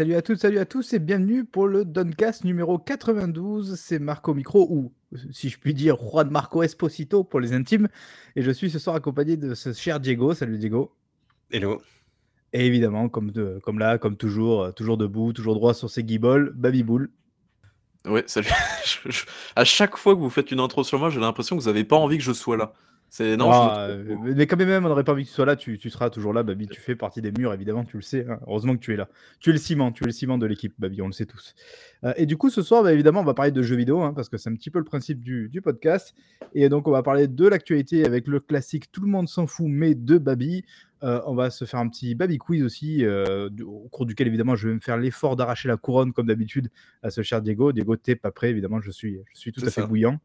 Salut à toutes, salut à tous et bienvenue pour le Doncast numéro 92. C'est Marco Micro ou si je puis dire Juan Marco Esposito pour les intimes. Et je suis ce soir accompagné de ce cher Diego. Salut Diego. Hello. Et évidemment, comme, de, comme là, comme toujours, euh, toujours debout, toujours droit sur ses guibolles, Baby Bull. Ouais, salut. à chaque fois que vous faites une intro sur moi, j'ai l'impression que vous n'avez pas envie que je sois là. C'est non, ah, euh, mais quand même, on n'aurait pas envie que tu sois là. Tu, seras toujours là, Babi. Tu fais partie des murs, évidemment, tu le sais. Hein. Heureusement que tu es là. Tu es le ciment, tu es le ciment de l'équipe, Babi. On le sait tous. Euh, et du coup, ce soir, bah, évidemment, on va parler de jeux vidéo hein, parce que c'est un petit peu le principe du, podcast. Et donc, on va parler de l'actualité avec le classique Tout le monde s'en fout, mais de Babi. Euh, on va se faire un petit Babi quiz aussi, au cours duquel évidemment je vais me faire l'effort d'arracher la couronne comme d'habitude à ce cher Diego. Diego, t'es pas prêt, évidemment, je suis, je suis tout à fait bouillant.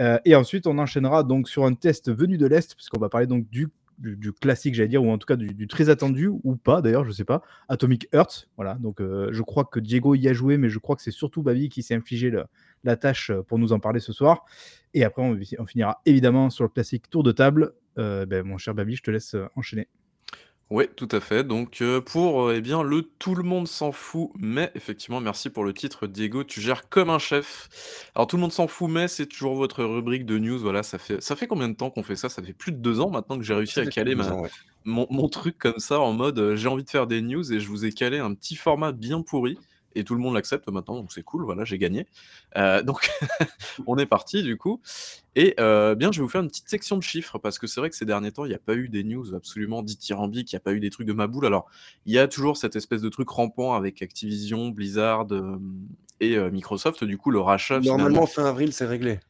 Euh, et ensuite, on enchaînera donc sur un test venu de l'Est, puisqu'on va parler donc du, du, classique, j'allais dire, ou en tout cas du, très attendu, ou pas d'ailleurs, je sais pas, Atomic Heart. Voilà, donc euh, je crois que Diego y a joué, mais je crois que c'est surtout Babi qui s'est infligé la tâche euh, pour nous en parler ce soir. Et après, on, finira évidemment sur le classique tour de table. ben, mon cher Babi, je te laisse enchaîner. Oui, tout à fait. Donc, euh, pour, euh, eh bien, le «Tout le monde s'en fout, mais» effectivement, merci pour le titre, Diego, tu gères comme un chef. Alors, «Tout le monde s'en fout, mais» c'est toujours votre rubrique de news, voilà, ça fait ça fait combien de temps qu'on fait ça? Ça fait plus de deux ans maintenant que j'ai réussi à caler mon mon truc comme ça en mode, euh, j'ai envie de faire des news et je vous ai calé un petit format bien pourri et tout le monde l'accepte maintenant, donc c'est cool, voilà, j'ai gagné. Euh, donc on est parti du coup. Et euh, bien, je vais vous faire une petite section de chiffres, parce que c'est vrai que ces derniers temps, il n'y a pas eu des news absolument dithyrambiques, il n'y a pas eu des trucs de ma boule. Alors, il y a toujours cette espèce de truc rampant avec Activision, Blizzard euh, et Microsoft, du coup, le rachat. Normalement, fin avril, c'est réglé.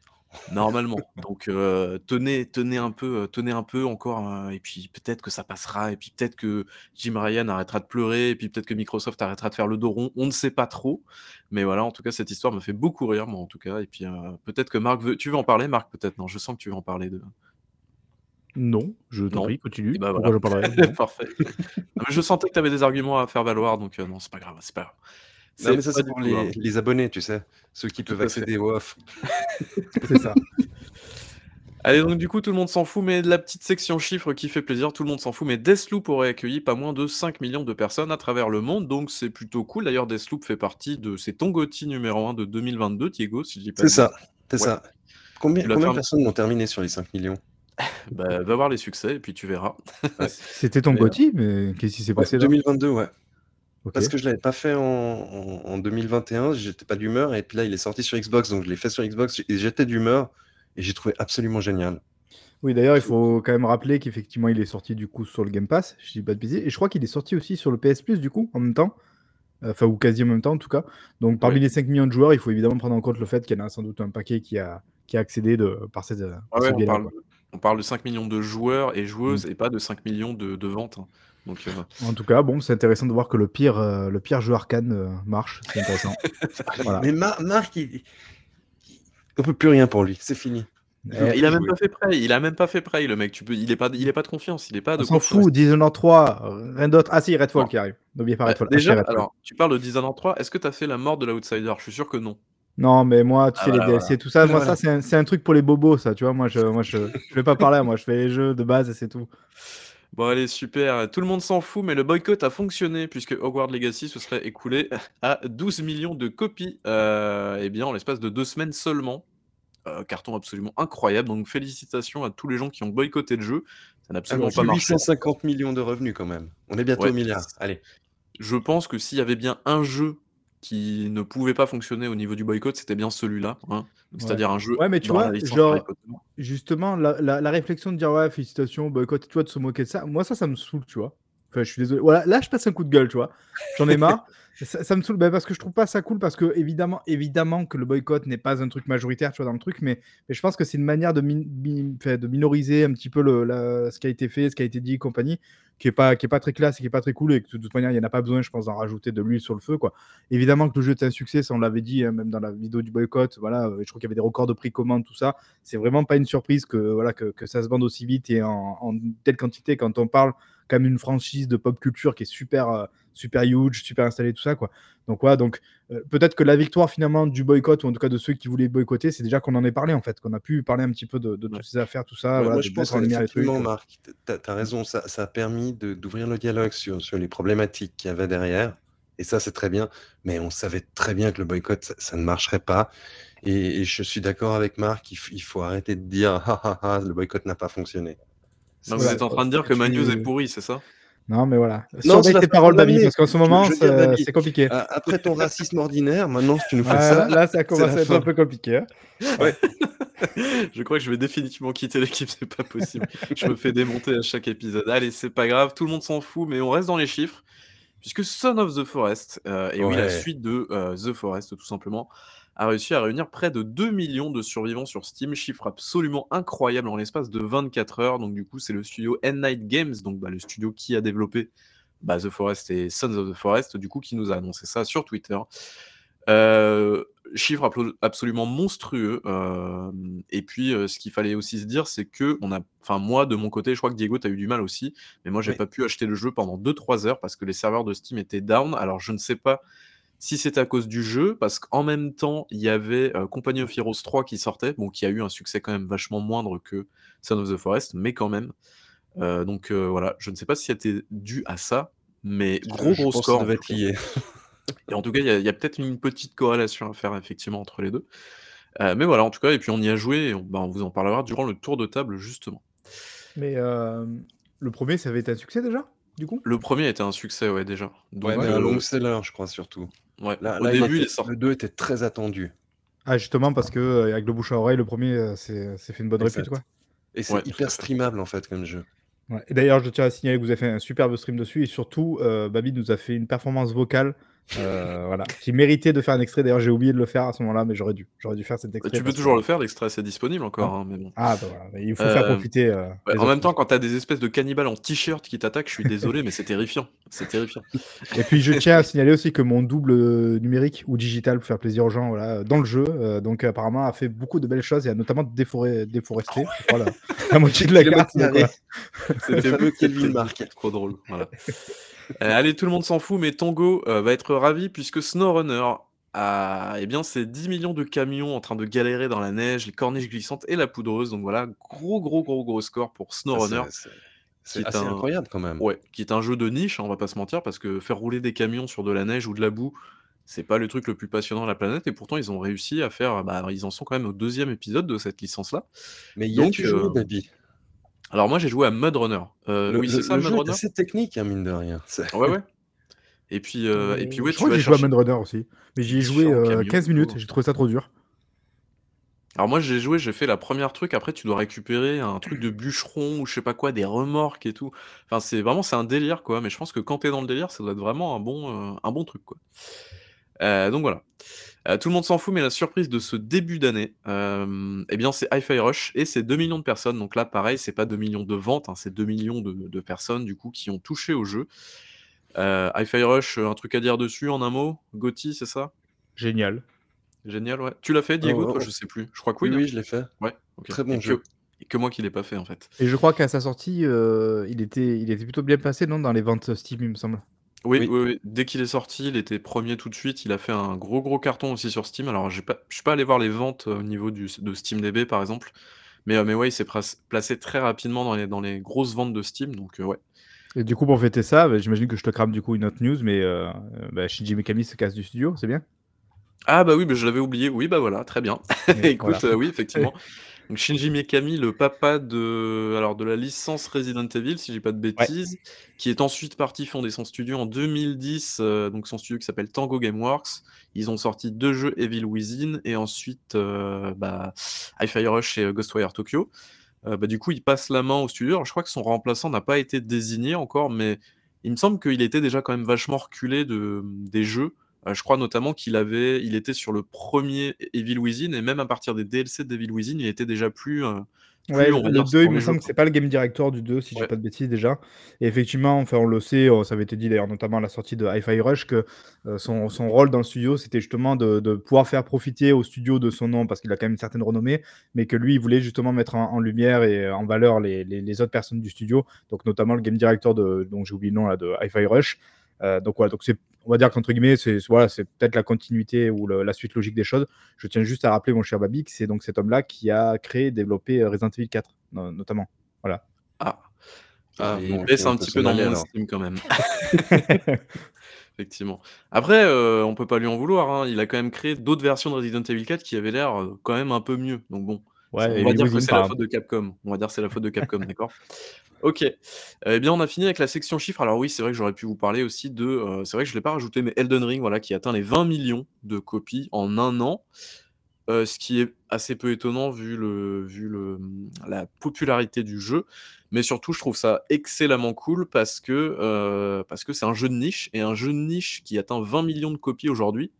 Normalement. Donc euh, tenez, tenez un peu, euh, tenez un peu encore, hein, et puis peut-être que ça passera, et puis peut-être que Jim Ryan arrêtera de pleurer, et puis peut-être que Microsoft arrêtera de faire le dos rond. On ne sait pas trop, mais voilà. En tout cas, cette histoire me fait beaucoup rire, moi, en tout cas. Et puis euh, peut-être que Marc veut. Tu veux en parler, Marc Peut-être? Non. Je sens que tu veux en parler de. Non, je t'en prie, continue. bah, Parfait. je sentais que tu avais des arguments à faire valoir, donc non, c'est pas grave, c'est pas grave. Non, mais ça, c'est pour les, abonnés, tu sais. Ceux qui peuvent accéder au off. c'est ça. Allez, donc du coup, tout le monde s'en fout, mais de la petite section chiffres qui fait plaisir, tout le monde s'en fout. Mais Deathloop aurait accueilli pas moins de 5 millions de personnes à travers le monde, donc c'est plutôt cool. D'ailleurs, Deathloop fait partie de. C'est ton numéro 1 de 2022, Diego, si je dis pas. C'est ça, c'est ça. Combien, combien de personnes ont terminé sur les 5 millions? Bah, va voir les succès et puis tu verras. C'était ton Gotti, mais qu'est-ce qui s'est passé 2022, ouais. Parce que je l'avais pas fait en, en, 2021, j'étais pas d'humeur, et puis là il est sorti sur Xbox, donc je l'ai fait sur Xbox, et j'étais d'humeur, et j'ai trouvé absolument génial. Oui, d'ailleurs, il faut quand même rappeler qu'effectivement, il est sorti du coup sur le Game Pass, je dis pas de bêtises, et je crois qu'il est sorti aussi sur le PS Plus du coup, en même temps, enfin, ou quasi en même temps en tout cas. Donc, parmi les 5 millions de joueurs, il faut évidemment prendre en compte le fait qu'il y en a sans doute un paquet qui a, qui a accédé de, par cette. On, parle, on, parle, de 5 millions de joueurs et joueuses, mm. et pas de 5 millions de, de ventes. Hein. En tout cas, bon, c'est intéressant de voir que le pire, euh, le pire jeu arcane euh, marche. C'est intéressant. Mais Marc, il... on peut plus rien pour lui. C'est fini. il a même pas fait prêt. Il a même pas fait prêt, le mec. Tu peux, il est pas, il est pas de confiance. Il est pas de. On s'en fout. Dishonored 3, rien d'autre. Ah si, Redfall qui arrive. N'oubliez pas Redfall. déjà, alors, tu parles de Dishonored 3. Est-ce que tu as fait la mort de l'outsider? Je suis sûr que non. Non, mais moi, tu ah, sais, les DLC, tout ça, moi, ça, c'est un, truc pour les bobos, ça, tu vois. Moi, je, moi, je, je vais pas parler, moi, je fais les jeux de base et c'est tout. Bon, allez, super. Tout le monde s'en fout, mais le boycott a fonctionné puisque Hogwarts Legacy se serait écoulé à 12 millions de copies, euh, eh bien, en l'espace de deux semaines seulement. Euh, carton absolument incroyable. Donc, félicitations à tous les gens qui ont boycotté le jeu. Ça n'a absolument pas marché. 850 millions de revenus quand même. On est bientôt au milliard. Allez. Je pense que s'il y avait bien un jeu qui ne pouvait pas fonctionner au niveau du boycott, c'était bien celui-là. Hein. C'est-à-dire un jeu. Ouais, mais tu vois, genre, justement, la, la, réflexion de dire ouais, félicitations, boycott, tu vois, de se moquer de ça, moi, ça, ça me saoule, tu vois. Enfin, je suis désolé. Voilà, là, je passe un coup de gueule, tu vois. J'en ai marre. ça, me saoule. Bah, parce que je trouve pas ça cool parce que évidemment, évidemment que le boycott n'est pas un truc majoritaire, tu vois, dans le truc, mais, je pense que c'est une manière de, minoriser un petit peu ce qui a été fait, ce qui a été dit et compagnie qui est pas qui est pas très classe et qui est pas très cool. Et que de toute manière il n'y en a pas besoin je pense d'en rajouter de l'huile sur le feu quoi. Évidemment que le jeu est un succès ça on l'avait dit hein, même dans la vidéo du boycott voilà euh, je trouve qu'il y avait des records de prix commande tout ça. C'est vraiment pas une surprise que voilà que, ça se vende aussi vite et en, en telle quantité. Quand on parle comme une franchise de pop culture qui est super, euh, super huge, super installée, tout ça, quoi. Donc, ouais, donc euh, peut-être que la victoire finalement du boycott, ou en tout cas de ceux qui voulaient boycotter, c'est déjà qu'on en ait parlé, en fait, qu'on a pu parler un petit peu de, toutes ces affaires, tout ça. moi, je pense effectivement, Marc, tu as, raison, ça, ça, a permis d'ouvrir le dialogue sur, sur les problématiques qu'il y avait derrière. Et ça, c'est très bien. Mais on savait très bien que le boycott, ça, ne marcherait pas. Et, je suis d'accord avec Marc, il, faut arrêter de dire ah, ah, le boycott n'a pas fonctionné. vous êtes en train de dire que Manu est pourri, c'est ça? Non, mais voilà. Non, c'est tes paroles, Babi, parce qu'en ce moment, c'est compliqué. Après ton racisme ordinaire, maintenant, si tu nous fais ça. Là, ça commence à être un peu compliqué. Hein. Ouais. je crois que je vais définitivement quitter l'équipe, c'est pas possible. je me fais démonter à chaque épisode. Allez, c'est pas grave, tout le monde s'en fout, mais on reste dans les chiffres. Puisque Son of the Forest, euh, et oui, la suite de euh, The Forest, tout simplement, a réussi à réunir près de 2 millions de survivants sur Steam, chiffre absolument incroyable en l'espace de 24 heures. Donc du coup, c'est le studio End Night Games, donc bah, le studio qui a développé bah, The Forest et Sons of the Forest, du coup, qui nous a annoncé ça sur Twitter. Euh, chiffre absolument monstrueux. Euh, et puis, euh, ce qu'il fallait aussi se dire, c'est que on a, enfin moi de mon côté, je crois que Diego, tu as eu du mal aussi, mais moi j'ai pas pu acheter le jeu pendant 2-3 heures parce que les serveurs de Steam étaient down. Alors je ne sais pas si c'est à cause du jeu, parce qu'en même temps, il y avait euh, Company of Heroes 3 qui sortait, bon, qui a eu un succès quand même vachement moindre que Son of the Forest, mais quand même. Euh, donc euh, voilà, je ne sais pas si c'était dû à ça, mais gros gros score. devait être lié. et en tout cas, il y a, peut-être une petite corrélation à faire effectivement entre les deux. mais voilà, en tout cas, et puis on y a joué, et on, bah, on vous en parlera durant le tour de table justement. Mais le premier, ça avait été un succès déjà? Du coup? Le premier était un succès, ouais, déjà. Donc, ouais, mais un long seller, je crois, surtout. Ouais, là, au début, il Le 2 était très attendu. Ah, justement, parce que euh, avec le bouche à oreille, le premier, euh, c'est fait une bonne répute, quoi. Et c'est hyper streamable, en fait, comme jeu. Et d'ailleurs, je tiens à signaler que vous avez fait un superbe stream dessus, et surtout, euh, Babi nous a fait une performance vocale euh, voilà, qui méritait de faire un extrait. D'ailleurs, j'ai oublié de le faire à ce moment-là, mais j'aurais dû. J'aurais dû faire cet extrait. tu peux toujours le faire, l'extrait, c'est disponible encore. Hein, mais bon. Ah, bah voilà, il faut faire euh, profiter. Euh, en même temps, quand t'as des espèces de cannibales en t-shirt qui t'attaquent, je suis désolé, mais c'est terrifiant. C'est terrifiant. Et puis, je tiens à signaler aussi que mon double numérique ou digital pour faire plaisir aux gens voilà, dans le jeu, donc apparemment, a fait beaucoup de belles choses. Il a notamment déforé, déforesté, la, moitié de la carte. C'était le Kelvin Mark. Trop drôle. Voilà. Euh, allez, tout le monde s'en fout, mais Tongo euh, va être ravi puisque SnowRunner a eh bien, c'est 10 millions de camions en train de galérer dans la neige, les corniches glissantes et la poudreuse. Donc voilà, gros, gros, gros, gros score pour SnowRunner. Ah, c'est assez incroyable quand même. Ouais, qui est un jeu de niche, hein, on va pas se mentir, parce que faire rouler des camions sur de la neige ou de la boue, c'est pas le truc le plus passionnant de la planète. Et pourtant, ils ont réussi à faire. Bah, ils en sont quand même au deuxième épisode de cette licence-là. Mais il y a tu joues, Baby alors moi j'ai joué à Mud Runner. Euh, oui, c'est ça, Mud Runner? C'est technique, hein, mine de rien. Ouais, ouais. Et puis, euh, et puis ouais, je crois que j'ai joué à Mud Runner aussi. Mais j'y ai joué 15 euh, minutes, j'ai trouvé ça trop dur. Alors moi j'ai joué, j'ai fait la première truc, après tu dois récupérer un truc de bûcheron ou je sais pas quoi, des remorques et tout. Enfin c'est vraiment c'est un délire quoi, mais je pense que quand t'es dans le délire, ça doit être vraiment un bon, un bon truc quoi. donc voilà. Euh, tout le monde s'en fout, mais la surprise de ce début d'année, euh, eh bien, c'est Hi-Fi Rush et c'est 2 millions de personnes. Donc là, pareil, c'est pas 2 millions de ventes, hein, c'est 2 millions de, personnes du coup qui ont touché au jeu. Euh, Hi-Fi Rush, un truc à dire dessus en un mot? Gotti, c'est ça? Génial. Génial, ouais. Tu l'as fait, Diego Toi, je sais plus. Je crois que oui. Oui, hein. je l'ai fait. Ouais. Très bon jeu. Que, que moi qui l'ai pas fait en fait. Et je crois qu'à sa sortie, il, était, il était plutôt bien passé, non Dans les ventes Steam, il me semble. Oui, oui, dès qu'il est sorti, il était premier tout de suite. Il a fait un gros, gros carton aussi sur Steam. Alors, je pas suis pas allé voir les ventes, euh, au niveau du de SteamDB, par exemple, mais, euh, mais ouais, il s'est placé très rapidement dans les dans les grosses ventes de Steam, donc, euh, ouais. Et du coup, pour fêter ça, bah, j'imagine que je te crame, du coup, une autre news, mais bah, Shinji Mikami se casse du studio, c'est bien? Ah bah oui, je l'avais oublié. Oui, bah voilà, très bien. Écoute, oui, effectivement. Donc Shinji Mikami, le papa de, alors de la licence Resident Evil, si j'ai pas de bêtises, qui est ensuite parti fonder son studio en 2010, euh, donc son studio qui s'appelle Tango Gameworks. Ils ont sorti deux jeux Evil Within et ensuite euh, bah, Hi-Fi Rush et Ghostwire Tokyo. Euh, bah, du coup, il passe la main au studio. je crois que son remplaçant n'a pas été désigné encore, mais il me semble qu'il était déjà quand même vachement reculé de, des jeux. Euh, je crois notamment qu'il avait, il était sur le premier Evil Within et même à partir des DLC d'Evil Within, il était déjà plus. Euh, ouais, le 2, il me semble que c'est pas le game director du 2, si je dis pas de bêtises déjà. Et effectivement, enfin, on le sait, euh, ça avait été dit d'ailleurs notamment à la sortie de Hi-Fi Rush, que son, son, rôle dans le studio, c'était justement de, de, pouvoir faire profiter au studio de son nom, parce qu'il a quand même une certaine renommée, mais que lui, il voulait justement mettre en, lumière et en valeur les, les, les, autres personnes du studio, donc notamment le game director de, donc j'ai oublié le nom là, de Hi-Fi Rush. donc voilà, donc c'est on va dire qu'entre guillemets, c'est voilà, peut-être la continuité ou la suite logique des choses. Je tiens juste à rappeler, mon cher Babi, que c'est donc cet homme-là qui a créé et développé euh, Resident Evil 4, notamment. Voilà. Ah, ah il baisse un petit peu dans mon estime quand même. Effectivement. Après, heu, on peut pas lui en vouloir, hein. Il a quand même créé d'autres versions de Resident Evil 4 qui avaient l'air, heu, quand même un peu mieux. Donc bon, Ouais on va dire que c'est la faute de Capcom. On va dire c'est la faute de Capcom, d'accord? OK. Eh bien, on a fini avec la section chiffres. Alors oui, c'est vrai que j'aurais pu vous parler aussi de, heu, c'est vrai que je l'ai pas rajouté, mais Elden Ring, voilà, qui atteint les 20 millions de copies en un an. Heu, ce qui est assez peu étonnant vu le vu le, mmh, la popularité du jeu. Mais surtout, je trouve ça excellemment cool parce que, que c'est un jeu de niche et un jeu de niche qui atteint 20 millions de copies aujourd'hui,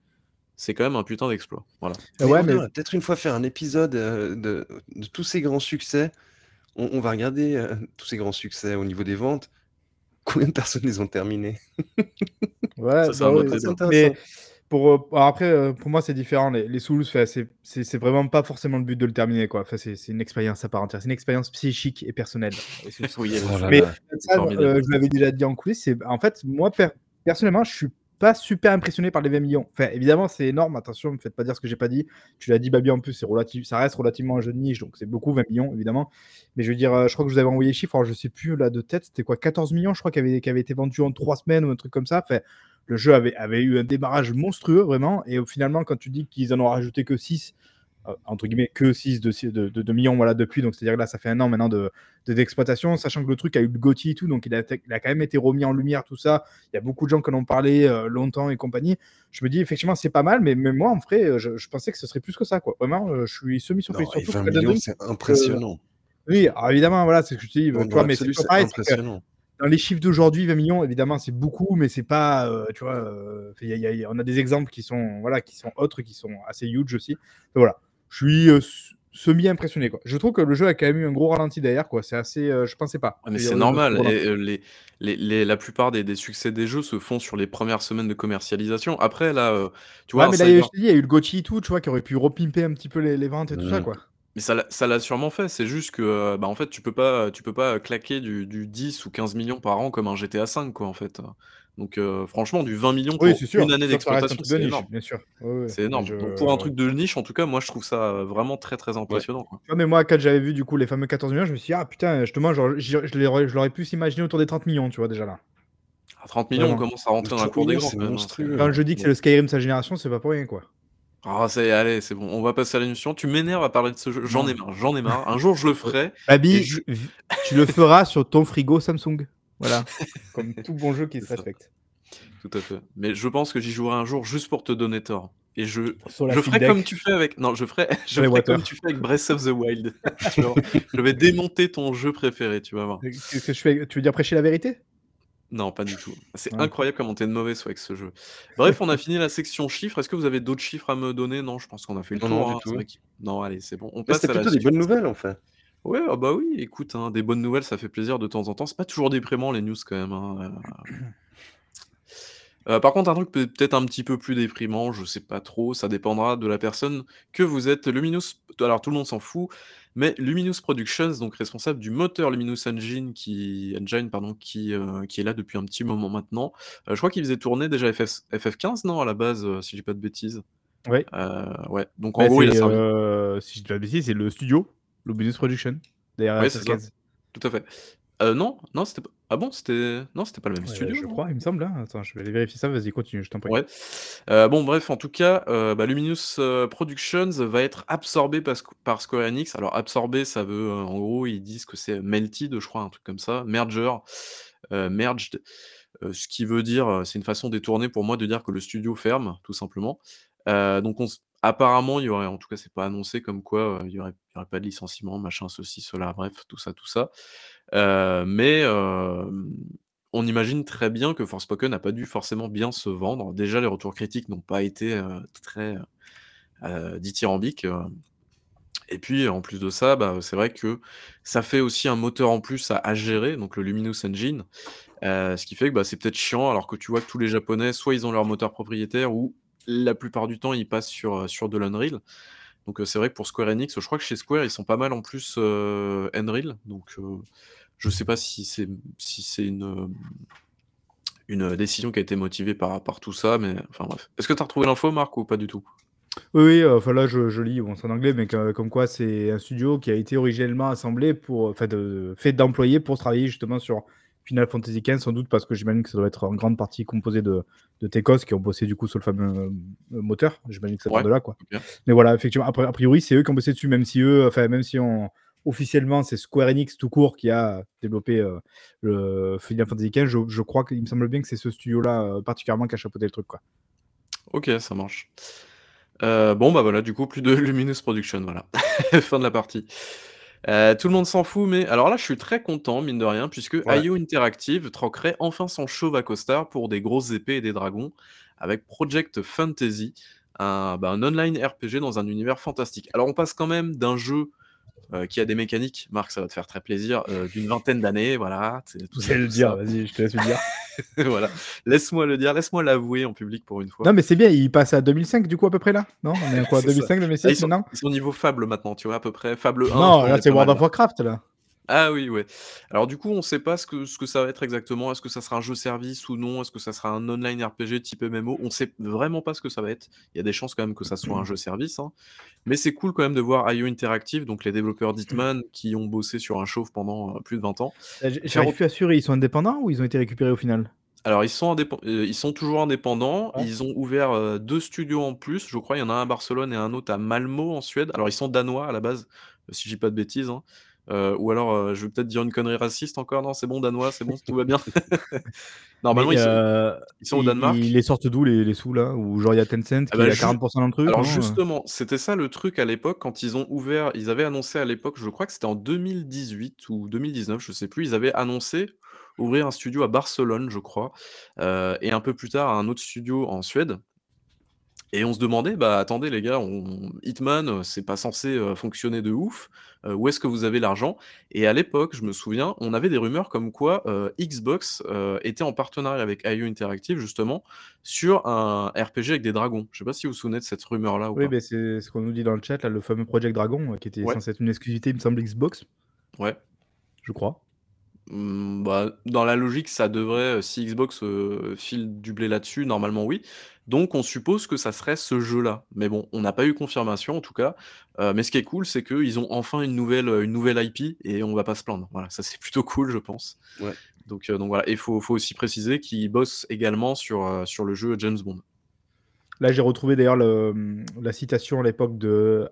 c'est quand même un putain d'exploit. Voilà. Mais ouais, mais peut-être une fois faire un épisode, heu, de de tous ces grands succès. On on va regarder, heu, tous ces grands succès au niveau des ventes. Combien de personnes les ont terminés? Ouais, Ça, c'est bah, débat. intéressant. mais pour, après, pour moi, c'est différent. Les les Souls, c'est vraiment pas forcément le but de le terminer, quoi. Enfin, c'est une expérience à part entière. C'est une expérience psychique et personnelle. Oui, Oh Mais ça, je l'avais déjà dit en coulisses, c'est en fait, moi, per personnellement, je suis pas super impressionné par les 20 millions. Enfin, évidemment, c'est énorme, attention, me faites pas dire ce que j'ai pas dit. Tu l'as dit, Babi, en plus, c'est ça reste relativement un jeu de niche, donc c'est beaucoup 20 millions évidemment. Mais je veux dire, heu, je crois que je vous avais envoyé les chiffres, alors je sais plus là de tête, c'était quoi? 14 millions, je crois, qui avaient été vendus en 3 semaines ou un truc comme ça. Enfin, le jeu avait avait eu un démarrage monstrueux vraiment et finalement, quand tu dis qu'ils en ont rajouté que 6, heu, entre guillemets, «que 6» de si de de de millions, voilà, depuis, donc c'est-à-dire que là, ça fait 1 an maintenant de de d'exploitation, sachant que le truc a eu le GOTY et tout, donc il a été il a quand même été remis en lumière, tout ça. Il y a beaucoup de gens qui en ont parlé, heu, longtemps et compagnie. Je me dis effectivement, c'est pas mal, mais même moi, en vrai, heu, je je pensais que ce serait plus que ça, quoi. Vraiment, je suis semi-surpris, Non et surtout 20 que Elden millions, Ring, c'est impressionnant. oui, alors évidemment, voilà, c'est ce que je te dis? Mais c'est impressionnant. dans les chiffres d'aujourd'hui, 20 millions, évidemment, c'est beaucoup, mais c'est pas, tu vois? Heu, il y a il y a il y a on a des exemples qui sont, voilà, qui sont autres, qui sont assez huge aussi. Donc voilà, je suis, heu, s semi impressionné, quoi. Je trouve que le jeu a quand même eu un gros ralenti derrière, quoi. C'est assez, heu, je pensais pas Ah mais c'est normal et les les les la plupart des des succès des jeux se font sur les premières semaines de commercialisation. Après là, heu, tu vois, Ouais, mais là, il y a je Cyber te dis, il y a eu le GOTY et tout, tu vois? Qui aurait pu repimper un petit peu les les ventes et tout ça, quoi. mais ça l'a ça l'a sûrement fait, c'est juste que, bah, en fait, tu peux pas tu peux pas claquer du du 10 ou 15 millions par an comme un GTA V quoi, en fait, donc heu, franchement du 20 millions Oui, pour c'est une année c'est d'exploitation, c'est niche, énorme. bien sûr. C'est énorme. Donc pour un truc de niche, en tout cas, moi, je trouve ça, heu, vraiment très, très Ouais. impressionnant, quoi. Ouais, mais moi, quand j'avais vu, du coup, les fameux 14 millions, je me suis dit: «Ah putain, justement, genre, je l'aurais je l'aurais plus imaginé autour des 30 millions, tu vois? Déjà là, À 30 millions, on commence à rentrer dans la 30 cour des 000 grands c'est hein, c'est monstrueux. Quand je dis que c'est le Skyrim de sa génération, c'est pas pour rien, quoi. Ah ça y est, allez, c'est bon, on va passer à l'émission. Tu m'énerves à parler de ce jeu, j'en ai marre, j'en ai marre. Un jour, je le ferai Babi, je tu le feras sur ton frigo Samsung. Voilà, comme tout bon jeu qui se ça. respecte. Tout à fait. Mais je pense que j'y jouerai un jour juste pour te donner tort. Et je Sur la je ferai comme tu fais avec non, je ferai je ferai comme tu fais avec Breath of the Wild. Je vais démonter ton jeu préféré, tu vas voir. Heu, qu'est-ce que je fais? Tu veux dire prêcher la vérité? Non, pas du tout. C'est incroyable comment tu es de mauvaise foi avec ce jeu. Bref, on a fini la section chiffres. Est-ce que vous avez d'autres chiffres à me donner? Non, je pense qu'on a fait le Non, non, tour, du hein. C'est tout. non, allez, c'est bon. On passe à la plutôt des bonnes nouvelles, en fait. Ouais, ah bah oui, écoute, hein, des bonnes nouvelles, ça fait plaisir de temps en temps. C'est pas toujours déprimant les news quand même, hein, heu Heu, par contre, un truc peut peut-être un petit peu plus déprimant, je sais pas trop, ça dépendra de la personne que vous êtes. Luminous alors tout le monde s'en fout, mais Luminous Productions, donc responsable du moteur Luminous Engine qui Engine pardon, qui, heu, qui est là depuis un petit moment maintenant. Heu, je crois qu'il faisait tourner déjà FF FF15 non, à la base, heu, si je dis pas de bêtises? Oui. Heu, ouais, donc en Bah, gros il a c'est, servi heu, si je dis pas de bêtises, c'est le studio, Luminous Production, ouais, c'est ça, FF15. tout à fait. Heu, non, non, c'était pas ah bon, c'était non, c'était pas le même studio, je crois, il me semble, hein. Attends, je vais aller vérifier ça. Vas-y, continue, je t'en prie. Ouais. Heu, bon bref, en tout cas, heu, bah, Luminous, heu, Productions va être absorbé par par Square Enix. Alors absorbé, ça veut, en gros, ils disent que c'est melted, je crois, un truc comme ça, merger, merged, ce qui veut dire, c'est une façon détournée pour moi de dire que le studio ferme, tout simplement. Donc on apparemment, il y aurait en tout cas, c'est pas annoncé comme quoi, il y aurait pas de licenciement, machin, ceci, cela, bref, tout ça, tout ça. Heu, mais on imagine très bien que Forspoken n'a pas dû forcément bien se vendre. Déjà, les retours critiques n'ont pas été, très, dithyrambiques, et puis, en plus de ça, bah, c'est vrai que ça fait aussi un moteur en plus à gérer, donc le Luminous Engine, ce qui fait que, bah, c'est peut-être chiant alors que tu vois que tous les japonais, soit ils ont leur moteur propriétaire ou la plupart du temps, ils passent sur, sur de l'Unreal. Donc, c'est vrai que pour Square Enix, je crois que chez Square, ils sont pas mal en plus, Unreal, donc, je sais pas si c'est une, décision qui a été motivée par tout ça, mais enfin bref. Est-ce que tu as retrouvé l'info Marc ou pas du tout? Oui, heu, enfin là, je lis, c'est en anglais, mais comme quoi c'est un studio qui a été originellement assemblé pour, enfin fait d'employés pour travailler justement sur Final Fantasy XV, sans doute parce que j'imagine que ça doit être en grande partie composé de, de Tecos qui ont bossé du coup sur le fameux euh, moteur. J'imagine que ça vient de là, quoi. Mais voilà, effectivement, a priori, c'est eux qui ont bossé dessus, même si eux, enfin, même si on, officiellement, c'est Square Enix tout court qui a développé euh, le Final Fantasy XV. Je, je crois qu'il me semble bien que c'est ce studio-là euh, particulièrement qui a chapeauté le truc, quoi. Ok, ça marche. bon, bah voilà, du coup, plus de Luminous Production, voilà. fin de la partie. Euh, tout le monde s'en fout, mais alors là, je suis très content, mine de rien, puisque IO Interactive troquerait enfin son chauve à costard pour des grosses épées et des dragons avec Project Fantasy, un, bah, un online RPG dans un univers fantastique. Alors, on passe quand même d'un jeu euh, qui a des mécaniques, Marc, ça va te faire très plaisir, euh, d'une vingtaine d'années, voilà. Tout ça, le dire, vas-y, je te laisse le dire. voilà, laisse-moi le dire, laisse-moi l'avouer en public pour une fois. Non, mais c'est bien, il passe à 2005 du coup à peu près là, non On est à quoi 2005, 2006 ils sont, maintenant? Ils sont niveau Fable maintenant, tu vois, à peu près, Fable 1. Non, là c'est World of Warcraft là. Ah oui, ouais. Alors du coup, on sait pas ce que ce que ça va être exactement. Est-ce que ça sera un jeu service ou non? Est-ce que ça sera un online RPG type MMO? On sait vraiment pas ce que ça va être. Il y a des chances quand même que ça soit un jeu service, hein. Mais c'est cool quand même de voir IO Interactive, donc les développeurs d'Hitman qui ont bossé sur un chauve pendant, plus de 20 ans. J'arrive plus à assurer, ils sont indépendants ou ils ont été récupérés au final? Alors ils sont euh, ils sont toujours indépendants. Ils ont ouvert, deux studios en plus, je crois. Il y en a un à Barcelone et un autre à Malmö en Suède. Alors ils sont danois à la base, si je dis pas de bêtises, hein. Euh, ou alors, euh, je vais peut-être dire une connerie raciste encore. Non, c'est bon, danois, c'est bon, tout va bien. Normalement, ils, sont, euh, ils, sont, au Danemark. Ils les sortent d'où les, les, sous là? Ou genre il y a Tencent qui ah bah, a 40% dans le truc Alors justement, c'était ça le truc à l'époque quand ils ont ouvert. Ils avaient annoncé à l'époque, je crois que c'était en 2018 ou 2019, je sais plus. Ils avaient annoncé ouvrir un studio à Barcelone, je crois, et un peu plus tard un autre studio en Suède. Et on se demandait, bah attendez les gars, on... Hitman, c'est pas censé fonctionner de ouf. où est-ce que vous avez l'argent? Et à l'époque, je me souviens, on avait des rumeurs comme quoi Xbox était en partenariat avec IO Interactive justement sur un RPG avec des dragons. Je sais pas si vous vous souvenez de cette rumeur-là ou oui, pas. c'est ce qu'on nous dit dans le chat, là, le fameux Project Dragon, qui était censé être une exclusivité, il me semble, Xbox. Ouais. Je crois. Mmh, bah, dans la logique, ça devrait, si Xbox file du blé là-dessus, normalement oui. Donc on suppose que ça serait ce jeu-là. Mais bon, on n'a pas eu confirmation en tout cas. Euh, mais ce qui est cool, c'est qu'ils ont enfin une nouvelle, une nouvelle IP et on va pas se plaindre. Voilà, ça c'est plutôt cool, je pense. Donc, euh, donc voilà, il faut, faut, aussi préciser qu'ils bossent également sur, euh, sur le jeu James Bond. Là, j'ai retrouvé d'ailleurs la citation à l'époque de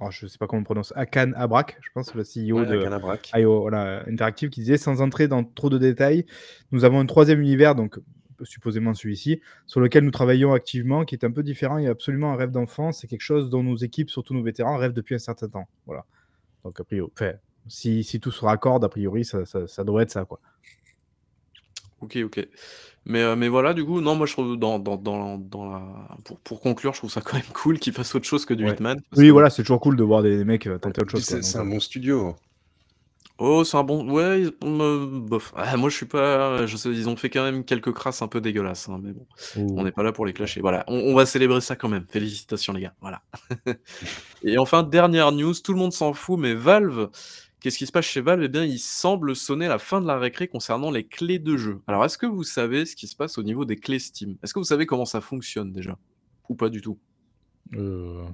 oh, je sais pas comment on prononce, Akan Abrak, je pense, le CEO de IO voilà, Interactive, qui disait Sans entrer dans trop de détails, nous avons un troisième univers, donc supposément celui-ci, sur lequel nous travaillons activement, qui est un peu différent. Il y a absolument un rêve d'enfant. C'est quelque chose dont nos équipes, surtout nos vétérans, rêvent depuis un certain temps. Voilà. Donc, a priori, si, si, tout se raccorde, a priori, ça, ça, devrait être ça, quoi. Ok, ok. Mais, euh, mais voilà, du coup, non, moi je trouve, dans, dans, dans, dans la... pour, pour, conclure, je trouve ça quand même cool qu'ils fassent autre chose que du Hitman. Oui, voilà, c'est toujours cool de voir des, mecs euh, tenter autre chose. C'est un bon studio. Oh, c'est un bon. Ouais, bof. Ah, moi, je suis pas. Je sais, ils ont fait quand même quelques crasses un peu dégueulasses, hein, mais bon, on n'est pas là pour les clasher. Voilà, on, va célébrer ça quand même. Félicitations, les gars. Voilà. Et enfin, dernière news, tout le monde s'en fout, mais Valve, qu'est-ce qui se passe chez Valve? Eh bien, il semble sonner la fin de la récré concernant les clés de jeu. Alors, est-ce que vous savez ce qui se passe au niveau des clés Steam? Est-ce que vous savez comment ça fonctionne déjà? Ou pas du tout? Euh...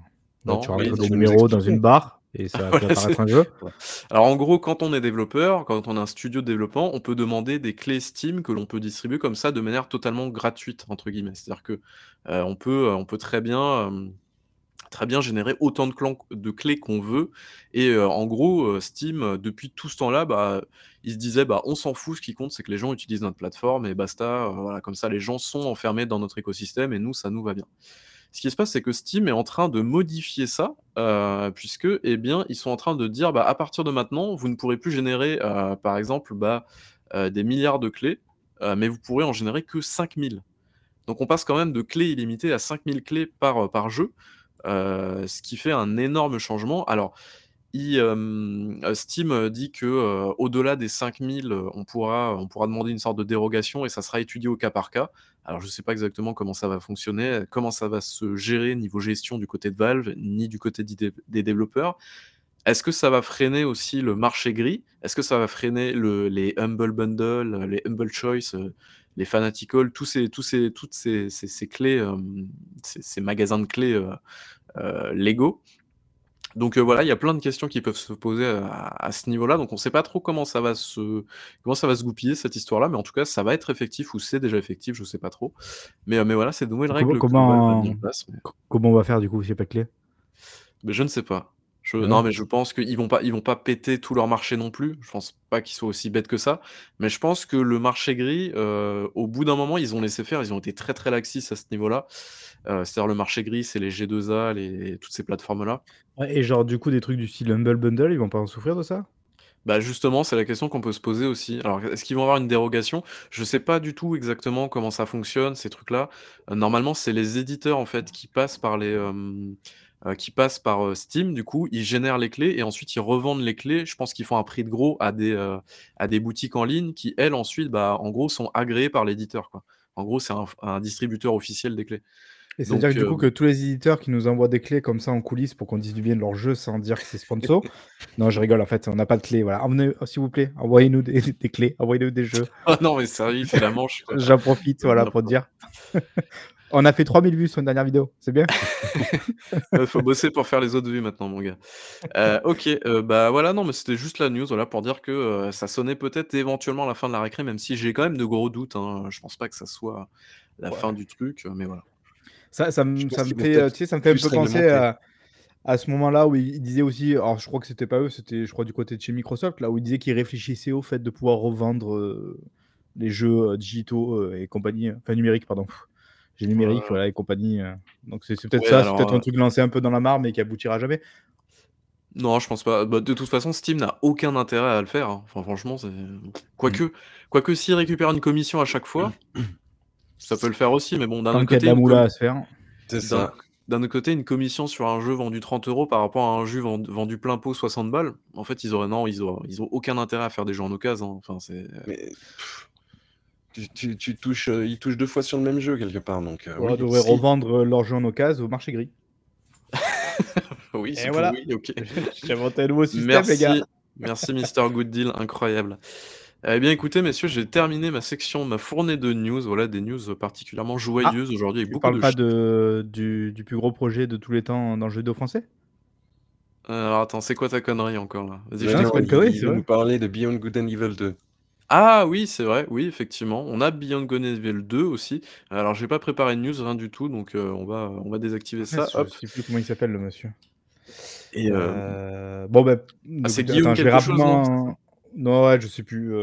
Non, tu rentres des numéros dans une barre et ça va apparaître un jeu. Alors en gros, quand on est développeur, quand on a un studio de développement, on peut demander des clés Steam que l'on peut distribuer comme ça de manière totalement gratuite entre guillemets. C'est-à-dire que euh, on peut, euh, on peut très bien, euh, très bien générer autant de, de clés qu'on veut. Et en gros, Steam, depuis tout ce temps-là, bah, il se disait, bah, on s'en fout. Ce qui compte, c'est que les gens utilisent notre plateforme et basta. voilà, comme ça, les gens sont enfermés dans notre écosystème et nous, ça nous va bien. Ce qui se passe, c'est que Steam est en train de modifier ça, euh, puisque, eh bien, ils sont en train de dire, bah, à partir de maintenant, vous ne pourrez plus générer, euh, par exemple, bah, euh, des milliards de clés, mais vous pourrez en générer que 5000. Donc on passe quand même de clés illimitées à 5000 clés par, par jeu, ce qui fait un énorme changement. Alors, Steam dit que au-delà des 5000, on pourra, on pourra demander une sorte de dérogation et ça sera étudié au cas par cas. Alors je ne sais pas exactement comment ça va fonctionner, comment ça va se gérer niveau gestion du côté de Valve, ni du côté des développeurs. Est-ce que ça va freiner aussi le marché gris? Est-ce que ça va freiner les Humble Bundle, les Humble Choice, les Fanatical, tous ces, ces, toutes ces, clés, ces, magasins de clés Lego Donc voilà, il y a plein de questions qui peuvent se poser à ce niveau-là, donc on sait pas trop comment ça va se comment ça va se goupiller cette histoire-là, mais en tout cas, ça va être effectif ou c'est déjà effectif, je sais pas trop. Mais mais voilà, c'est de nouvelles règles comment comment on va faire du coup, si pas clé? Mais je ne sais pas. Je non, mais je pense qu'ils vont pas ils vont pas péter tout leur marché non plus. Je pense pas qu'ils soient aussi bêtes que ça. Mais je pense que le marché gris, au bout d'un moment, ils ont laissé faire. Ils ont été très, très laxistes à ce niveau-là. c'est-à-dire le marché gris, c'est les G2A, les toutes ces plateformes-là. et genre du coup des trucs du style Humble Bundle, ils vont pas en souffrir de ça? Bah, justement, c'est la question qu'on peut se poser aussi. Alors, est-ce qu'ils vont avoir une dérogation? Je sais pas du tout exactement comment ça fonctionne, ces trucs-là. normalement, c'est les éditeurs, en fait, qui passent par les, euh, qui passent par, euh, Steam du coup, ils génèrent les clés et ensuite ils revendent les clés. Je pense qu'ils font un prix de gros à des, euh, à des boutiques en ligne qui, elles, ensuite, bah, en gros, sont agréées par l'éditeur, quoi. En gros, c'est un distributeur officiel des clés. Et c'est-à-dire que du coup que tous les éditeurs qui nous envoient des clés comme ça en coulisses pour qu'on dise du bien de leur jeu sans dire que c'est sponsor. non, je rigole en fait, on n'a pas de clés. Voilà, oh, s'il vous plaît, envoyez-nous des, clés, envoyez-nous des jeux. Ah non, mais sérieux, il fait la manche. J'en profite, voilà, pour dire. On a fait 3000 vues sur une dernière vidéo, c'est bien. Il faut bosser pour faire les autres vues maintenant, mon gars. Euh, ok, euh, bah voilà, non, mais c'était juste la news, voilà, pour dire que euh, ça sonnait peut-être éventuellement la fin de la récré, même si j'ai quand même de gros doutes. Hein. Je pense pas que ça soit la fin du truc, mais voilà. Ça, ça, me, ça me fait, tu sais, ça me fait un peu penser à, à ce moment-là où il disait aussi, alors je crois que c'était pas eux, c'était je crois du côté de chez Microsoft, là où il disait qu'ils réfléchissaient au fait de pouvoir revendre les jeux digitaux et compagnie, enfin numériques, pardon j'ai numérique, voilà, et compagnie. Euh. Donc c'est peut-être ça, c'est peut-être un euh truc lancé un peu dans la mare, mais qui aboutira jamais. Non, je pense pas. Bah, de toute façon, Steam n'a aucun intérêt à le faire. Hein. Enfin, franchement, c'est. Quoique, mmh. quoique s'il récupère une commission à chaque fois, ça peut le faire aussi, mais bon, d'un autre côté. à se faire. C'est ça. D'un autre côté, une commission sur un jeu vendu 30 euros par rapport à un jeu vendu, plein pot 60 balles, en fait, ils auraient non, ils ont, ils ont aucun intérêt à faire des jeux en occasion. Hein. Enfin, c'est. Mais tu, touches, euh, ils touchent deux fois sur le même jeu quelque part. Donc, euh, devrait revendre euh, leur jeu en occasion au marché gris. oui, c'est voilà. oui, ok. J'ai inventé un nouveau système, Merci. les gars. Merci, Mister Good Deal, incroyable. Eh bien, écoutez, messieurs, j'ai terminé ma section, ma fournée de news. Voilà, des news particulièrement joyeuses ah, aujourd'hui. Tu parles pas de, du, du, plus gros projet de tous les temps dans le jeu vidéo français? Alors, attends, c'est quoi ta connerie encore là? Vas-y, je connerie, c'est nous parler de Beyond Good and Evil 2. Ah oui, c'est vrai, oui, effectivement. On a Beyond Good and Evil 2 aussi. Alors, j'ai pas préparé de news, rien du tout, donc euh, on va on va désactiver ça, je sais plus comment il s'appelle le monsieur. Et euh, euh bon, bah, Ah, c'est Guillaume quelque chose, non, non? ouais, je sais plus.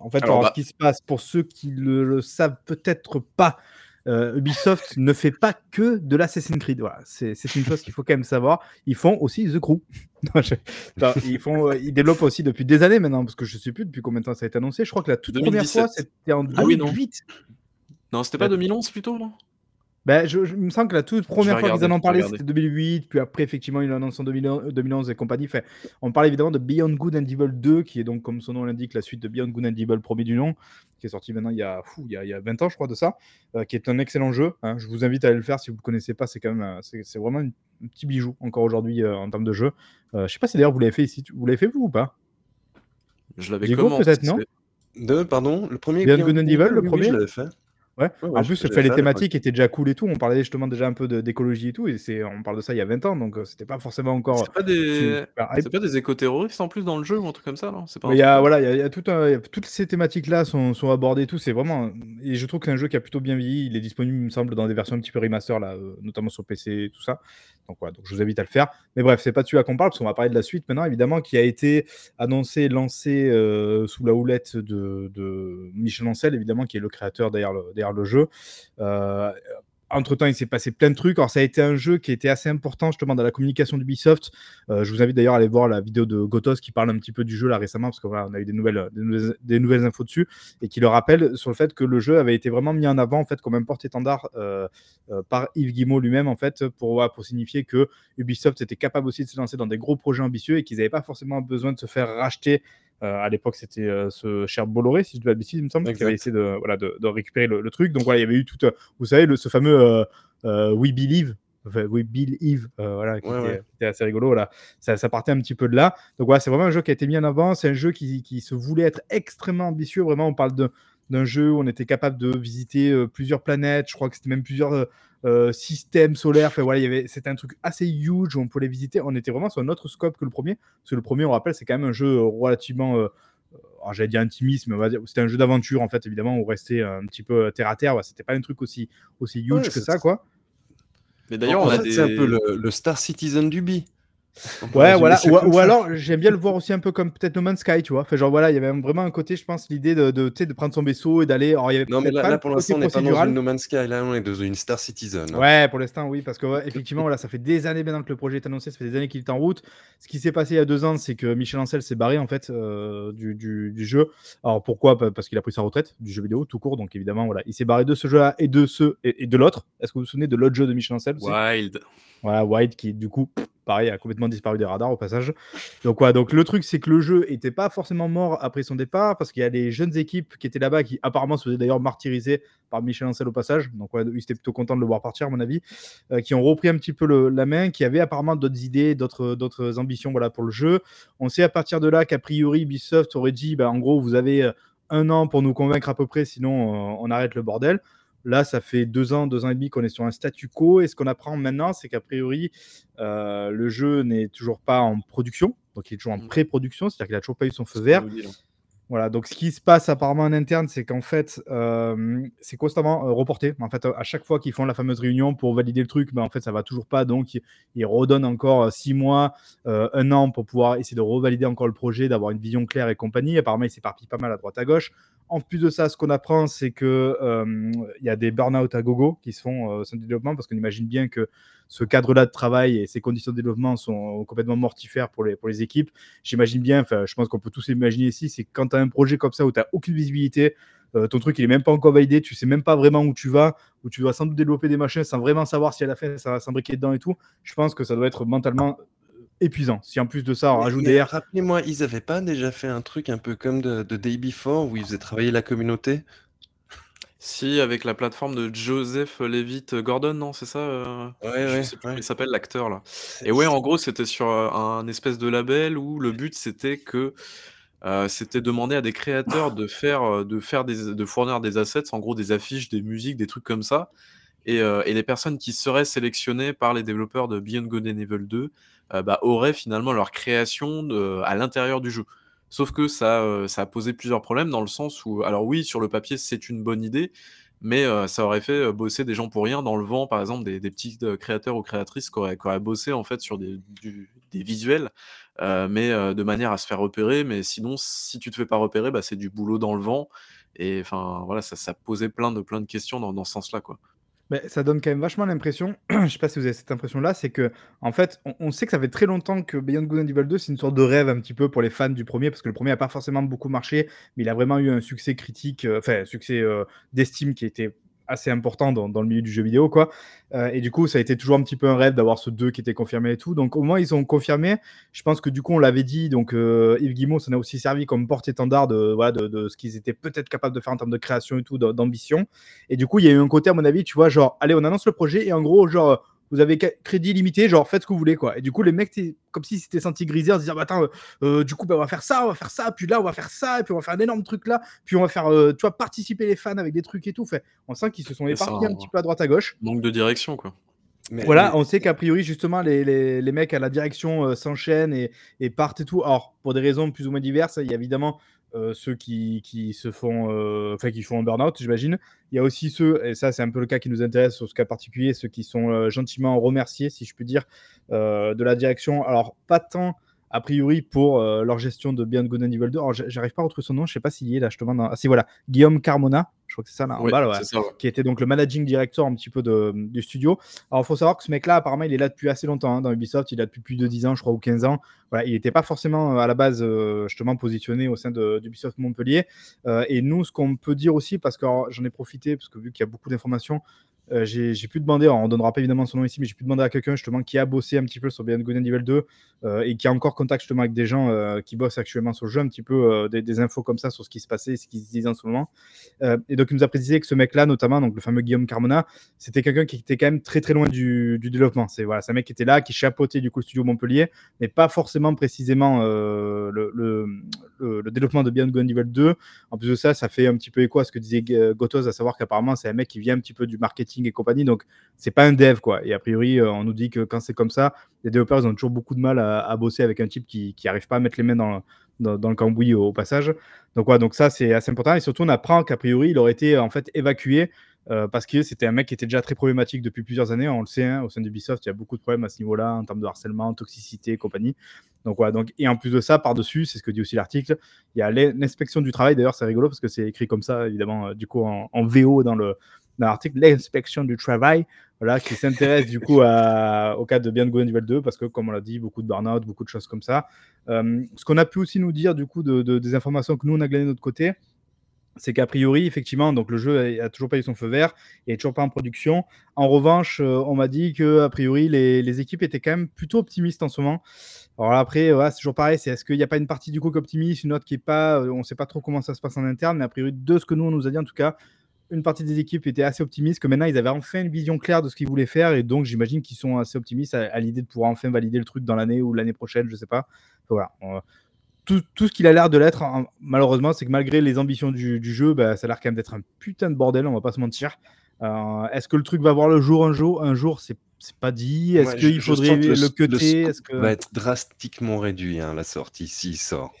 en fait, alors, bah ce qui se passe, pour ceux qui le, le savent peut-être pas, euh, Ubisoft ne fait pas que de l'Assassin's Creed. Voilà, c'est une chose qu'il faut quand même savoir. Ils font aussi The Crew. ils, font, euh, ils développent aussi depuis des années maintenant, parce que je ne sais plus depuis combien de temps ça a été annoncé. Je crois que la toute première fois, c'était en 2008. Ah oui, non, non c'était pas 2011 plutôt, non? Ben, je, il me semble que la toute première fois qu'ils en ont parlé, c'était 2008. Puis après, effectivement, ils l'ont annoncé en 2011 et compagnie. Fait, on parle évidemment de Beyond Good and Evil 2, qui est donc, comme son nom l'indique, la suite de Beyond Good and Evil, premier du nom, qui est sorti maintenant il y a, fou, il y a, il y a 20 ans, je crois, de ça, euh, qui est un excellent jeu. Hein. Je vous invite à aller le faire si vous ne connaissez pas. C'est quand même, euh, c'est vraiment un, petit bijou encore aujourd'hui euh, en termes de jeu. je sais pas si d'ailleurs vous l'avez fait ici. Vous l'avez fait vous ou pas? Je l'avais commencé. peut-être, non? de, pardon, le premier Beyond Good and Evil, le premier? Je l'avais fait. Ouais. en plus, fait, les thématiques étaient déjà cool et tout. On parlait justement déjà un peu d'écologie et tout. Et c'est, on parle de ça il y a 20 ans, donc c'était pas forcément encore. C'est pas des, c'est pas des éco-terroristes en plus dans le jeu ou un truc comme ça, non? Il y a, voilà, il y a, tout un... toutes ces thématiques-là sont, sont abordées et tout. C'est vraiment. Et je trouve que c'est un jeu qui a plutôt bien vieilli. Il est disponible, il me semble, dans des versions un petit peu remaster, là, notamment sur PC et tout ça. Donc voilà, donc je vous invite à le faire. Mais bref, c'est pas dessus à qu'on parle, parce qu'on va parler de la suite maintenant, évidemment, qui a été annoncé, lancé sous la houlette de, de Michel Ancel, évidemment, qui est le créateur derrière le, le jeu. Euh, entre-temps, il s'est passé plein de trucs. Alors, ça a été un jeu qui était assez important justement dans la communication d'Ubisoft. Euh, je vous invite d'ailleurs à aller voir la vidéo de Gotos qui parle un petit peu du jeu là récemment, parce qu'on on a eu des nouvelles, des nouvelles, infos dessus, et qui le rappelle sur le fait que le jeu avait été vraiment mis en avant en fait comme un porte-étendard euh, par Yves Guillemot lui-même en fait pour, pour signifier que Ubisoft était capable aussi de se lancer dans des gros projets ambitieux et qu'ils n'avaient pas forcément besoin de se faire racheter euh, à l'époque, c'était euh, ce cher Bolloré, si je dois le il me semble, qui avait essayé de, voilà, de, récupérer le, truc. Donc voilà, il y avait eu tout, euh, vous savez, le, ce fameux We Believe, We Believe, voilà, qui, était, assez rigolo. Voilà. Ça, ça, partait un petit peu de là. Donc voilà, c'est vraiment un jeu qui a été mis en avant. C'est un jeu qui, qui, se voulait être extrêmement ambitieux. Vraiment, on parle de, d'un jeu où on était capable de visiter plusieurs planètes. Je crois que c'était même plusieurs systèmes solaires. Enfin, voilà, c'était un truc assez huge où on pouvait les visiter. On était vraiment sur un autre scope que le premier. Parce que le premier, on rappelle, c'est quand même un jeu relativement j'allais dire intimiste, mais c'était un jeu d'aventure en fait, évidemment, où on restait un petit peu terre à terre. c'était pas un truc aussi, aussi huge que ça, quoi. Mais d'ailleurs, on a des... c'est un peu le, le Star Citizen du B. Ouais, voilà. Ou, alors, j'aime bien le voir aussi un peu comme peut-être No Man's Sky, tu vois. Enfin, genre, voilà, il y avait vraiment un côté, je pense, l'idée de, de, de prendre son vaisseau et d'aller. Non, mais là, pour l'instant, on n'est pas dans une No Man's Sky, là, on est dans une Star Citizen. Hein. Ouais, pour l'instant, oui, parce que, effectivement, voilà, ça fait des années maintenant que le projet est annoncé, ça fait des années qu'il est en route. Ce qui s'est passé il y a deux ans, c'est que Michel Ancel s'est barré, en fait, euh, du, du, du, jeu. Alors, pourquoi? Parce qu'il a pris sa retraite du jeu vidéo, tout court. Donc, évidemment, voilà, il s'est barré de ce jeu-là et de ce et, de l'autre. Est-ce que vous vous souvenez de l'autre jeu de Michel Ancel Wild. Voilà, Wild qui, du coup, pareil, a complètement disparu des radars au passage. Donc, ouais, donc le truc, c'est que le jeu n'était pas forcément mort après son départ, parce qu'il y a des jeunes équipes qui étaient là-bas qui apparemment se faisaient d'ailleurs martyriser par Michel Ancel au passage. Donc, ouais, ils étaient plutôt contents de le voir partir, à mon avis, euh, qui ont repris un petit peu la main, qui avaient apparemment d'autres idées, d'autres ambitions voilà, pour le jeu. On sait à partir de là qu'a priori, Ubisoft aurait dit, bah, en gros, vous avez euh, un an pour nous convaincre à peu près, sinon euh, on arrête le bordel. Là, ça fait deux ans, deux ans et demi qu'on est sur un statu quo. Et ce qu'on apprend maintenant, c'est qu'a priori, euh, le jeu n'est toujours pas en production. Donc, il est toujours en mmh. pré-production, c'est-à-dire qu'il n'a toujours pas eu son feu vert. Voilà, donc ce qui se passe apparemment en interne, c'est qu'en fait, euh, c'est constamment euh, reporté. En fait, à chaque fois qu'ils font la fameuse réunion pour valider le truc, ben, en fait, ça va toujours pas. Donc, ils, redonnent encore six mois, un an pour pouvoir essayer de revalider encore le projet, d'avoir une vision claire et compagnie. Apparemment, ils s'éparpillent pas mal à droite à gauche. En plus de ça, ce qu'on apprend, c'est qu'il euh, y a des burn-out à gogo qui se font euh, du développement parce qu'on imagine bien que ce cadre-là de travail et ces conditions de développement sont complètement mortifères pour les, équipes. J'imagine bien, je pense qu'on peut tous imaginer ici, c'est quand tu as un projet comme ça où tu n'as aucune visibilité, euh, ton truc il est même pas encore validé, tu sais même pas vraiment où tu vas, où tu dois sans doute développer des machines sans vraiment savoir si à la fin ça va s'imbriquer dedans et tout. Je pense que ça doit être mentalement épuisant. Si en plus de ça, on rajoute des Rappelez-moi, ils avaient pas déjà fait un truc un peu comme de, Day Before où ils faisaient travailler la communauté? Si, avec la plateforme de Joseph Levitt Gordon, non, c'est ça euh, Ouais, ouais, sais plus il s'appelle l'acteur là. Et ouais, en gros, c'était sur euh, un espèce de label où le but c'était que euh, c'était demander à des créateurs de faire, de faire des, de fournir des assets, en gros des affiches, des musiques, des trucs comme ça. Et, et les personnes qui seraient sélectionnées par les développeurs de Beyond Good and Evil 2 euh, bah, auraient finalement leur création à l'intérieur du jeu. Sauf que ça, euh, ça a posé plusieurs problèmes dans le sens où, alors oui, sur le papier, c'est une bonne idée, mais euh, ça aurait fait bosser des gens pour rien dans le vent, par exemple, des, petits créateurs ou créatrices qui auraient, bossé en fait sur des, visuels, mais de manière à se faire repérer. Mais sinon, si tu te fais pas repérer, bah, c'est du boulot dans le vent. Et enfin, voilà, ça, posait plein de, questions dans, ce sens-là, ça donne quand même vachement l'impression, je sais pas si vous avez cette impression-là, c'est que en fait, on, sait que ça fait très longtemps que Beyond Good and Evil 2, c'est une sorte de rêve un petit peu pour les fans du premier, parce que le premier n'a pas forcément beaucoup marché, mais il a vraiment eu un succès critique, euh, enfin, un succès euh, d'estime qui était assez important dans, dans, le milieu du jeu vidéo, quoi. Euh, et du coup, ça a été toujours un petit peu un rêve d'avoir ce 2 qui était confirmé et tout. Donc, au moins, ils ont confirmé. Je pense que du coup, on l'avait dit. Donc, euh, Yves Guimau, ça n'a aussi servi comme porte-étendard de, voilà, de, de, ce qu'ils étaient peut-être capables de faire en termes de création et tout, d'ambition. Et du coup, il y a eu un côté, à mon avis, tu vois, genre, allez, on annonce le projet et en gros, genre, vous avez crédit limité, genre faites ce que vous voulez quoi. Et du coup, les mecs, comme si c'était senti grisé en se disant, bah, attends, euh, du coup, bah, on va faire ça, on va faire ça, puis là, on va faire ça, et puis on va faire un énorme truc là, puis on va faire, euh, tu vois, participer les fans avec des trucs et tout. Fait, on sent qu'ils se sont éparpillés un petit peu à droite à gauche. Manque de direction quoi. voilà, on sait qu'a priori, justement, les, les, les, mecs à la direction euh, s'enchaînent et, et, partent et tout. Alors, pour des raisons plus ou moins diverses, il y a évidemment euh, ceux qui, qui, se font, euh, enfin, qui font un burn-out, j'imagine. Il y a aussi ceux, et ça, c'est un peu le cas qui nous intéresse sur ce cas particulier, ceux qui sont euh, gentiment remerciés, si je puis dire, de la direction. Alors, pas tant a priori pour leur gestion de Beyond Good and Evil 2. Alors, j'arrive pas à retrouver son nom, je sais pas s'il est là, je te demande. Ah, si, voilà, Guillaume Carmona, je crois que c'est ça là, en bas, qui était donc le managing director un petit peu de, du studio. Alors, il faut savoir que ce mec-là, apparemment, il est là depuis assez longtemps hein, dans Ubisoft, il est là depuis plus de 10 ans, je crois, ou 15 ans. Voilà, il n'était pas forcément à la base, euh, justement, positionné au sein d'Ubisoft Montpellier. Euh, et nous, ce qu'on peut dire aussi, parce que j'en ai profité, parce que vu qu'il y a beaucoup d'informations, euh, j'ai pu demander, on donnera pas évidemment son nom ici, mais j'ai pu demander à quelqu'un justement qui a bossé un petit peu sur Beyond Good and Evil 2 euh, et qui a encore contact justement avec des gens euh, qui bossent actuellement sur le jeu, un petit peu des, infos comme ça sur ce qui se passait, ce qui se disait en ce moment. et donc il nous a précisé que ce mec-là, notamment, donc le fameux Guillaume Carmona, c'était quelqu'un qui était quand même très très loin du, développement. C'est voilà, un mec qui était là, qui chapeautait du coup le studio Montpellier, mais pas forcément précisément le, le, développement de Beyond Good and Evil 2. En plus de ça, ça fait un petit peu écho à ce que disait Gotos, à savoir qu'apparemment c'est un mec qui vient un petit peu du marketing et compagnie. Donc, c'est pas un dev, quoi. Et a priori, euh, on nous dit que quand c'est comme ça, les développeurs, ils ont toujours beaucoup de mal à, bosser avec un type qui n'arrive pas à mettre les mains dans, dans, le cambouis au, passage. Donc, ouais, donc ça, c'est assez important. Et surtout, on apprend qu'a priori, il aurait été en fait évacué euh, parce que c'était un mec qui était déjà très problématique depuis plusieurs années. On le sait, hein, au sein d'Ubisoft, il y a beaucoup de problèmes à ce niveau-là en termes de harcèlement, toxicité compagnie. Donc, voilà, donc, et en plus de ça, par-dessus, c'est ce que dit aussi l'article, il y a l'inspection du travail. D'ailleurs, c'est rigolo parce que c'est écrit comme ça, évidemment, euh, du coup, en, en, VO dans le, dans l'article l'inspection du travail, voilà, qui s'intéresse du coup au cas de Beyond Good Evil 2, parce que comme on l'a dit, beaucoup de burn-out, beaucoup de choses comme ça. Euh, ce qu'on a pu aussi nous dire du coup de, des informations que nous on a glanées de notre côté, c'est qu'a priori, effectivement, donc le jeu a, toujours pas eu son feu vert et est toujours pas en production. En revanche, euh, on m'a dit que a priori les, les, équipes étaient quand même plutôt optimistes en ce moment. Alors après, c'est toujours pareil, c'est est-ce qu'il n'y a pas une partie du coup optimiste, une autre qui est pas, euh, on ne sait pas trop comment ça se passe en interne, mais a priori de ce que nous on nous a dit en tout cas, une partie des équipes était assez optimiste, que maintenant ils avaient enfin une vision claire de ce qu'ils voulaient faire, et donc j'imagine qu'ils sont assez optimistes à, l'idée de pouvoir enfin valider le truc dans l'année ou l'année prochaine, je sais pas. voilà. tout, tout, ce qu'il a l'air de l'être, malheureusement, c'est que malgré les ambitions du, jeu, bah, ça a l'air quand même d'être un putain de bordel, on va pas se mentir. Euh, est-ce que le truc va voir le jour un jour Un jour, c'est pas dit. Est-ce qu'il faudrait le, le cutter? que... va être drastiquement réduit, hein, la sortie, s'il sort.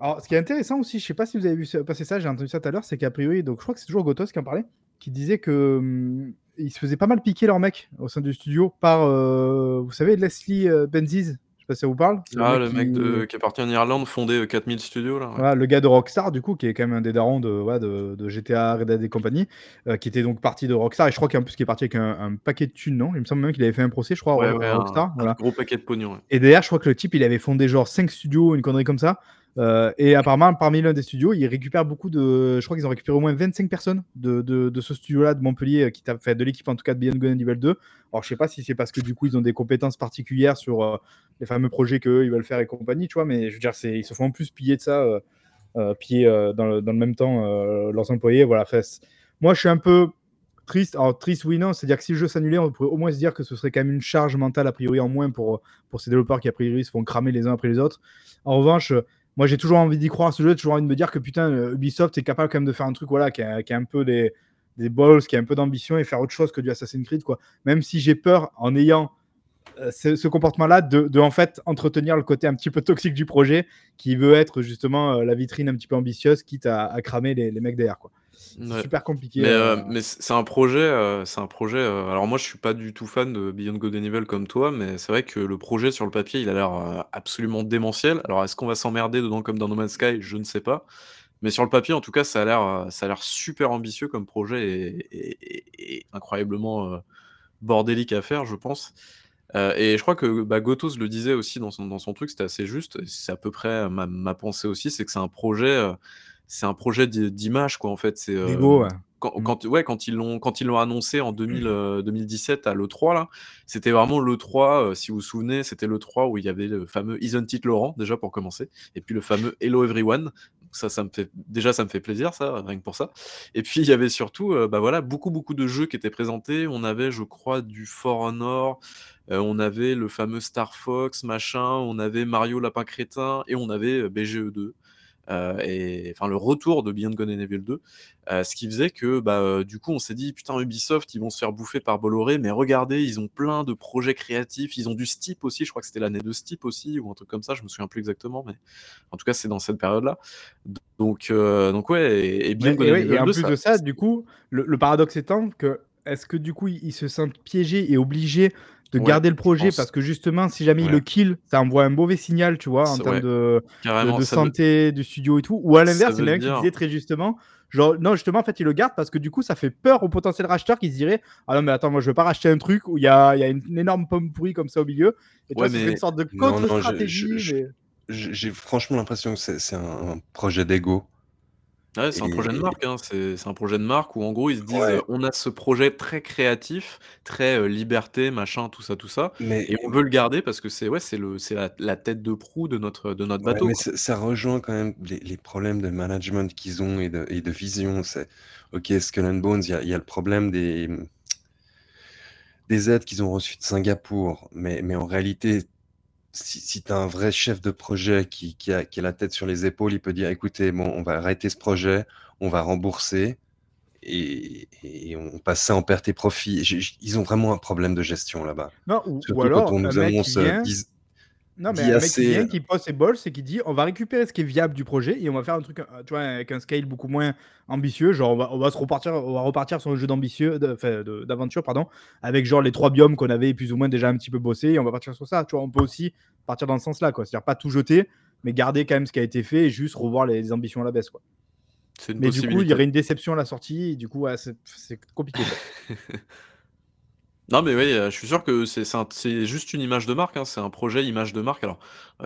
Alors, ce qui est intéressant aussi, je sais pas si vous avez vu passer ça, j'ai entendu ça tout à l'heure, c'est qu'a priori, donc je crois que c'est toujours Gotos qui en parlait, qui disait que hum, ils se faisaient pas mal piquer leur mec au sein du studio par, euh, vous savez, Leslie euh, Benzies. Je sais pas si ça vous parle. ah, le mec de, qui est parti en Irlande, fondé 4000 euh, studios là. le gars de Rockstar, du coup, qui est quand même un des darons de, de, de, GTA, Red Dead et compagnie, qui était donc parti de Rockstar, et je crois qu'en plus qui est parti avec un, paquet de thunes, non? Il me semble même qu'il avait fait un procès, je crois, à Rockstar. Un, gros paquet de pognon. Et d'ailleurs, je crois que le type, il avait fondé genre 5 studios, une connerie comme ça. Euh, et apparemment, parmi l'un des studios, ils récupèrent beaucoup de. Je crois qu'ils ont récupéré au moins 25 personnes de, ce studio-là de Montpellier, euh, qui fait de l'équipe en tout cas de Beyond and Evil 2. Alors, je sais pas si c'est parce que du coup, ils ont des compétences particulières sur euh, les fameux projets qu'ils veulent faire et compagnie, tu vois, mais je veux dire, ils se font en plus piller de ça, piller dans le, dans, le, même temps leurs employés. Voilà, moi, je suis un peu triste. Alors, triste, oui, non, c'est-à-dire que si le jeu s'annulait, on pourrait au moins se dire que ce serait quand même une charge mentale a priori en moins pour, pour ces développeurs qui a priori se font cramer les uns après les autres. En revanche, moi j'ai toujours envie d'y croire à ce jeu, j'ai toujours envie de me dire que putain, euh, Ubisoft est capable quand même de faire un truc voilà, qui, a, un peu des, des balls, qui a un peu d'ambition et faire autre chose que du Assassin's Creed. Quoi. Même si j'ai peur en ayant euh, ce, comportement-là de, en fait entretenir le côté un petit peu toxique du projet qui veut être justement euh, la vitrine un petit peu ambitieuse, quitte à, cramer les, les mecs derrière. Quoi. C'est super compliqué. Mais, euh, euh. c'est un projet, euh, c'est un projet. alors moi, je suis pas du tout fan de Beyond Good and Evil comme toi, mais c'est vrai que le projet sur le papier, il a l'air absolument démentiel. Alors, est-ce qu'on va s'emmerder dedans comme dans No Man's Sky? Je ne sais pas. Mais sur le papier, en tout cas, ça a l'air, ça a l'air super ambitieux comme projet et, incroyablement bordélique à faire, je pense. et je crois que bah, Gotos le disait aussi dans son, dans son truc, c'était assez juste. C'est à peu près ma, ma pensée aussi, c'est que c'est un projet c'est un projet d'image, quoi, en fait. C'est, euh, ouais. Quand, mmh. quand, ouais, quand ils l'ont, quand ils l'ont annoncé en 2000, 2017 mmh. euh, à l'E3, là, c'était vraiment l'E3, euh, si vous vous souvenez, c'était l'E3 où il y avait le fameux Isn't It Laurent, déjà pour commencer, et puis le fameux Hello Everyone. Ça, ça me fait, déjà, ça me fait plaisir, ça, rien que pour ça. Et puis, il y avait surtout, bah voilà, beaucoup, beaucoup de jeux qui étaient présentés. On avait, je crois, du For Honor, on avait le fameux Star Fox, machin, on avait Mario Lapin Crétin, et on avait BGE2. Euh, et enfin le retour de Beyond Good and Evil 2, euh, ce qui faisait que bah, euh, du coup on s'est dit putain Ubisoft ils vont se faire bouffer par Bolloré, mais regardez ils ont plein de projets créatifs, ils ont du Steep aussi, je crois que c'était l'année de Steep aussi ou un truc comme ça, je me souviens plus exactement, mais en tout cas c'est dans cette période-là. Donc donc ouais et, Beyond Good and Evil 2. Et en plus de ça, du coup le, paradoxe étant que est-ce que du coup ils se sentent piégés et obligés de garder le projet parce que justement, si jamais il le kill, ça envoie un mauvais signal, tu vois, en termes de, de, santé du studio et tout. Ou à l'inverse, c'est l'un qui disait très justement, genre, non, justement, en fait, il le garde parce que du coup, ça fait peur aux potentiels racheteurs qui se diraient, ah non, mais attends, moi, je veux pas racheter un truc où il y a, y a, une, énorme pomme pourrie comme ça au milieu. Et toi, c'est une sorte de contre-stratégie. J'ai franchement l'impression que c'est un, projet d'ego. Ouais, c'est un projet de marque, hein. C'est un projet de marque où en gros ils se disent, «On a ce projet très créatif, très, liberté, machin, tout ça, tout ça et on veut le garder parce que c'est ouais, c'est le c'est la tête de proue de notre, de notre bateau, mais ça rejoint quand même les problèmes de management qu'ils ont et de et de vision. C'est OK, Skull and Bones, il y a y a le problème des, mmh, des aides qu'ils ont reçues de Singapour, mais mais en réalité si, tu as un vrai chef de projet qui, a, qui a la tête sur les épaules, il peut dire écoutez, bon, on va arrêter ce projet, on va rembourser et, on passe ça en perte et profit. Ils ont vraiment un problème de gestion là-bas. Non, ou, alors, quand on nous annonce euh, non, mais un mec qui vient, qui pose ses balls, c'est qui dit on va récupérer ce qui est viable du projet et on va faire un truc, euh, tu vois, avec un scale beaucoup moins ambitieux. Genre, on va, se repartir, on va repartir sur un jeu d'ambitieux, d'aventure, pardon, avec genre les trois biomes qu'on avait plus ou moins déjà un petit peu bossé et on va partir sur ça. Tu vois, on peut aussi partir dans ce sens-là, quoi. C'est-à-dire pas tout jeter, mais garder quand même ce qui a été fait et juste revoir les, ambitions à la baisse, quoi. Mais du coup, il y aurait une déception à la sortie, et du coup, c'est compliqué. Non, mais oui, je suis sûr que c'est c'est juste une image de marque, hein, c'est un projet image de marque. Alors,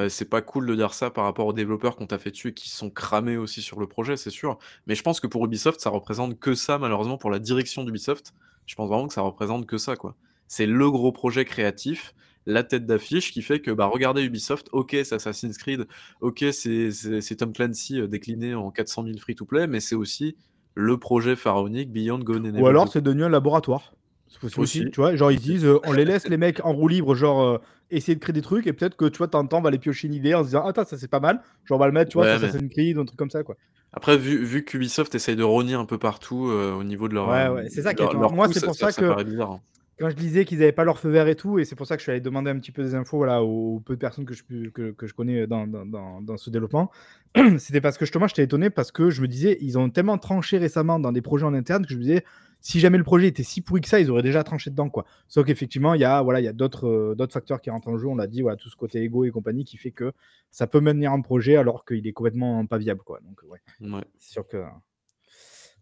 c'est pas cool de dire ça par rapport aux développeurs qu'on t'a fait dessus et qui sont cramés aussi sur le projet, c'est sûr. Mais je pense que pour Ubisoft, ça représente que ça, malheureusement, pour la direction d'Ubisoft. Je pense vraiment que ça représente que ça, quoi. C'est le gros projet créatif, la tête d'affiche qui fait que, bah, regardez Ubisoft, OK, c'est Assassin's Creed, OK, c'est Tom Clancy, décliné en 400 000 free to play, mais c'est aussi le projet pharaonique Beyond Gone and Ou alors c'est devenu un laboratoire. C'est aussi. Tu vois, genre ils disent, euh, on les laisse les mecs en roue libre, genre euh, essayer de créer des trucs et peut-être que tu vois, t'entends, on va les piocher une idée en se disant, attends, ça c'est pas mal, genre on va le mettre, tu vois, ça c'est une crise, un truc comme ça quoi. Après, vu, vu qu'Ubisoft essaye de rogner un peu partout euh, au niveau de leur. Ouais, ouais, c'est ça qui est. Moi, c'est pour ça, que. bizarre, hein. Quand je disais qu'ils n'avaient pas leur feu vert et tout, et c'est pour ça que je suis allé demander un petit peu des infos voilà, aux, peu de personnes que je, que, que je connais dans, dans, dans, ce développement, c'était parce que justement, j'étais étonné parce que je me disais, ils ont tellement tranché récemment dans des projets en interne que je me disais, si jamais le projet était si pourri que ça, ils auraient déjà tranché dedans. Quoi. Sauf qu'effectivement, il y a, voilà, y a d'autres, euh, d'autres facteurs qui rentrent en jeu. On l'a dit, voilà, tout ce côté ego et compagnie qui fait que ça peut maintenir un projet alors qu'il est complètement pas viable. Quoi. Donc, ouais, c'est sûr que.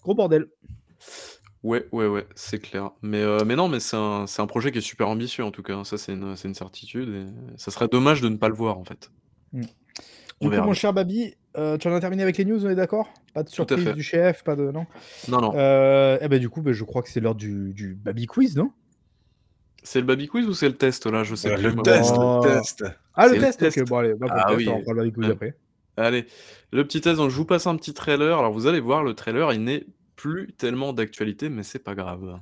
Gros bordel. Ouais, ouais, ouais, c'est clair. Mais, euh, mais non, mais c'est un, projet qui est super ambitieux en tout cas. Ça, c'est une, une certitude. Et ça serait dommage de ne pas le voir en fait. Mm. Du coup, mon cher Babi, euh, tu en as terminé avec les news, on est d'accord? Pas de surprise du chef, pas de. Non? Non, non. Euh, eh ben, du coup, ben, je crois que c'est l'heure du, du Babi Quiz, non? C'est le baby quiz ou c'est le test là? Je sais euh, le test, le test. Ah, le test, Ok, bon, allez, bah, Ah oui. on le baby quiz après. Allez, le petit test, donc je vous passe un petit trailer. Alors vous allez voir, le trailer, il n'est plus tellement d'actualité, mais c'est pas grave.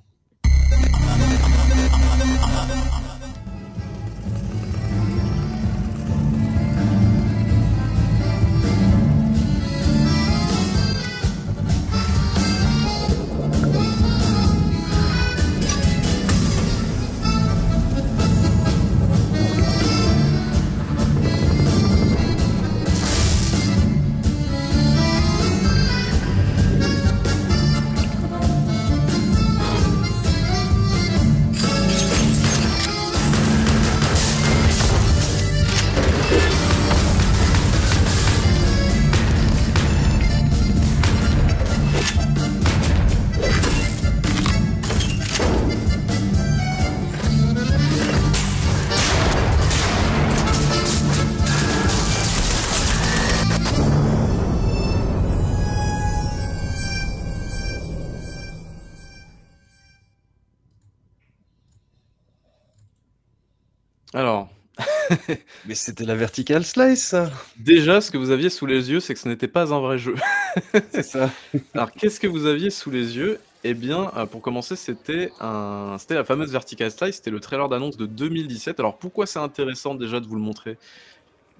C'était la vertical slice, Déjà, ce que vous aviez sous les yeux, c'est que ce n'était pas un vrai jeu. C'est ça. Alors, qu'est-ce que vous aviez sous les yeux? Eh bien, euh, pour commencer, c'était un... c'était la fameuse vertical slice, c'était le trailer d'annonce de 2017. Alors, pourquoi c'est intéressant déjà de vous le montrer?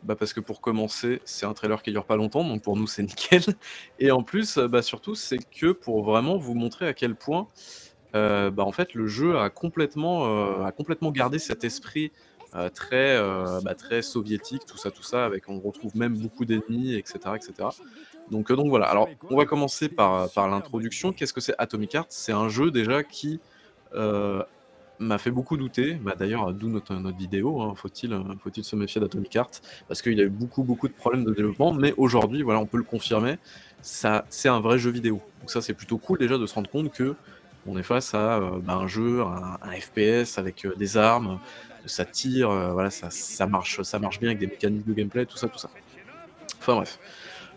Bah parce que pour commencer, c'est un trailer qui dure pas longtemps, donc pour nous c'est nickel. Et en plus, euh, bah surtout, c'est que pour vraiment vous montrer à quel point, euh, bah en fait, le jeu a complètement, a complètement gardé cet esprit euh, très, euh, bah, très soviétique, tout ça, tout ça, avec on retrouve même beaucoup d'ennemis, etc., etc. Donc, euh, donc voilà. Alors, on va commencer par, par l'introduction. Qu'est-ce que c'est Atomic Heart? C'est un jeu déjà qui m'a fait beaucoup douter. Bah, D'ailleurs, d'où notre, notre vidéo. Hein. Faut-il faut se méfier d'Atomic Heart? Parce qu'il y a eu beaucoup, beaucoup de problèmes de développement. Mais aujourd'hui, voilà, on peut le confirmer. C'est un vrai jeu vidéo. Donc ça, c'est plutôt cool déjà de se rendre compte que on est face à bah, un jeu, un FPS avec des armes, ça tire, euh, voilà, ça, ça, marche, ça marche bien avec des mécaniques de gameplay, tout ça, tout ça. Enfin bref.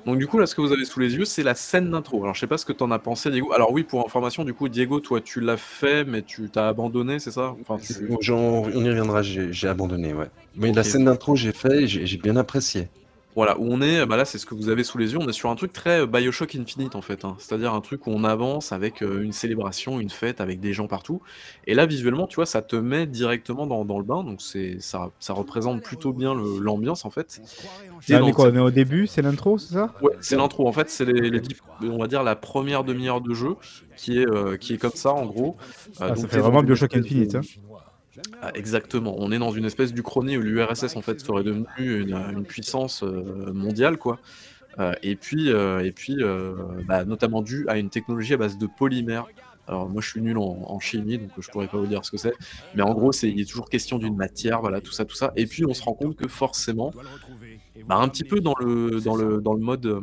Donc du coup, là, ce que vous avez sous les yeux, c'est la scène d'intro. Alors, je sais pas ce que tu en as pensé, Diego. Alors oui, pour information, du coup, Diego, toi, tu l'as fait, mais tu t'as abandonné, c'est ça? Enfin, tu... on y reviendra, j'ai abandonné, ouais. Mais la scène d'intro, j'ai fait j'ai bien apprécié. Voilà, où on est, bah là, c'est ce que vous avez sous les yeux, on est sur un truc très, euh, BioShock Infinite, en fait, hein. C'est-à-dire un truc où on avance avec, euh, une célébration, une fête avec des gens partout et là, visuellement, tu vois, ça te met directement dans dans le bain, donc c'est ça ça représente plutôt bien l'ambiance, en fait. Tu ah, quoi? On est au début, c'est l'intro, c'est ça? Ouais, c'est l'intro, en fait, c'est les les on va dire la première demi heure de jeu qui est, euh, qui est comme ça, en gros. Ah, ça fait vraiment BioShock Infinite, hein. Ah, exactement, on est dans une espèce d'Uchronie où l'URSS en fait serait devenue une, puissance euh, mondiale quoi. Euh, et puis, euh, et puis bah, notamment dû à une technologie à base de polymère. Alors moi je suis nul en, chimie donc je pourrais pas vous dire ce que c'est, mais en gros c'est il est toujours question d'une matière, voilà tout ça tout ça. Et puis on se rend compte que forcément, bah, un petit peu dans le dans le dans le mode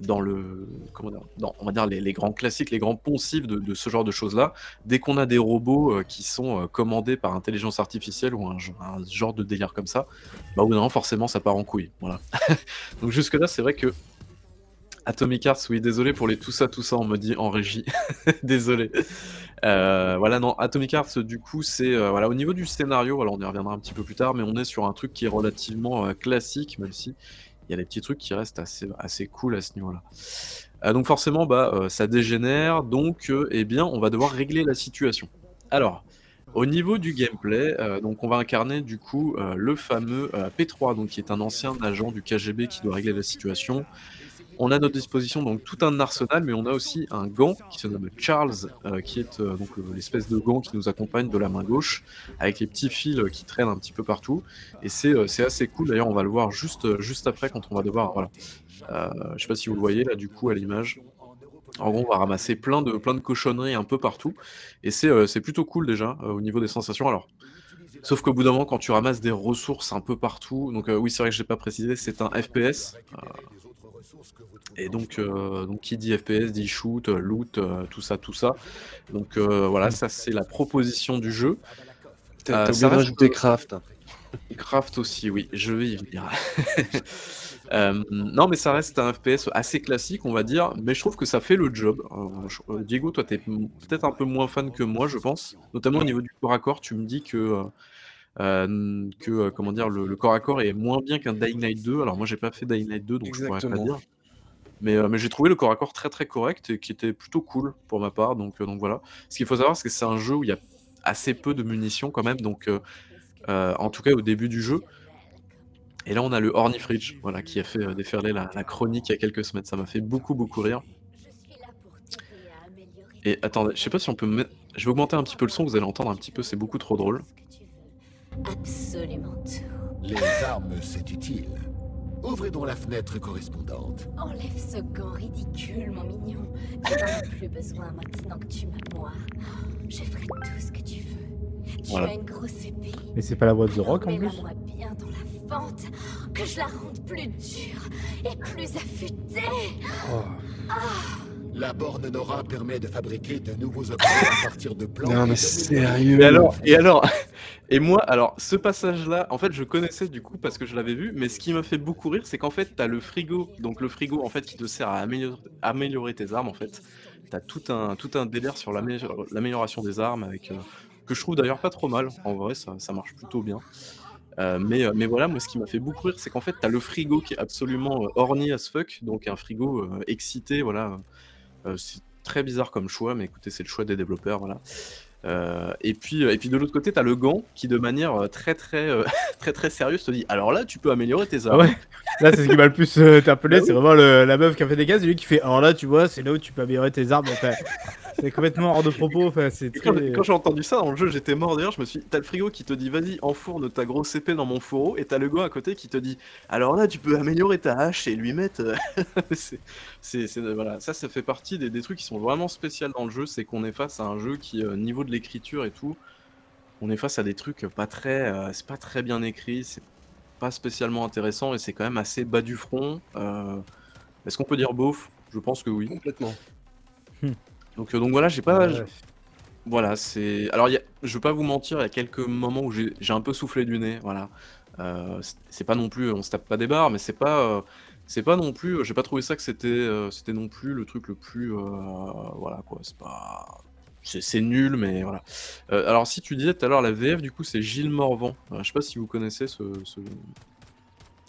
dans le comment dire, on va dire les, grands classiques, les grands poncifs de, ce genre de choses-là, dès qu'on a des robots euh, qui sont euh, commandés par intelligence artificielle ou un, genre de délire comme ça, bah bout forcément ça part en couille. Voilà. Donc jusque là c'est vrai que Atomic Arts, oui désolé pour les tout ça tout ça on me dit en régie, désolé. Euh, voilà non Atomic Arts du coup c'est voilà au niveau du scénario, alors on y reviendra un petit peu plus tard, mais on est sur un truc qui est relativement classique même si il y a des petits trucs qui restent assez, assez cool à ce niveau-là. Euh, donc forcément, bah, euh, ça dégénère, donc euh, eh bien, on va devoir régler la situation. Alors, au niveau du gameplay, donc on va incarner du coup le fameux P3, donc qui est un ancien agent du KGB qui doit régler la situation. On a à notre disposition donc tout un arsenal, mais on a aussi un gant qui se nomme Charles, euh, qui est euh, donc l'espèce de gant qui nous accompagne de la main gauche, avec les petits fils qui traînent un petit peu partout. Et c'est euh, assez cool. D'ailleurs, on va le voir juste juste après quand on va devoir. Voilà. je sais pas si vous le voyez là du coup à l'image. En gros, on va ramasser plein de, plein de cochonneries un peu partout. Et c'est plutôt cool déjà au niveau des sensations. Alors, sauf qu'au bout d'un moment, quand tu ramasses des ressources un peu partout, donc oui, c'est vrai que je n'ai pas précisé, c'est un FPS. Et donc, euh, donc qui dit FPS dit shoot, loot, euh, tout ça, tout ça. Donc euh, voilà, ça c'est la proposition du jeu. T'as oublié rajouter craft. Craft aussi, oui, je vais y venir. non, mais ça reste un FPS assez classique, on va dire, mais je trouve que ça fait le job. Diego, toi, t'es peut-être un peu moins fan que moi, je pense, notamment au niveau du corps à corps. Tu me dis que, que comment dire, le, corps à corps est moins bien qu'un Dying Light 2. Alors, moi, j'ai pas fait Dying Light 2, donc je pourrais pas dire. Euh, mais, j'ai trouvé le corps à corps très très correct et qui était plutôt cool pour ma part. Donc, euh, donc voilà. Ce qu'il faut savoir, c'est que c'est un jeu où il y a assez peu de munitions quand même. Donc, en tout cas au début du jeu. Et là, on a le Ornifridge, voilà, qui a fait déferler la, chronique il y a quelques semaines. Ça m'a fait beaucoup beaucoup rire. Et attendez, je sais pas si on peut mettre. Je vais augmenter un petit peu le son, vous allez entendre un petit peu, c'est beaucoup trop drôle. Absolument tout. Les armes, c'est utile. Ouvrez donc la fenêtre correspondante. Enlève ce gant ridicule, mon mignon. Tu n'en as plus besoin maintenant que tu m'as moi. Je ferai tout ce que tu veux. Tu as une grosse épée. Mais c'est pas la voix de The Rock en plus moi bien dans la fente, que je la rende plus dure et plus affûtée. Oh. Ah. La borne Nora permet de fabriquer de nouveaux objets à partir de plans. Non mais sérieux. Et alors, et alors, et moi, alors ce passage-là, en fait, je connaissais du coup parce que je l'avais vu, mais ce qui m'a fait beaucoup rire, c'est qu'en fait, t'as le frigo, donc le frigo en fait qui te sert à améliorer, tes armes en fait. T'as tout un tout un délire sur l'amélioration des armes avec euh, que je trouve d'ailleurs pas trop mal. En vrai, ça, ça marche plutôt bien. Euh, mais, euh, mais voilà, moi ce qui m'a fait beaucoup rire, c'est qu'en fait, t'as le frigo qui est absolument orni as fuck, donc un frigo excité, voilà, euh, c'est très bizarre comme choix, mais écoutez, c'est le choix des développeurs, voilà. Euh, et puis, euh, et puis de l'autre côté, tu as le gant qui, de manière très très très très sérieuse, te dit alors là, tu peux améliorer tes armes. ouais. Là, c'est ce qui m'a le plus interpellé, bah c'est vraiment la meuf qui a fait des gaz, et lui qui fait alors là, tu vois, c'est là où tu peux améliorer tes armes. C'est complètement hors de propos. Enfin, c'est Quand, j'ai entendu ça dans le jeu, j'étais mort d'ailleurs. Je me suis t'as le frigo qui te dit vas-y, enfourne ta grosse épée dans mon fourreau, et t'as le gars à côté qui te dit alors là, tu peux améliorer ta hache et lui mettre. Euh, c'est, voilà, ça, ça fait partie des, trucs qui sont vraiment spéciaux dans le jeu. C'est qu'on est face à un jeu qui, euh, niveau de l'écriture et tout, on est face à des trucs pas très, euh, c'est pas très bien écrit, c'est pas spécialement intéressant et c'est quand même assez bas du front. Est-ce qu'on peut dire beauf Je pense que oui. Complètement. Hmm. Donc, euh, donc voilà, j'ai pas. Voilà, c'est. Alors, y a... je veux pas vous mentir, il y a quelques moments où j'ai un peu soufflé du nez, voilà. Euh, c'est pas non plus, on se tape pas des barres, mais c'est pas. Euh, C'est pas non plus, j'ai pas trouvé ça que c'était, heu, c'était non plus le truc le plus, heu, voilà quoi, c'est pas c'est c'est nul, mais voilà. Heu, alors si tu disais tout à l'heure la VF du coup c'est Gilles Morvan, heu, je sais pas si vous connaissez ce ce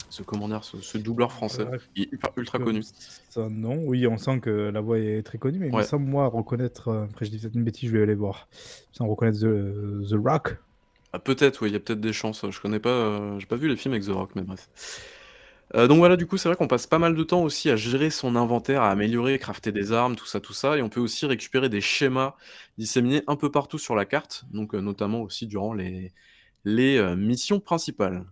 ce comment dire? Ce ce doubleur français. Il est ultra ultra comme connu. ça, non. Oui, on sent que la voix est très connue, mais il me Ouais. semble, moi, reconnaître, heu, après je dis peut-être une bêtise, je vais aller voir. Sans reconnaître The The Rock. Ah peut-être, oui, il y a peut-être des chances, je connais pas, heu, j'ai pas vu les films avec The Rock, mais bref. Heu, donc voilà, du coup, c'est vrai qu'on passe pas mal de temps aussi à gérer son inventaire, à améliorer, crafter des armes, tout ça, tout ça et on peut aussi récupérer des schémas disséminés un peu partout sur la carte, donc heu, notamment aussi durant les les, heu, missions principales.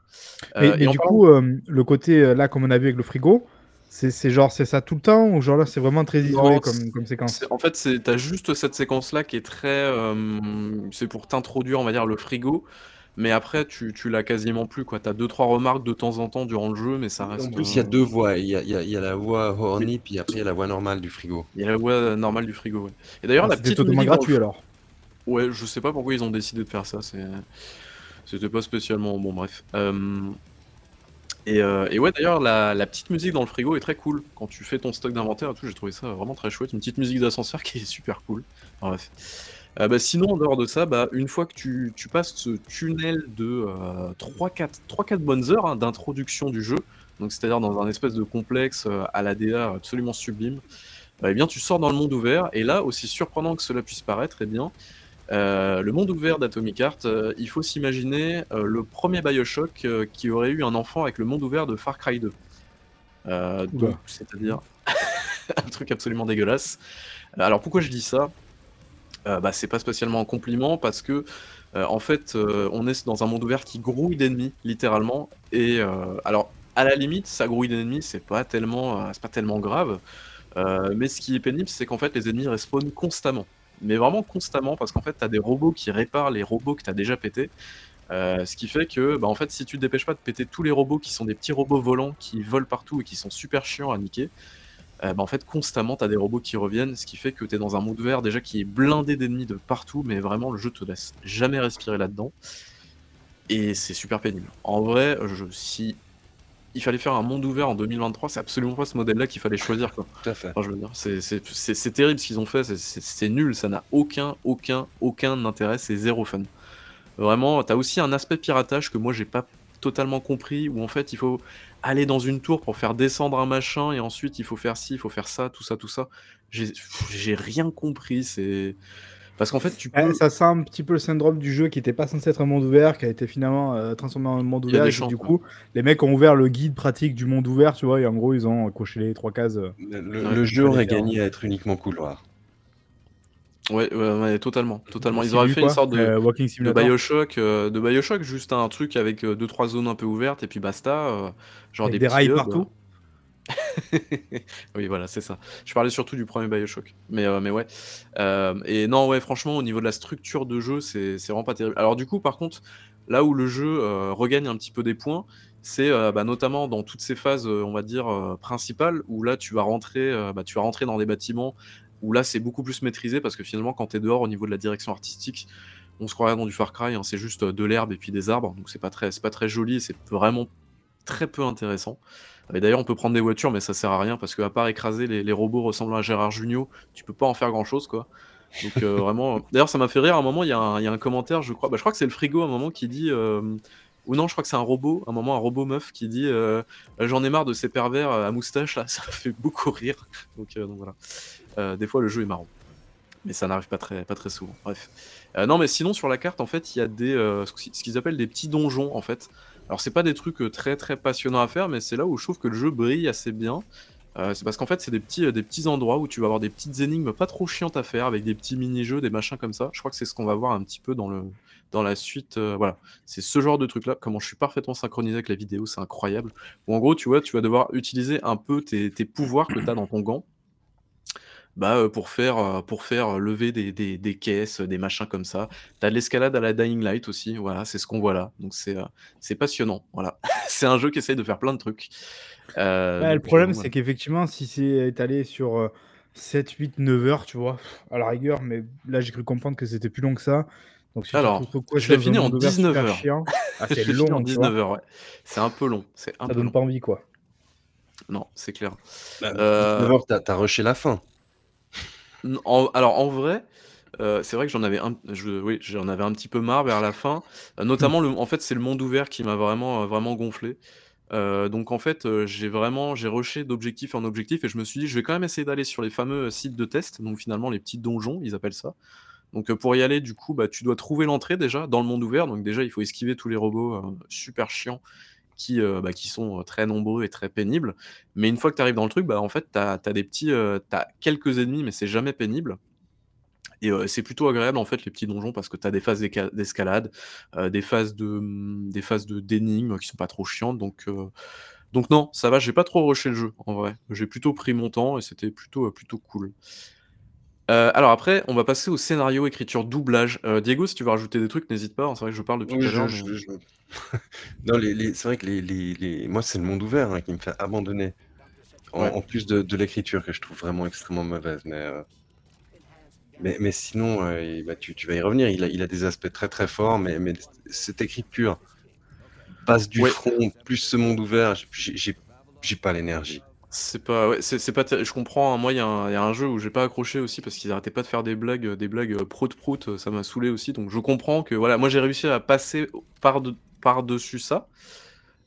Mais et en du coup, hem, le côté, là, comme on a vu avec le frigo, c'est genre, c'est ça tout le temps ou genre là, c'est vraiment très isolé Non, comme séquence? en fait, c'est tu as juste cette séquence-là qui est très, c'est pour t'introduire, on va dire, le frigo, mais après tu tu l'as quasiment plus, quoi. Tu as 2-3 remarques de temps en temps durant le jeu, mais ça En reste, plus, il y a heu 2 voix. Il y a il y a y a la voix horny, puis après il y a la voix normale du frigo. Il y a la voix normale du frigo, ouais. Et d'ailleurs Ah, la c'était petite totalement musique dans le gratuit alors? ouais, je sais pas pourquoi ils ont décidé de faire ça, c'est c'était pas spécialement bon bref. Hem et heu et ouais, d'ailleurs la la petite musique dans le frigo est très cool. Quand tu fais ton stock d'inventaire et tout, j'ai trouvé ça vraiment très chouette. Une petite musique d'ascenseur qui est super cool. Bref. Heu, bah, sinon en dehors de ça, bah, une fois que tu tu passes ce tunnel de, heu, 3-4 3-4 bonnes heures, hein, d'introduction du jeu, donc c'est-à-dire dans un espèce de complexe, à la DA absolument sublime, bah, et bien tu sors dans le monde ouvert et là, aussi surprenant que cela puisse paraître, et bien, heu, le monde ouvert d'Atomic Heart, heu, il faut s'imaginer, heu, le 1er BioShock, qui aurait eu un enfant avec le monde ouvert de Far Cry 2. Heu, Ouh là. donc c'est-à-dire un truc absolument dégueulasse. Alors pourquoi je dis ça? Bah, c'est pas spécialement un compliment parce que, en fait, on est dans un monde ouvert qui grouille d'ennemis, littéralement et alors à la limite, ça grouille d'ennemis, c'est pas tellement, c'est pas tellement grave, mais ce qui est pénible, c'est qu'en fait les ennemis respawnent constamment. Mais vraiment constamment parce qu'en fait, tu as des robots qui réparent les robots que tu as déjà pétés, heu, ce qui fait que, bah, en fait, si tu te dépêches pas de péter tous les robots qui sont des petits robots volants qui volent partout et qui sont super chiants à niquer, heu, bah, en fait, constamment, tu as des robots qui reviennent, ce qui fait que tu es dans un monde ouvert déjà qui est blindé d'ennemis de partout, mais vraiment le jeu te laisse jamais respirer là-dedans et c'est super pénible. En vrai, je si il fallait faire un monde ouvert en 2023, c'est absolument pas ce modèle-là qu'il fallait choisir, quoi. Tout à fait. Enfin, je veux dire, c'est terrible ce qu'ils ont fait, c'est nul, ça n'a aucun, aucun, aucun intérêt, c'est 0 fun. Vraiment, tu as aussi un aspect piratage que moi j'ai pas totalement compris, où en fait il faut aller dans une tour pour faire descendre un machin et ensuite il faut faire ci, il faut faire ça, tout ça, tout ça. J'ai j'ai rien compris, c'est parce qu'en fait tu Eh, peux ça sent un petit peu le syndrome du jeu qui était pas censé être un monde ouvert, qui a été finalement, heu, transformé en monde y a ouvert et chances, du ouais. coup, les mecs ont ouvert le guide pratique du monde ouvert, tu vois? Et en gros, ils ont coché les 3 cases, heu, Le jeu aurait faire. gagné à être uniquement couloir. Ouais, ouais, ouais, totalement, totalement. Ils auraient fait une sorte de Walking de Simulator? BioShock, heu, de BioShock, juste un truc avec, heu, 2-3 zones un peu ouvertes et puis basta, genre Avec des des rails partout? Oui, voilà, c'est ça. Je parlais surtout du 1er BioShock, mais heu, mais ouais. Hem et non, ouais, franchement, au niveau de la structure de jeu, c'est vraiment pas terrible. Alors du coup, par contre, là où le jeu, heu, regagne un petit peu des points, c'est, bah, notamment dans toutes ces phases, on va dire, principales, où là, tu vas rentrer, bah, tu vas rentrer dans des bâtiments, où là, c'est beaucoup plus maîtrisé parce que finalement, quand tu es dehors, au niveau de la direction artistique, on se croirait dans du Far Cry, hein, c'est juste, de l'herbe et puis des arbres, donc c'est pas c'est pas très joli c'est vraiment très peu intéressant. Et d'ailleurs, on peut prendre des voitures, mais ça sert à rien parce qu'à part écraser les robots ressemblant à Gérard Jugnot, tu peux pas en faire grand-chose, quoi. Donc heu, vraiment, d'ailleurs, ça m'a fait rire à un moment, il y a un commentaire, je crois, bah, je crois que c'est le frigo à un moment qui dit, hem ou non, je crois que c'est un robot, à un moment, un robot meuf qui dit, heu: «J'en ai marre de ces pervers, à moustache là», ça fait beaucoup rire. Donc voilà. Des fois, le jeu est marrant. Mais ça n'arrive pas très souvent, bref. Non, mais sinon, sur la carte, en fait, il y a ce qu'ils appellent des petits donjons, en fait. Alors c'est pas des trucs, heu, très, très passionnants à faire, mais c'est là où je trouve que le jeu brille assez bien. Heu, c'est parce qu'en fait, c'est des petits, heu, des petits endroits où tu vas avoir des petites énigmes pas trop chiantes à faire avec des petits mini-jeux, des machins comme ça. Je crois que c'est ce qu'on va voir un petit peu dans le dans la suite, voilà. C'est ce genre de truc là. Comment je suis parfaitement synchronisé avec la vidéo, c'est incroyable. En gros, tu vois, tu vas devoir utiliser un peu tes tes pouvoirs que tu as dans ton gant bah, pour faire, pour faire lever des des des caisses, des machins comme ça. Tu as de l'escalade à la Dying Light aussi, voilà, c'est ce qu'on voit là. Donc c'est, c'est passionnant, voilà. C'est un jeu qui essaye de faire plein de trucs. Heu, Ouais, le problème, c'est voilà. qu'effectivement, si c'est étalé sur, heu, 7-8-9 heures, tu vois? À la rigueur, mais là, j'ai cru comprendre que c'était plus long que ça. Donc si Alors, quoi je l'ai fini en monde ouvert 19 super heures. ah, c'est en long, vois? 19 heures, ouais. C'est un peu long, c'est un Ça peu donne long. pas envie, quoi. Non, c'est clair. Bah, Euh, 19 heures, t'as as rushé la fin. Alors en vrai, euh, c'est vrai que j'en avais un, oui, j'en avais un petit peu marre vers la fin. Euh, notamment, en fait, c'est le monde ouvert qui m'a vraiment, euh, vraiment gonflé. Donc en fait, j'ai vraiment, j'ai rushé d'objectif en objectif et je me suis dit, je vais quand même essayer d'aller sur les fameux sites de test, donc finalement les petits donjons, ils appellent ça. Donc pour y aller, du coup, bah, tu dois trouver l'entrée déjà dans le monde ouvert. Donc déjà, il faut esquiver tous les robots super chiants qui, euh, bah, qui sont euh, très nombreux et très pénibles. Mais une fois que tu arrives dans le truc, bah, en fait, tu as, des petits, euh, quelques ennemis, mais c'est jamais pénible. Et euh, c'est plutôt agréable en fait les petits donjons parce que tu as des phases d'escalade, euh, des phases de hum, des phases de d'énigmes qui sont pas trop chiantes donc euh, donc non, ça va, j'ai pas trop rushé le jeu en vrai. J'ai plutôt pris mon temps et c'était plutôt euh, plutôt cool. Euh, alors après, on va passer au scénario, écriture, doublage. Euh, Diego, si tu veux rajouter des trucs, n'hésite pas. hein, C'est vrai que je parle depuis Oui, tout à je- l'heure. je- mais- je- non, les, les- c'est vrai que les, les- les- moi, c'est le monde ouvert hein, qui me fait abandonner. En, Ouais. en plus de, de l'écriture que je trouve vraiment extrêmement mauvaise. Mais, euh, mais, mais sinon, et bah, tu, tu vas y revenir. Il a, il a des aspects très très forts, mais, mais cette écriture passe du Ouais. front, plus ce monde ouvert, j'ai- j'ai j'ai pas l'énergie. C'est pas, ouais, c'est pas, je comprends. hein, Moi, il y, a un- y a un jeu où j'ai pas accroché aussi parce qu'ils arrêtaient pas de faire des blagues, euh, des blagues euh, prout prout. euh, Ça m'a saoulé aussi. Donc, je comprends que voilà, moi j'ai réussi à passer par de, par dessus ça.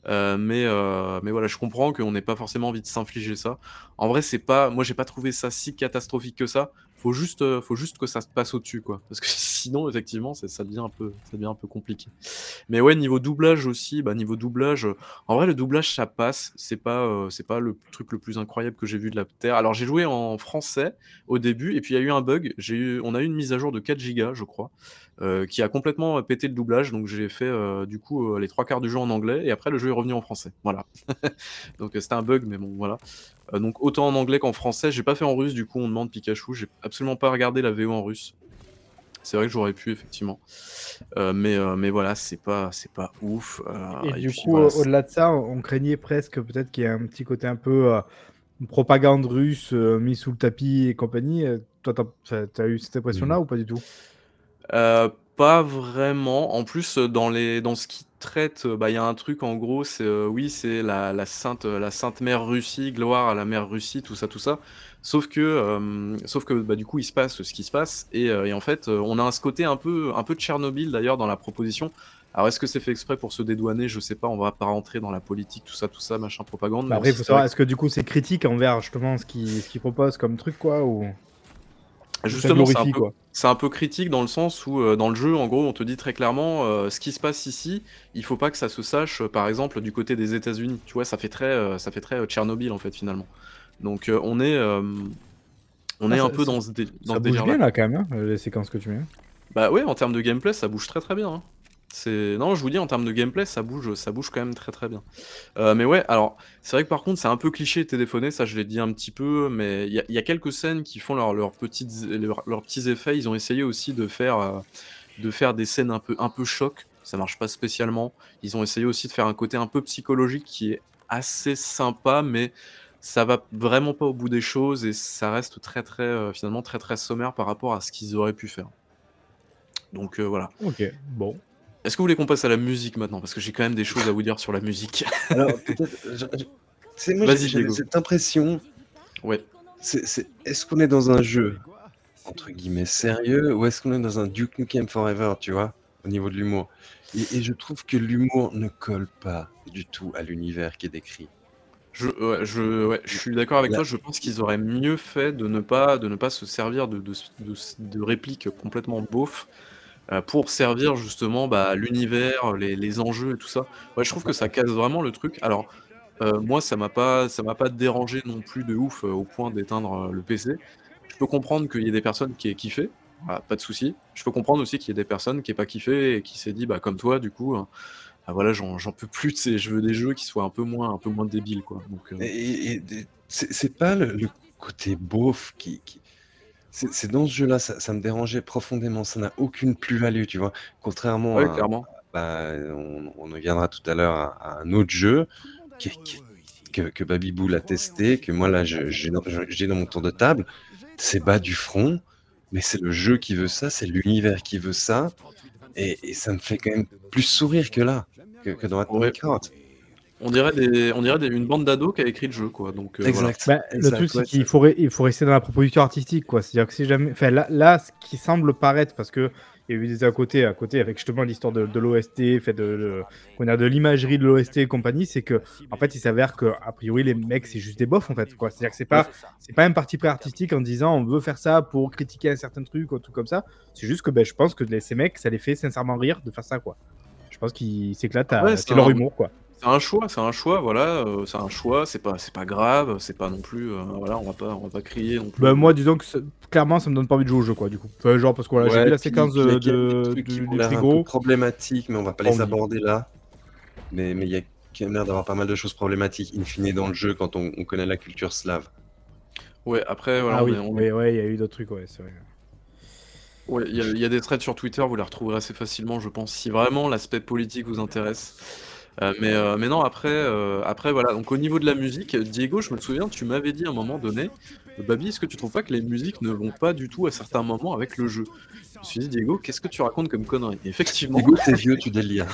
Euh, mais euh, mais voilà, je comprends qu'on n'ait pas forcément envie de s'infliger ça. En vrai, c'est pas, moi j'ai pas trouvé ça si catastrophique que ça. Faut juste, euh, faut juste que ça se passe au-dessus, quoi. Parce que sinon, effectivement, ça devient un peu, ça devient un peu compliqué. Mais ouais, niveau doublage aussi, bah niveau doublage, en vrai le doublage ça passe, c'est pas euh, c'est pas le truc le plus incroyable que j'ai vu de la terre. Alors j'ai joué en français au début et puis il y a eu un bug, eu on a eu une mise à jour de 4 gigas, je crois, euh, qui a complètement euh, pété le doublage donc j'ai fait du coup les trois quarts du jeu en anglais et après le jeu est revenu en français. Voilà. donc c'était un bug mais bon voilà. Donc autant en anglais qu'en français, j'ai pas fait en russe du coup on demande Pikachu, j'ai absolument pas regardé la VO en russe. C'est vrai que j'aurais pu effectivement. Euh, mais, euh, mais voilà, c'est pas, c'est pas ouf. euh, Et du puis coup, voilà, au-delà de ça, on craignait presque peut-être qu'il y ait un petit côté un peu propagande russe mis sous le tapis et compagnie. Toi, t'as as eu cette impression-là ou pas du tout? Pas vraiment. En plus, dans les, dans ce qui traite, bah, il y a un truc en gros, c'est euh, oui, c'est la, la sainte, la sainte mère Russie, gloire à la mère Russie, tout ça, tout ça. Sauf que, euh, sauf que bah, du coup, il se passe ce qui se passe, et, euh, et en fait, euh, on a un ce côté un peu, un peu de Tchernobyl d'ailleurs dans la proposition. Alors, est-ce que c'est fait exprès pour se dédouaner? Je sais pas. On va pas rentrer dans la politique, tout ça, tout ça, machin, propagande. Bah Après, il faut savoir, est-ce que du coup c'est critique envers justement ce qu'ils ce qu'ils proposent comme truc, quoi ou... justement, c'est un un peu critique dans le sens où euh, dans le jeu, en gros, on te dit très clairement euh, ce qui se passe ici. Il faut pas que ça se sache, euh, par exemple, du côté des États-Unis. Tu vois, ça fait très, ça fait très Tchernobyl en fait finalement. Donc euh, on est, euh, on Ah, est un peu ça- dans ce, dé- dans Ça ce bouge bien là quand même, hein, les séquences que tu mets. Bah ouais, en termes de gameplay, ça bouge très très bien. hein. C'est non, je vous dis en termes de gameplay, ça bouge, ça bouge quand même très très bien. Euh, mais ouais, alors c'est vrai que par contre, c'est un peu cliché téléphoné, ça je l'ai dit un petit peu, mais il y, a- il y a quelques scènes qui font leurs petites leurs, leurs petits effets. Ils ont essayé aussi de faire de faire des scènes un peu un peu choc. Ça marche pas spécialement. Ils ont essayé aussi de faire un côté un peu psychologique qui est assez sympa, mais ça va vraiment pas au bout des choses et ça reste très très euh, finalement très très sommaire par rapport à ce qu'ils auraient pu faire. Donc euh, voilà. Ok, bon. Est-ce que vous voulez qu'on passe à la musique maintenant? Parce que j'ai quand même des choses à vous dire sur la musique. Alors, peut-être. je- je- c'est- moi, Vas-y, j'ai- j'avais Diego. cette impression. Ouais. c'est- c'est- Est-ce qu'on est dans un jeu entre guillemets sérieux ou est-ce qu'on est dans un Duke Nukem Forever, tu vois, au niveau de l'humour? Et, et je trouve que l'humour ne colle pas du tout à l'univers qui est décrit. Je, ouais, je, ouais, je suis d'accord avec toi. Je pense qu'ils auraient mieux fait de ne pas, de ne pas se servir de, de, de, de répliques complètement beaufs euh, pour servir justement bah, l'univers, les, les enjeux et tout ça. Ouais, je trouve que ça casse vraiment le truc. Alors, euh, moi, ça m'a pas, ça m'a pas dérangé non plus de ouf euh, au point d'éteindre euh, le PC. Je peux comprendre qu'il y ait des personnes qui aient kiffé, ah, pas de souci. Je peux comprendre aussi qu'il y ait des personnes qui aient pas kiffé et qui s'est dit, bah comme toi, du coup, euh, ah, voilà, j'en peux plus. tu sais, Je veux des jeux qui soient un peu moins, un peu moins débiles, quoi. Donc, euh, Et, et- c'est pas le, le côté beauf qui. qui- C'est dans ce jeu-là, ça, ça me dérangeait profondément. Ça n'a aucune plus-value, tu vois. Contrairement ouais, à. clairement. bah, on, on en viendra tout à l'heure à, à un autre jeu qui, qui- que, que Babyboo a testé, que moi là dans, j'ai dans mon tour de table. C'est bas du front, mais c'est le jeu qui veut ça, c'est l'univers qui veut ça. Et, et ça me fait quand même plus sourire que là, que, que dans Atomic Heart. On dirait, des, on dirait des- une bande d'ados qui a écrit le jeu, quoi. Donc, euh, voilà. Exact. Bah, le truc, c'est qu'il faut, il faut rester dans la proposition artistique, quoi. C'est-à-dire que si jamais. Enfin, là, là, ce qui semble paraître, parce que il y a eu des à côté, à côté, avec justement l'histoire de, de l'OST, fait de, de, qu'on a de l'imagerie de l'OST et compagnie, c'est que, en fait, il s'avère que, a priori, les mecs, c'est juste des bofs, en fait, quoi. C'est-à-dire que c'est pas, c'est pas un parti pris artistique en disant on veut faire ça pour critiquer un certain truc ou tout comme ça. C'est juste que, ben, je pense que les- ces mecs, ça les fait sincèrement rire de faire ça, quoi. Je pense qu'ils s'éclatent à. Ouais, c'est c'est leur un- humour, quoi. C'est un choix, c'est un choix, voilà, euh, c'est un choix, c'est pas, c'est pas grave, c'est pas non plus, euh, voilà, on va pas, on va pas crier non plus. Bah, moi, disons que ça- clairement, ça me donne pas envie de jouer au jeu, quoi, du coup. Enfin, genre, parce que voilà, j'ai Ouais, vu la puis- séquence puis il y de, a quelques de- trucs qui du, ont du l'air un peu frigo. problématiques, mais on va pas les envie. aborder là. Mais mais il y a quand même l'air d'avoir pas mal de choses problématiques in fine dans le jeu quand on, on connaît la culture slave. Ouais, après, voilà, ah on oui, est- ouais, ouais, il y a eu d'autres trucs, ouais, c'est vrai. Ouais, il y, a- il y a des threads sur Twitter, vous les retrouverez assez facilement, je pense, si vraiment l'aspect politique vous intéresse. Euh, mais, euh, mais non, après, euh, après, voilà. Donc, au niveau de la musique, Diego, je me souviens, tu m'avais dit à un moment donné, Babi, est-ce que tu trouves pas que les musiques ne vont pas du tout à certains moments avec le jeu? Je me suis dit, Diego, qu'est-ce que tu racontes comme connerie Et Effectivement, Diego, t'es vieux, tu délires.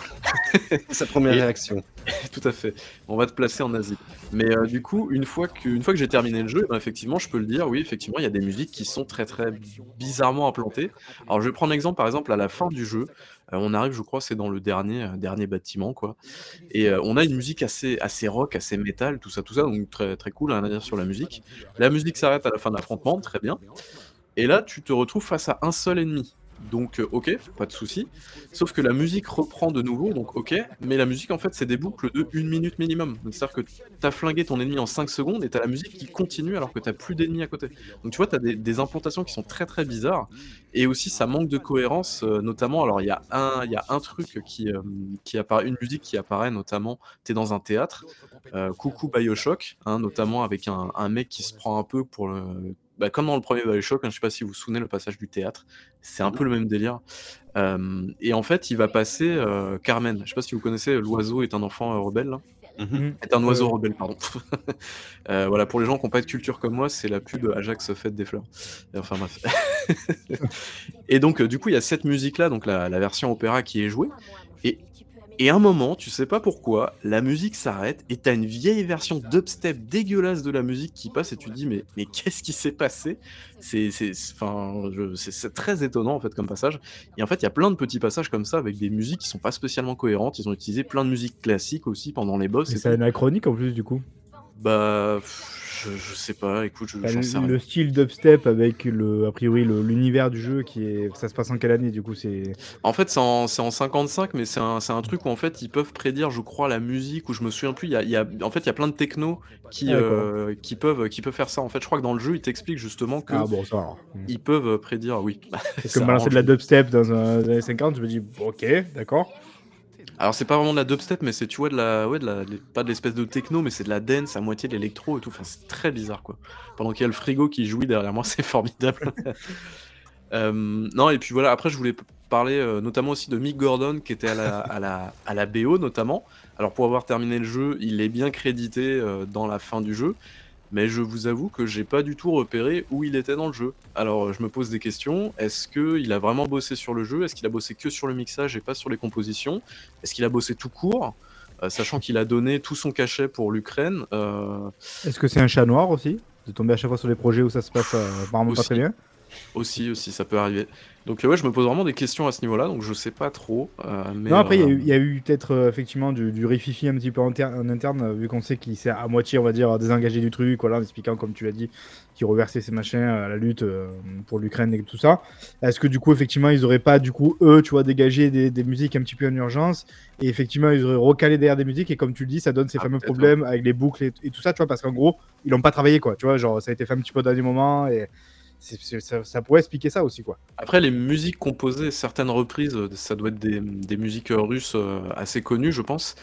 C'est sa première Et- réaction. tout à fait. On va te placer en Asie. Mais du coup, une fois que, une fois que j'ai terminé le jeu, ben, effectivement, je peux le dire, oui, effectivement, il y a des musiques qui sont très très bizarrement implantées. Alors, je vais prendre l'exemple, par exemple, à la fin du jeu, on arrive, je crois, c'est dans le dernier, euh, dernier bâtiment, quoi. Et euh, on a une musique assez, assez rock, assez métal, tout ça, tout ça, donc très très cool, rien à dire sur la musique. La musique s'arrête à la fin de l'affrontement, très bien. Et là, tu te retrouves face à un seul ennemi. Donc, euh, ok, pas de souci. Sauf que la musique reprend de nouveau, donc ok. Mais la musique, en fait, c'est des boucles de 1 minute minimum. C'est-à-dire que t'as flingué ton ennemi en 5 secondes et t'as la musique qui continue alors que t'as plus d'ennemis à côté. Donc, tu vois, t'as des, des implantations qui sont très très bizarres. Et aussi, ça manque de cohérence, euh, notamment. Alors, il y, a un- truc qui, euh, apparaît, une musique qui apparaît, notamment, t'es dans un théâtre. coucou Bioshock, hein, notamment avec un mec qui se prend un peu pour le. Bah, comme dans le premier Bioshock, hein, je sais pas si vous vous souvenez le passage du théâtre, c'est un peu le même délire. Euh, et en fait, il va passer euh, Carmen. Je sais pas si vous connaissez L'oiseau est un enfant euh, rebelle. là. Mhm. Est un oiseau Euh. rebelle, pardon. Euh, voilà, pour les gens qui n'ont pas de culture comme moi, c'est la pub Ajax Fête des Fleurs. Et Enfin bref. et donc, euh, du coup, il y a cette musique-là, donc la, la version opéra qui est jouée. Et, et à un moment, tu sais pas pourquoi, la musique s'arrête et t'as une vieille version dubstep dégueulasse de la musique qui passe et tu te dis, mais, mais qu'est-ce qui s'est passé? C'est très étonnant en fait comme passage. Et en fait, il y a plein de petits passages comme ça avec des musiques qui sont pas spécialement cohérentes. Ils ont utilisé plein de musiques classiques aussi pendant les boss. C'est anachronique en plus, du coup. Bah, je, je sais pas, écoute, je, Enfin, j'en sais le, rien. le style dubstep avec le, a priori le- l'univers du jeu qui est, ça se passe en quelle année du coup c'est. En fait, c'est en, c'est en 55, mais c'est un, c'est un truc où en fait ils peuvent prédire, je crois, la musique, ou je me souviens plus. Y a, y a- en fait, il y a plein de technos qui, Ah, euh, qui, peuvent, qui peuvent faire ça. En fait, je crois que dans le jeu, ils t'expliquent justement que Ah bon ça. ils peuvent prédire, oui. Parce que balancer de la dubstep dans un, dans les années 50, je me dis ok, d'accord. Alors, c'est pas vraiment de la dubstep, mais c'est, tu vois, de la, ouais, de la, pas de l'espèce de techno, mais c'est de la dance à moitié de l'électro et tout. Enfin, c'est très bizarre, quoi. Pendant qu'il y a le frigo qui jouit derrière moi, c'est formidable. Euh, non, et puis voilà, après, je voulais parler euh, notamment aussi de Mick Gordon, qui était à la, à la, à la BO, notamment. Alors, pour avoir terminé le jeu, il est bien crédité euh, dans la fin du jeu, mais je vous avoue que j'ai pas du tout repéré où il était dans le jeu. Alors, je me pose des questions. Est-ce qu'il a vraiment bossé sur le jeu? Est-ce qu'il a bossé que sur le mixage et pas sur les compositions? Est-ce qu'il a bossé tout court? Euh, Sachant qu'il a donné tout son cachet pour l'Ukraine. euh, Est-ce que c'est un chat noir aussi? De tomber à chaque fois sur des projets où ça se passe euh, apparemment pas Aussi. très bien? Aussi, aussi, ça peut arriver. Donc euh, ouais, je me pose vraiment des questions à ce niveau-là, donc je sais pas trop. euh, mais, Non, après, il y a euh, eu- il y, a eu peut-être euh, effectivement du, du rififi un petit peu en, ter- en interne, euh, vu qu'on sait qu'il s'est à moitié, on va dire, désengagé du truc, voilà, en expliquant, comme tu l'as dit, qu'il reversait ses machins à la lutte euh, pour l'Ukraine et tout ça. Est-ce que du coup, effectivement, ils auraient pas, du coup, eux, tu vois, dégagé des, des musiques un petit peu en urgence, et effectivement, ils auraient recalé derrière des musiques, et comme tu le dis, ça donne ces Ah, fameux problèmes avec les boucles et, et tout ça, tu vois, parce qu'en gros, ils l'ont pas travaillé, quoi, tu vois, genre, ça a été fait un petit peu au dernier moment, et ça, ça pourrait expliquer ça aussi, quoi. Après, les musiques composées, certaines reprises, euh, ça doit être des, des musiques euh, russes euh, assez connues, je pense,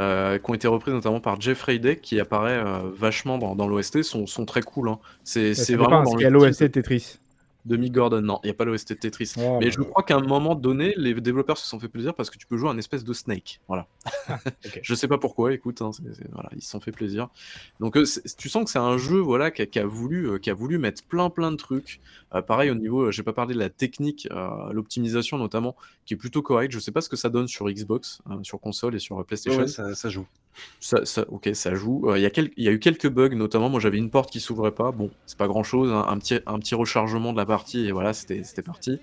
euh, qui ont été reprises notamment par Jeff Radek, qui apparaît euh, vachement dans, dans l'OST, sont, sont très cool. Hein. C'est dépend, vraiment dans qu'il y a l'OST Tetris? De Mick Gordon. Non, il n'y a pas l'OST de Tetris. Oh, Mais bah, je crois qu'à un moment donné, les développeurs se sont fait plaisir parce que tu peux jouer un espèce de Snake. Voilà. ok. Je sais pas pourquoi, écoute, hein, voilà, ils se sont fait plaisir. Donc euh, tu sens que c'est un jeu voilà, qui, a, qui a voulu, euh, qui a voulu mettre plein plein de trucs. Euh, pareil au niveau, euh, j'ai pas parlé de la technique, euh, l'optimisation notamment, qui est plutôt correcte. Je sais pas ce que ça donne sur Xbox, euh, sur console et sur PlayStation. ouais, ça, ça joue. Ça ça OK, ça joue. Il y a y eu quelques bugs, notamment, moi j'avais une porte qui s'ouvrait pas. Bon, c'est pas grand chose, hein, un petit un petit rechargement de la partie et voilà, c'était parti.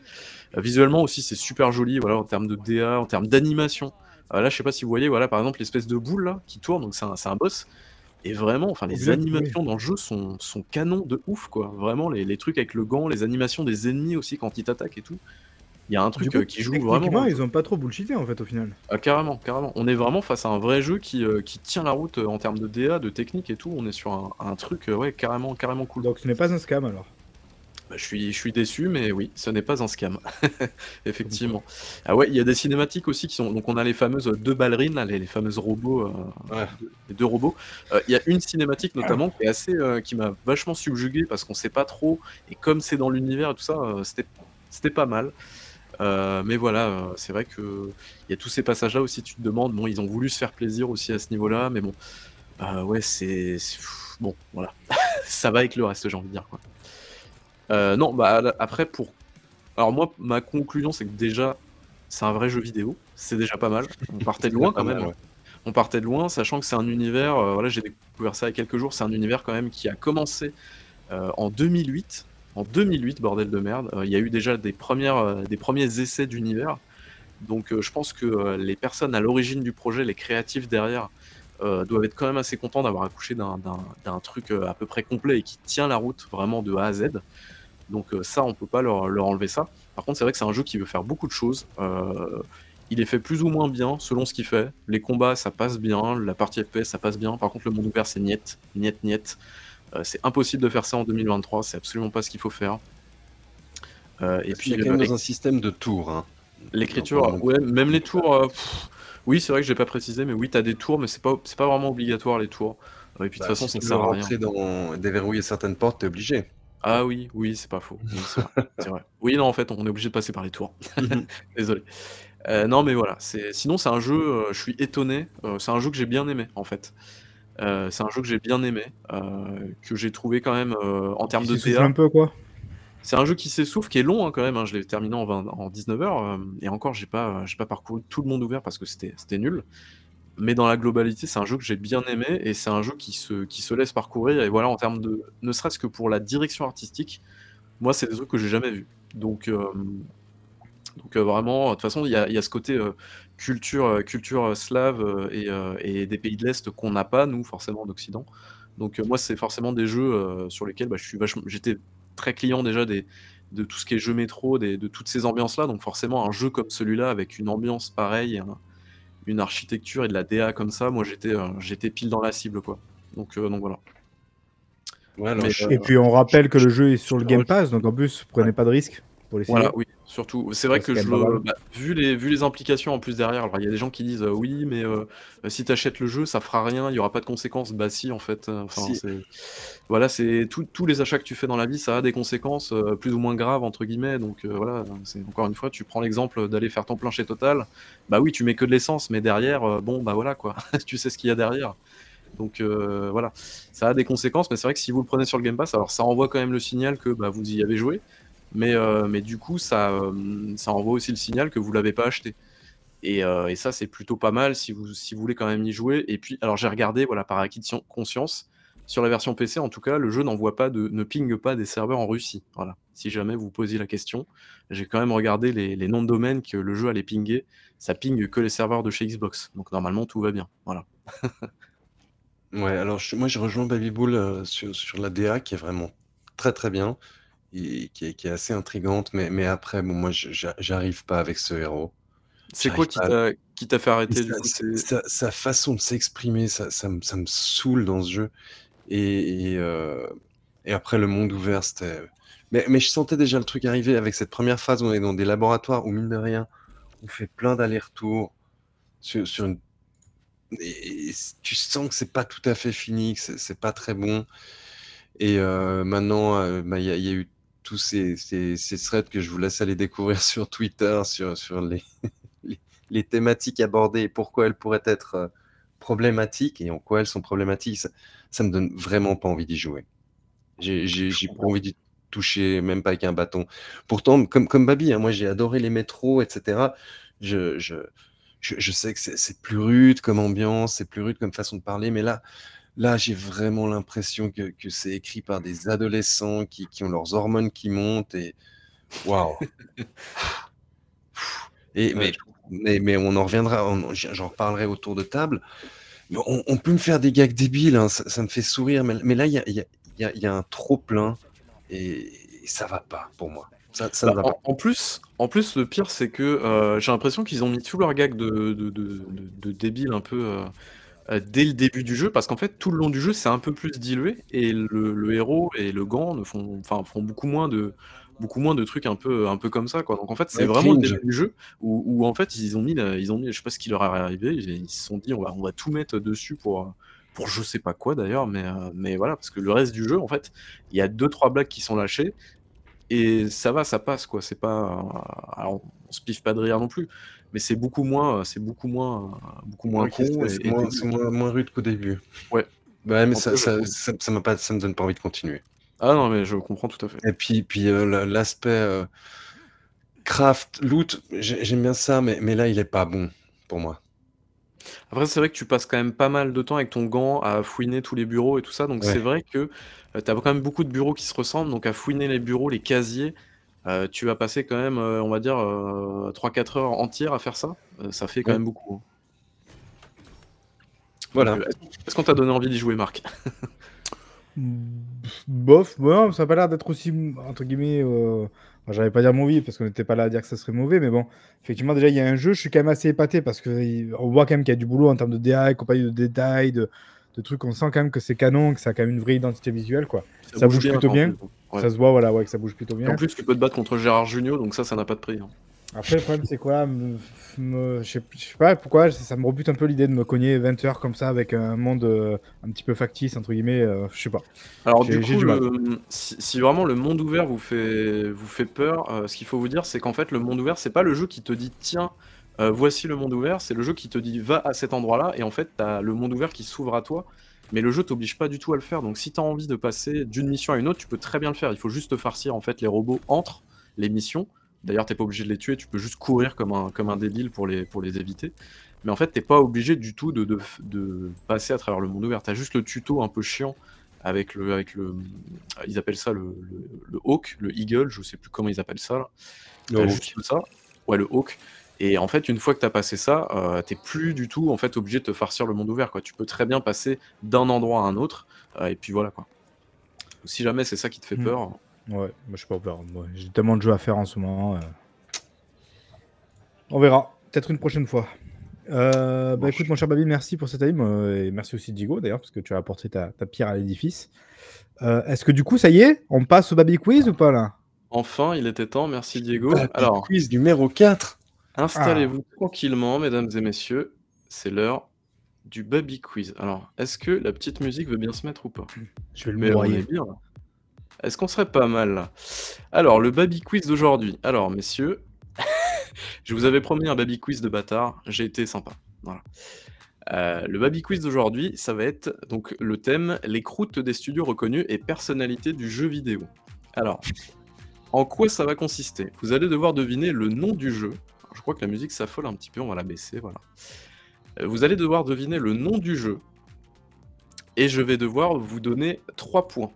Heu, visuellement aussi, c'est super joli, voilà, en termes de DA, en termes d'animation. Heu, là, je sais pas si vous voyez, voilà, par exemple, l'espèce de boule là, qui tourne, donc c'est un un boss et vraiment, enfin, les animations dans le jeu sont sont canons de ouf, quoi. Vraiment, les les trucs avec le gant, les animations des ennemis aussi quand ils t'attaquent et tout. Il y a un truc, coup, heu, qui joue vraiment, ils ont pas trop bullshité, en fait, au final? Ah carrément, carrément. On est vraiment face à un vrai jeu qui, qui tient la route, en termes de DA, de technique et tout. On est sur un un truc, ouais, carrément carrément cool. Donc ce n'est pas un scam, alors? Bah, je suis je suis déçu, mais oui, ce n'est pas un scam. Effectivement. Ah ouais, il y a des cinématiques aussi qui sont donc on a les fameuses, heu, 2 ballerines là, les les fameuses robots, Ouais. les 2 robots. Heu, il y a une cinématique notamment qui est assez, heu, qui m'a vachement subjugué parce qu'on sait pas trop et comme c'est dans l'univers et tout ça, c'était c'était pas mal. Mais voilà, c'est vrai qu'il y a tous ces passages-là aussi, tu te demandes, bon, ils ont voulu se faire plaisir aussi à ce niveau-là, mais bon, ouais, c'est c'est bon, voilà. Ça va avec le reste, j'ai envie de dire, quoi. Heu, non, bah, après pour alors moi, ma conclusion, c'est que déjà, c'est un vrai jeu vidéo, c'est déjà pas mal. On partait de loin quand mal, même. ouais. On partait de loin, sachant que c'est un univers, heu, voilà, j'ai découvert ça il y a quelques jours, c'est un univers quand même qui a commencé, heu, en 2008. En 2008, bordel de merde, il y a eu déjà des premières, des premiers essais d'univers. Donc je pense que, les personnes à l'origine du projet, les créatifs derrière, heu, doivent être quand même assez contents d'avoir accouché d'un truc, heu, à peu près complet et qui tient la route vraiment de A à Z. Donc heu, ça, on peut pas leur leur enlever ça. Par contre, c'est vrai que c'est un jeu qui veut faire beaucoup de choses. Il est fait plus ou moins bien selon ce qu'il fait. Les combats, ça passe bien, la partie FPS, ça passe bien. Par contre, le monde ouvert, c'est niet, niet, niet. Heu, c'est impossible de faire ça en 2023, c'est absolument pas ce qu'il faut faire. Et puis, qu'il y a quand même dans un système de tours, hein. l'écriture, ouais, même les tours, oui, c'est vrai que j'ai pas précisé, mais oui, tu as des tours, mais c'est pas c'est pas vraiment obligatoire les tours. Et puis de toute Bah, façon, si ça tu veux sert à rien. rentrer dans déverrouiller certaines portes, tu es obligé. Ah oui, oui, c'est pas faux. Oui, c'est vrai, c'est vrai. Oui, non, en fait, on est obligé de passer par les tours. Mmh mh. Désolé. Heu, non, mais voilà, c'est sinon c'est un jeu, heu, je suis étonné, heu, c'est un jeu que j'ai bien aimé, en fait. C'est un jeu que j'ai bien aimé, que j'ai trouvé quand même, en termes Qui de s'essouffle un DA peu, quoi? C'est un jeu qui s'essouffle, qui est long, hein, quand même, hein. Je l'ai terminé en 20 en 19 heures, hem et encore, j'ai pas, j'ai pas parcouru tout le monde ouvert parce que c'était nul. Mais dans la globalité, c'est un jeu que j'ai bien aimé et c'est un jeu qui se qui se laisse parcourir et voilà, en termes de ne serait-ce que pour la direction artistique, moi, c'est des trucs que j'ai jamais vus. Donc hem, donc vraiment, de toute façon, il y y a ce côté, culture, culture, slave, et et des pays de l'Est qu'on n'a pas, nous, forcément, en occident. Donc moi, c'est forcément des jeux, sur lesquels, bah, je suis vachement j'étais très client déjà des de tout ce qui est jeux métro, des de toutes ces ambiances-là. Donc forcément, un jeu comme celui-là, avec une ambiance pareille, un une architecture et de la DA comme ça, moi, j'étais, heu, j'étais pile dans la cible, quoi. Donc heu, donc voilà. Ouais, alors Mais je Et puis on je rappelle que je le jeu est je sur le Game. Pass, donc en plus, Ouais. prenez pas de risques pour Voilà, oui, surtout. C'est vrai que je bah, vu les vu les implications en plus derrière, alors il y a des gens qui disent: «Heu, oui, mais heu, si tu achètes le jeu, ça fera rien, il y aura pas de conséquences». Bah si, en fait, heu, enfin, Si. voilà, c'est tous les achats que tu fais dans la vie, ça a des conséquences, «plus ou moins graves» entre guillemets, donc voilà, c'est encore une fois, tu prends l'exemple d'aller faire ton plein chez Total. Bah oui, tu mets que de l'essence, mais derrière, bon, bah voilà, quoi. Tu sais ce qu'il y a derrière. Donc voilà, ça a des conséquences, mais c'est vrai que si vous le prenez sur le Game Pass, alors ça envoie quand même le signal que, bah, vous y avez joué, mais heu, mais du coup, ça, hem, ça envoie aussi le signal que vous l'avez pas acheté. Et heu et ça, c'est plutôt pas mal si vous si vous voulez quand même y jouer. Et puis alors j'ai regardé, voilà, par acquis de conscience, sur la version PC, en tout cas, le jeu n'envoie pas de ne pingue pas des serveurs en Russie, voilà. Si jamais vous posiez la question, j'ai quand même regardé les les noms de domaine que le jeu allait pinguer, ça pingue que les serveurs de chez Xbox, donc normalement tout va bien, voilà. Ouais, alors je moi je rejoins Babybull, heu, sur sur la DA qui est vraiment très, très bien et qui est qui est assez intrigante, mais mais après bon moi j'arrive pas avec ce héros. C'est quoi qui à t'a fait arrêter sa sa façon de s'exprimer, ça ça me ça me saoule dans ce jeu et et heu et après le monde ouvert, c'était mais mais je sentais déjà le truc arriver avec cette première phase où on est dans des laboratoires où mine de rien, on fait plein d'allers-retours sur sur une et tu sens que c'est pas tout à fait fini, que c'est pas très bon et heu, maintenant, heu, bah, il y a il y a eu tous ces ces ces threads que je vous laisse aller découvrir sur Twitter, sur sur les les les thématiques abordées et pourquoi elles pourraient être, heu, problématiques et en quoi elles sont problématiques. Ça ça me donne vraiment pas envie d'y jouer. J'ai pas envie d'y toucher, même pas avec un bâton. Pourtant, comme comme Babi, hein, moi j'ai adoré les métros et cetera. Je je je, je sais que c'est plus rude comme ambiance, c'est plus rude comme façon de parler, mais là, là, j'ai vraiment l'impression que, que c'est écrit par des adolescents qui, qui ont leurs hormones qui montent et waouh. Et mais, mais, mais on en reviendra, j'en reparlerai autour de table. Mais On, on peut me faire des gags débiles, hein, ça, ça me fait sourire, mais, mais là, il y a, y a- y a- y a un trop plein et, et ça va pas pour moi. Ça, ça Bah, en, pas. en plus, en plus, le pire, c'est que euh, j'ai l'impression qu'ils ont mis tout leur gag de, de, de, de, de débile un peu euh, euh, dès le début du jeu, parce qu'en fait, tout le long du jeu, c'est un peu plus dilué, et le, le héros et le gant ne font, font beaucoup moins de beaucoup moins de trucs un peu un peu comme ça quoi donc en fait c'est Ouais, vraiment le début du jeu où, où, en fait ils ont mis la- ils ont mis je sais pas ce qui leur est arrivé ils, ils se sont dit on va on va tout mettre dessus pour pour je sais pas quoi d'ailleurs mais euh, mais voilà parce que le reste du jeu en fait il y a deux trois blagues qui sont lâchées et ça va, ça passe quoi. C'est pas, alors on se piffe pas de rire non plus, mais c'est beaucoup moins, c'est beaucoup moins, beaucoup moins con c'est moins, rude qu'au début. Ouais. Ouais, mais ça, peu, ça, ça, ça m'a pas, ça me donne pas envie de continuer. Ah non, mais je comprends tout à fait. Et puis, puis euh, la- l'aspect euh, craft, loot, j'ai- j'aime bien ça, mais, mais là, il est pas bon pour moi. Après, c'est vrai que tu passes quand même pas mal de temps avec ton gant à fouiner tous les bureaux et tout ça, donc c'est vrai que tu as quand même beaucoup de bureaux qui se ressemblent, donc à fouiner les bureaux, les casiers, euh, tu vas passer quand même, euh, on va dire, 3-4 heures entières à faire ça. Euh, ça fait quand Ouais. même beaucoup. hein. Voilà. Euh, est-ce qu'on t'a donné envie d'y jouer, Marc? Bof, bon, ça n'a pas l'air d'être aussi, entre guillemets, euh... enfin, j'allais pas dire mauvais parce qu'on n'était pas là à dire que ça serait mauvais, mais bon, effectivement, déjà, il y a un jeu, je suis quand même assez épaté parce qu'on voit quand même qu'il y a du boulot en termes de DA et compagnie de détails, de, de trucs, on sent quand même que c'est canon, que ça a quand même une vraie identité visuelle, quoi. Ça bouge plutôt en bien. ouais. Ça se voit, voilà, ouais, que ça bouge plutôt Et bien. En plus, tu peux te battre contre Gérard Junior, donc ça, ça n'a pas de prix. hein. Après, le problème, c'est quoi Je sais je sais pas pourquoi, ça, me rebute un peu l'idée de me cogner 20 heures comme ça avec un monde euh, un petit peu factice, entre guillemets, euh, je sais pas. Alors du coup, le- si vraiment le monde ouvert vous fait, vous fait peur, euh, ce qu'il faut vous dire, c'est qu'en fait, le monde ouvert, c'est pas le jeu qui te dit tiens, euh, voici le monde ouvert, c'est le jeu qui te dit va à cet endroit-là, et en fait, t'as le monde ouvert qui s'ouvre à toi, mais le jeu t'oblige pas du tout à le faire. Donc si t'as envie de passer d'une mission à une autre, tu peux très bien le faire. Il faut juste te farcir en fait les robots entre les missions. D'ailleurs, t'es pas obligé de les tuer, tu peux juste courir comme un, comme un débile pour les, pour les éviter. Mais en fait, t'es pas obligé du tout de, de, de passer à travers le monde ouvert. T'as juste le tuto un peu chiant avec le, avec le, ils appellent ça le, le, le hawk, le eagle, je sais plus comment ils appellent ça. Là. Le T'as hawk. juste ça, ouais le hawk. Et en fait, une fois que t'as passé ça, euh, t'es plus du tout en fait obligé de te farcir le monde ouvert. Quoi. Tu peux très bien passer d'un endroit à un autre, euh, et puis voilà quoi. Si jamais c'est ça qui te fait Mm. peur, Ouais, moi je sais pas. Ouais, J'ai tellement de jeux à faire en ce moment. euh. On verra, peut-être une prochaine fois. Euh, bah écoute, mon cher Babi, merci pour cette time. euh, et merci aussi Diego d'ailleurs, parce que tu as apporté ta, ta pierre à l'édifice. Euh, Est-ce que du coup, ça y est, on passe au Babi Quiz ou pas là? Enfin, il était temps. Merci Diego. Alors, quiz numéro 4. Installez-vous Ah. tranquillement, mesdames et messieurs. C'est l'heure du baby quiz. Alors, est-ce que la petite musique veut bien se mettre ou pas? Je vais le Mais on noyer. est bien là. Est-ce qu'on serait pas mal? Là Alors, le baby quiz d'aujourd'hui. Alors, messieurs, je vous avais promis un baby quiz de bâtard. J'ai été sympa. Voilà. Euh, le baby quiz d'aujourd'hui, ça va être donc le thème les croûtes des studios reconnus et personnalités du jeu vidéo. Alors, en quoi ça va consister? Vous allez devoir deviner le nom du jeu. Je crois que la musique s'affole un petit peu, on va la baisser, voilà. Euh, Vous allez devoir deviner le nom du jeu. Et je vais devoir vous donner 3 points.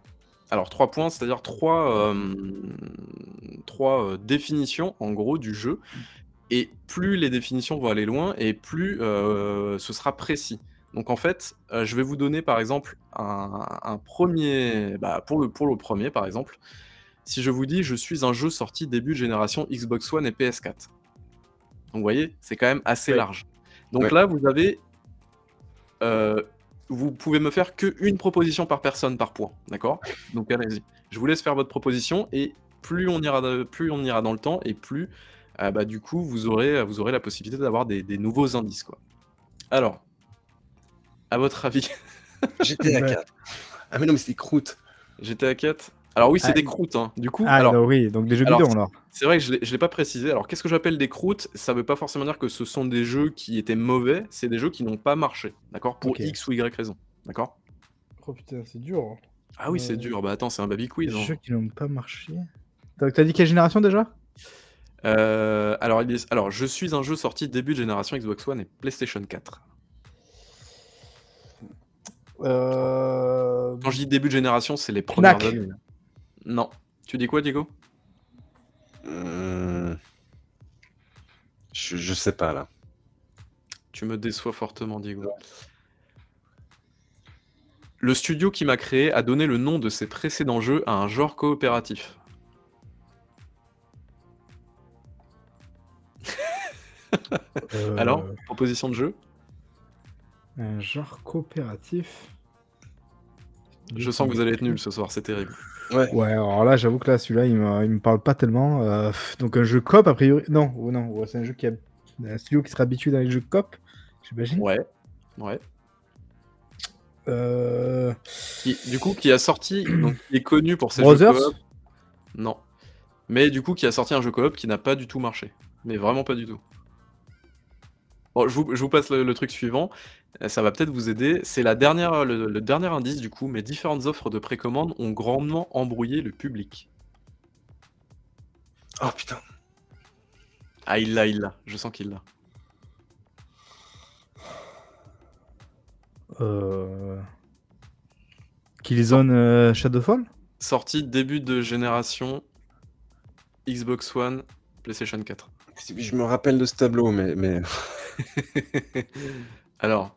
Alors 3 points, c'est-à-dire 3, définitions en gros du jeu. Et plus les définitions vont aller loin, et plus euh, ce sera précis. Donc en fait, euh, je vais vous donner par exemple un, un premier... Bah, pour, le, pour le premier par exemple, si je vous dis je suis un jeu sorti début de génération Xbox One et PS4. Donc vous voyez, c'est quand même assez Ouais. large. Donc Ouais. là, vous avez... euh, vous pouvez me faire qu'une proposition par personne par point, d'accord? Donc allez-y. Je vous laisse faire votre proposition et plus on ira, plus on ira dans le temps et plus, euh, bah, du coup, vous aurez, vous aurez la possibilité d'avoir des, des nouveaux indices, quoi. Alors, à votre avis, J'étais à Ouais. 4. Ah, mais non, mais c'est des croûtes. j'étais à 4 Alors oui, c'est Ah, des croûtes, hein. Du coup, Ah, alors, bah oui, donc des jeux alors, bidons alors. c'est vrai que je ne l'ai pas précisé. Alors, qu'est-ce que j'appelle des croûtes? Ça veut pas forcément dire que ce sont des jeux qui étaient mauvais, c'est des jeux qui n'ont pas marché, d'accord? Pour Ok. X ou Y raison, d'accord? Oh putain, c'est dur. hein. Ah oui, c'est Euh, dur. Bah attends, c'est un baby quiz. Des hein. jeux qui n'ont pas marché. Donc t'as dit quelle génération déjà? Euh, alors, il est- alors, je suis un jeu sorti début de génération Xbox One et PlayStation 4. Euh... Quand je dis début de génération, c'est les premières Knack. années. Non. Tu dis quoi, Diego? Hmm. Je, je sais pas là. Tu me déçois fortement, Diego. Le studio qui m'a créé a donné le nom de ses précédents jeux à un genre coopératif. euh, Alors, proposition de jeu? Un genre coopératif? Je sens que vous allez être nuls ce soir, c'est terrible. Ouais. Ouais, alors là, j'avoue que là, celui-là, il me, il me parle pas tellement. Euh, donc un jeu cop, a priori. Non, ou non, c'est un jeu qui a un studio qui sera habitué dans les jeux cop, j'imagine. Ouais. Ouais. Euh... Qui- du coup, qui a sorti, donc qui est connu pour ses Brothers? jeux coop. Non. Mais du coup, qui a sorti un jeu coop qui n'a pas du tout marché. Mais vraiment pas du tout. Bon, je vous, je vous passe le, le truc suivant. Euh, Ça va peut-être vous aider. C'est la dernière, le, le dernier indice du coup. Mes différentes offres de précommande ont grandement embrouillé le public. Oh putain. Ah, il l'a, il l'a. Je sens qu'il l'a. Euh... Killzone euh, Shadowfall? Sorti début de génération Xbox One, PlayStation 4. Je me rappelle de ce tableau, mais, mais... Alors,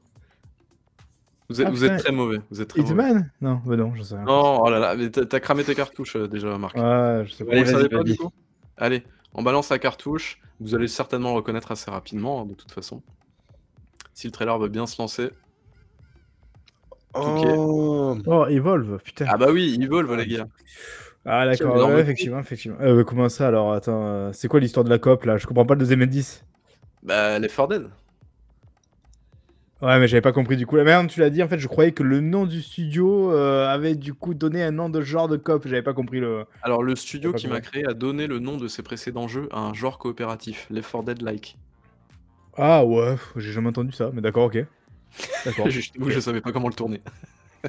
vous êtes, Ah, vous êtes putain. très mauvais. Vous êtes très mauvais. Non, bah non, je sais rien. Non, oh là là, mais t'as cramé tes cartouches euh, déjà, Marc. Ouais, je sais pas. Vous Allez, le savez vas-y, pas du coup Allez, on balance la cartouche. Vous allez certainement reconnaître assez rapidement, hein, de toute façon. Si le trailer veut bien se lancer. Oh Oh, Evolve, putain. Ah bah oui, Evolve, les gars. Ah, d'accord, ouais, effectivement, effectivement. Euh, mais comment ça alors? Attends, euh, c'est quoi l'histoire de la COP là? Je comprends pas le deuxième indice. Bah, les 4 Dead. Ouais, mais j'avais pas compris du coup. La merde, tu l'as dit, en fait, je croyais que le nom du studio euh, avait du coup donné un nom de genre de COP. J'avais pas compris le. Alors, le studio qui m'a créé a donné le nom de ses précédents jeux à un genre coopératif, les 4 Dead-like. Ah ouais, j'ai jamais entendu ça, mais d'accord, ok. D'accord. je je savais pas comment le tourner.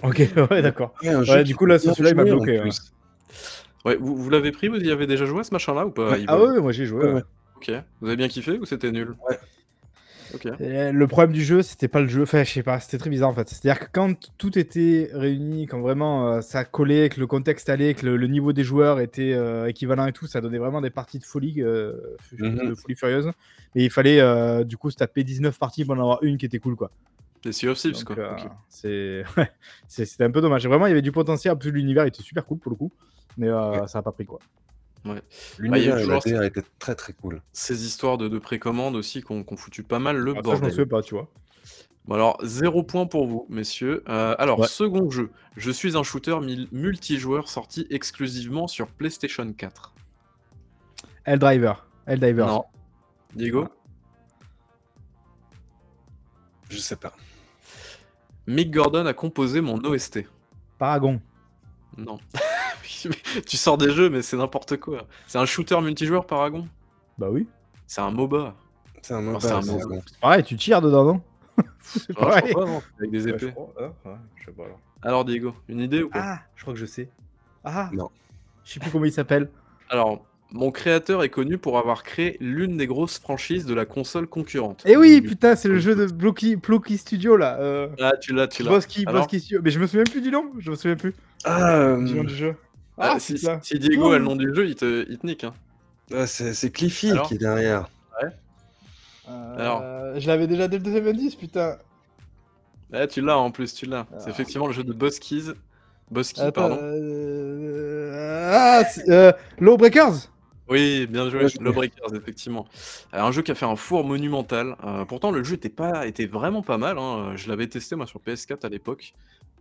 ok, ouais, d'accord. Ouais, Ouais, du coup, là, celui-là, il m'a bloqué, plus. Ouais, vous, vous l'avez pris Vous y avez déjà joué à ce machin-là ou pas ah Evolve ouais, moi j'ai joué. Ouais. Ok. Vous avez bien kiffé ou c'était nul Ouais. Ok. Et le problème du jeu, c'était pas le jeu. Enfin, je sais pas, c'était très bizarre en fait. C'est-à-dire que quand tout était réuni, quand vraiment euh, ça collait, que le contexte allait, que le, le niveau des joueurs était euh, équivalent et tout, ça donnait vraiment des parties de folie, euh, Mhm. de folie furieuse. Et il fallait euh, du coup se taper 19 parties pour en avoir une qui était cool quoi. Les Sea of Thieves, Donc, quoi. euh, Ok. c'est ouais, c'est- c'était un peu dommage. Vraiment, il y avait du potentiel. En plus, l'univers était super cool pour le coup, mais euh, Ouais. ça a pas pris quoi. L'univers Bah, il y a et la DA était très très cool. Ces histoires de, de précommande aussi qu'on qu'on foutu pas mal le Ah, ça, je m'en bordel. pas, tu vois. Bon alors, zéro point pour vous, messieurs. Euh, alors, Ouais. second jeu. Je suis un shooter multijoueur sorti exclusivement sur PlayStation 4. Helldriver. Helldivers. Non. Diego Je sais pas. Mick Gordon a composé mon OST. Paragon. Non. tu sors des jeux, mais c'est n'importe quoi. C'est un shooter multijoueur Paragon? Bah oui. C'est un MOBA. C'est un MOBA. c'est un c'est MOBA. bon. Pareil, tu tires dedans, non? C'est Ah, je pareil. crois pas, non, Avec des Ouais, je épées. crois, hein, ouais, je sais pas, alors. Alors, Diego, une idée ou pas Ah, je crois que je sais. Ah Non. Je sais plus comment il s'appelle. Alors, mon créateur est connu pour avoir créé l'une des grosses franchises de la console concurrente. Eh oui, putain, c'est le jeu de Blocky, Blocky Studio là. Euh... Ah, tu l'as, tu l'as. Bosky, Alors Bosky Studio. Mais je me souviens plus du nom. Je me souviens plus Ah, du nom euh, du jeu. Ah, Ah, si, Diego a le nom du jeu, il te, il te nique. Hein. ah, c'est Cliffy Alors qui est derrière. Euh, Alors. Je l'avais déjà dès le deuxième indice, putain. Ah, tu l'as en plus, tu l'as. Ah. C'est effectivement le jeu de Boskies. Bosky, Attends. pardon. euh, Ah, c'est- euh, Lawbreakers Oui, bien joué, Ouais, je le Breakers, effectivement. Un jeu qui a fait un four monumental. Euh, pourtant, le jeu était, pas, était vraiment pas mal. hein. Je l'avais testé moi sur PS4 à l'époque.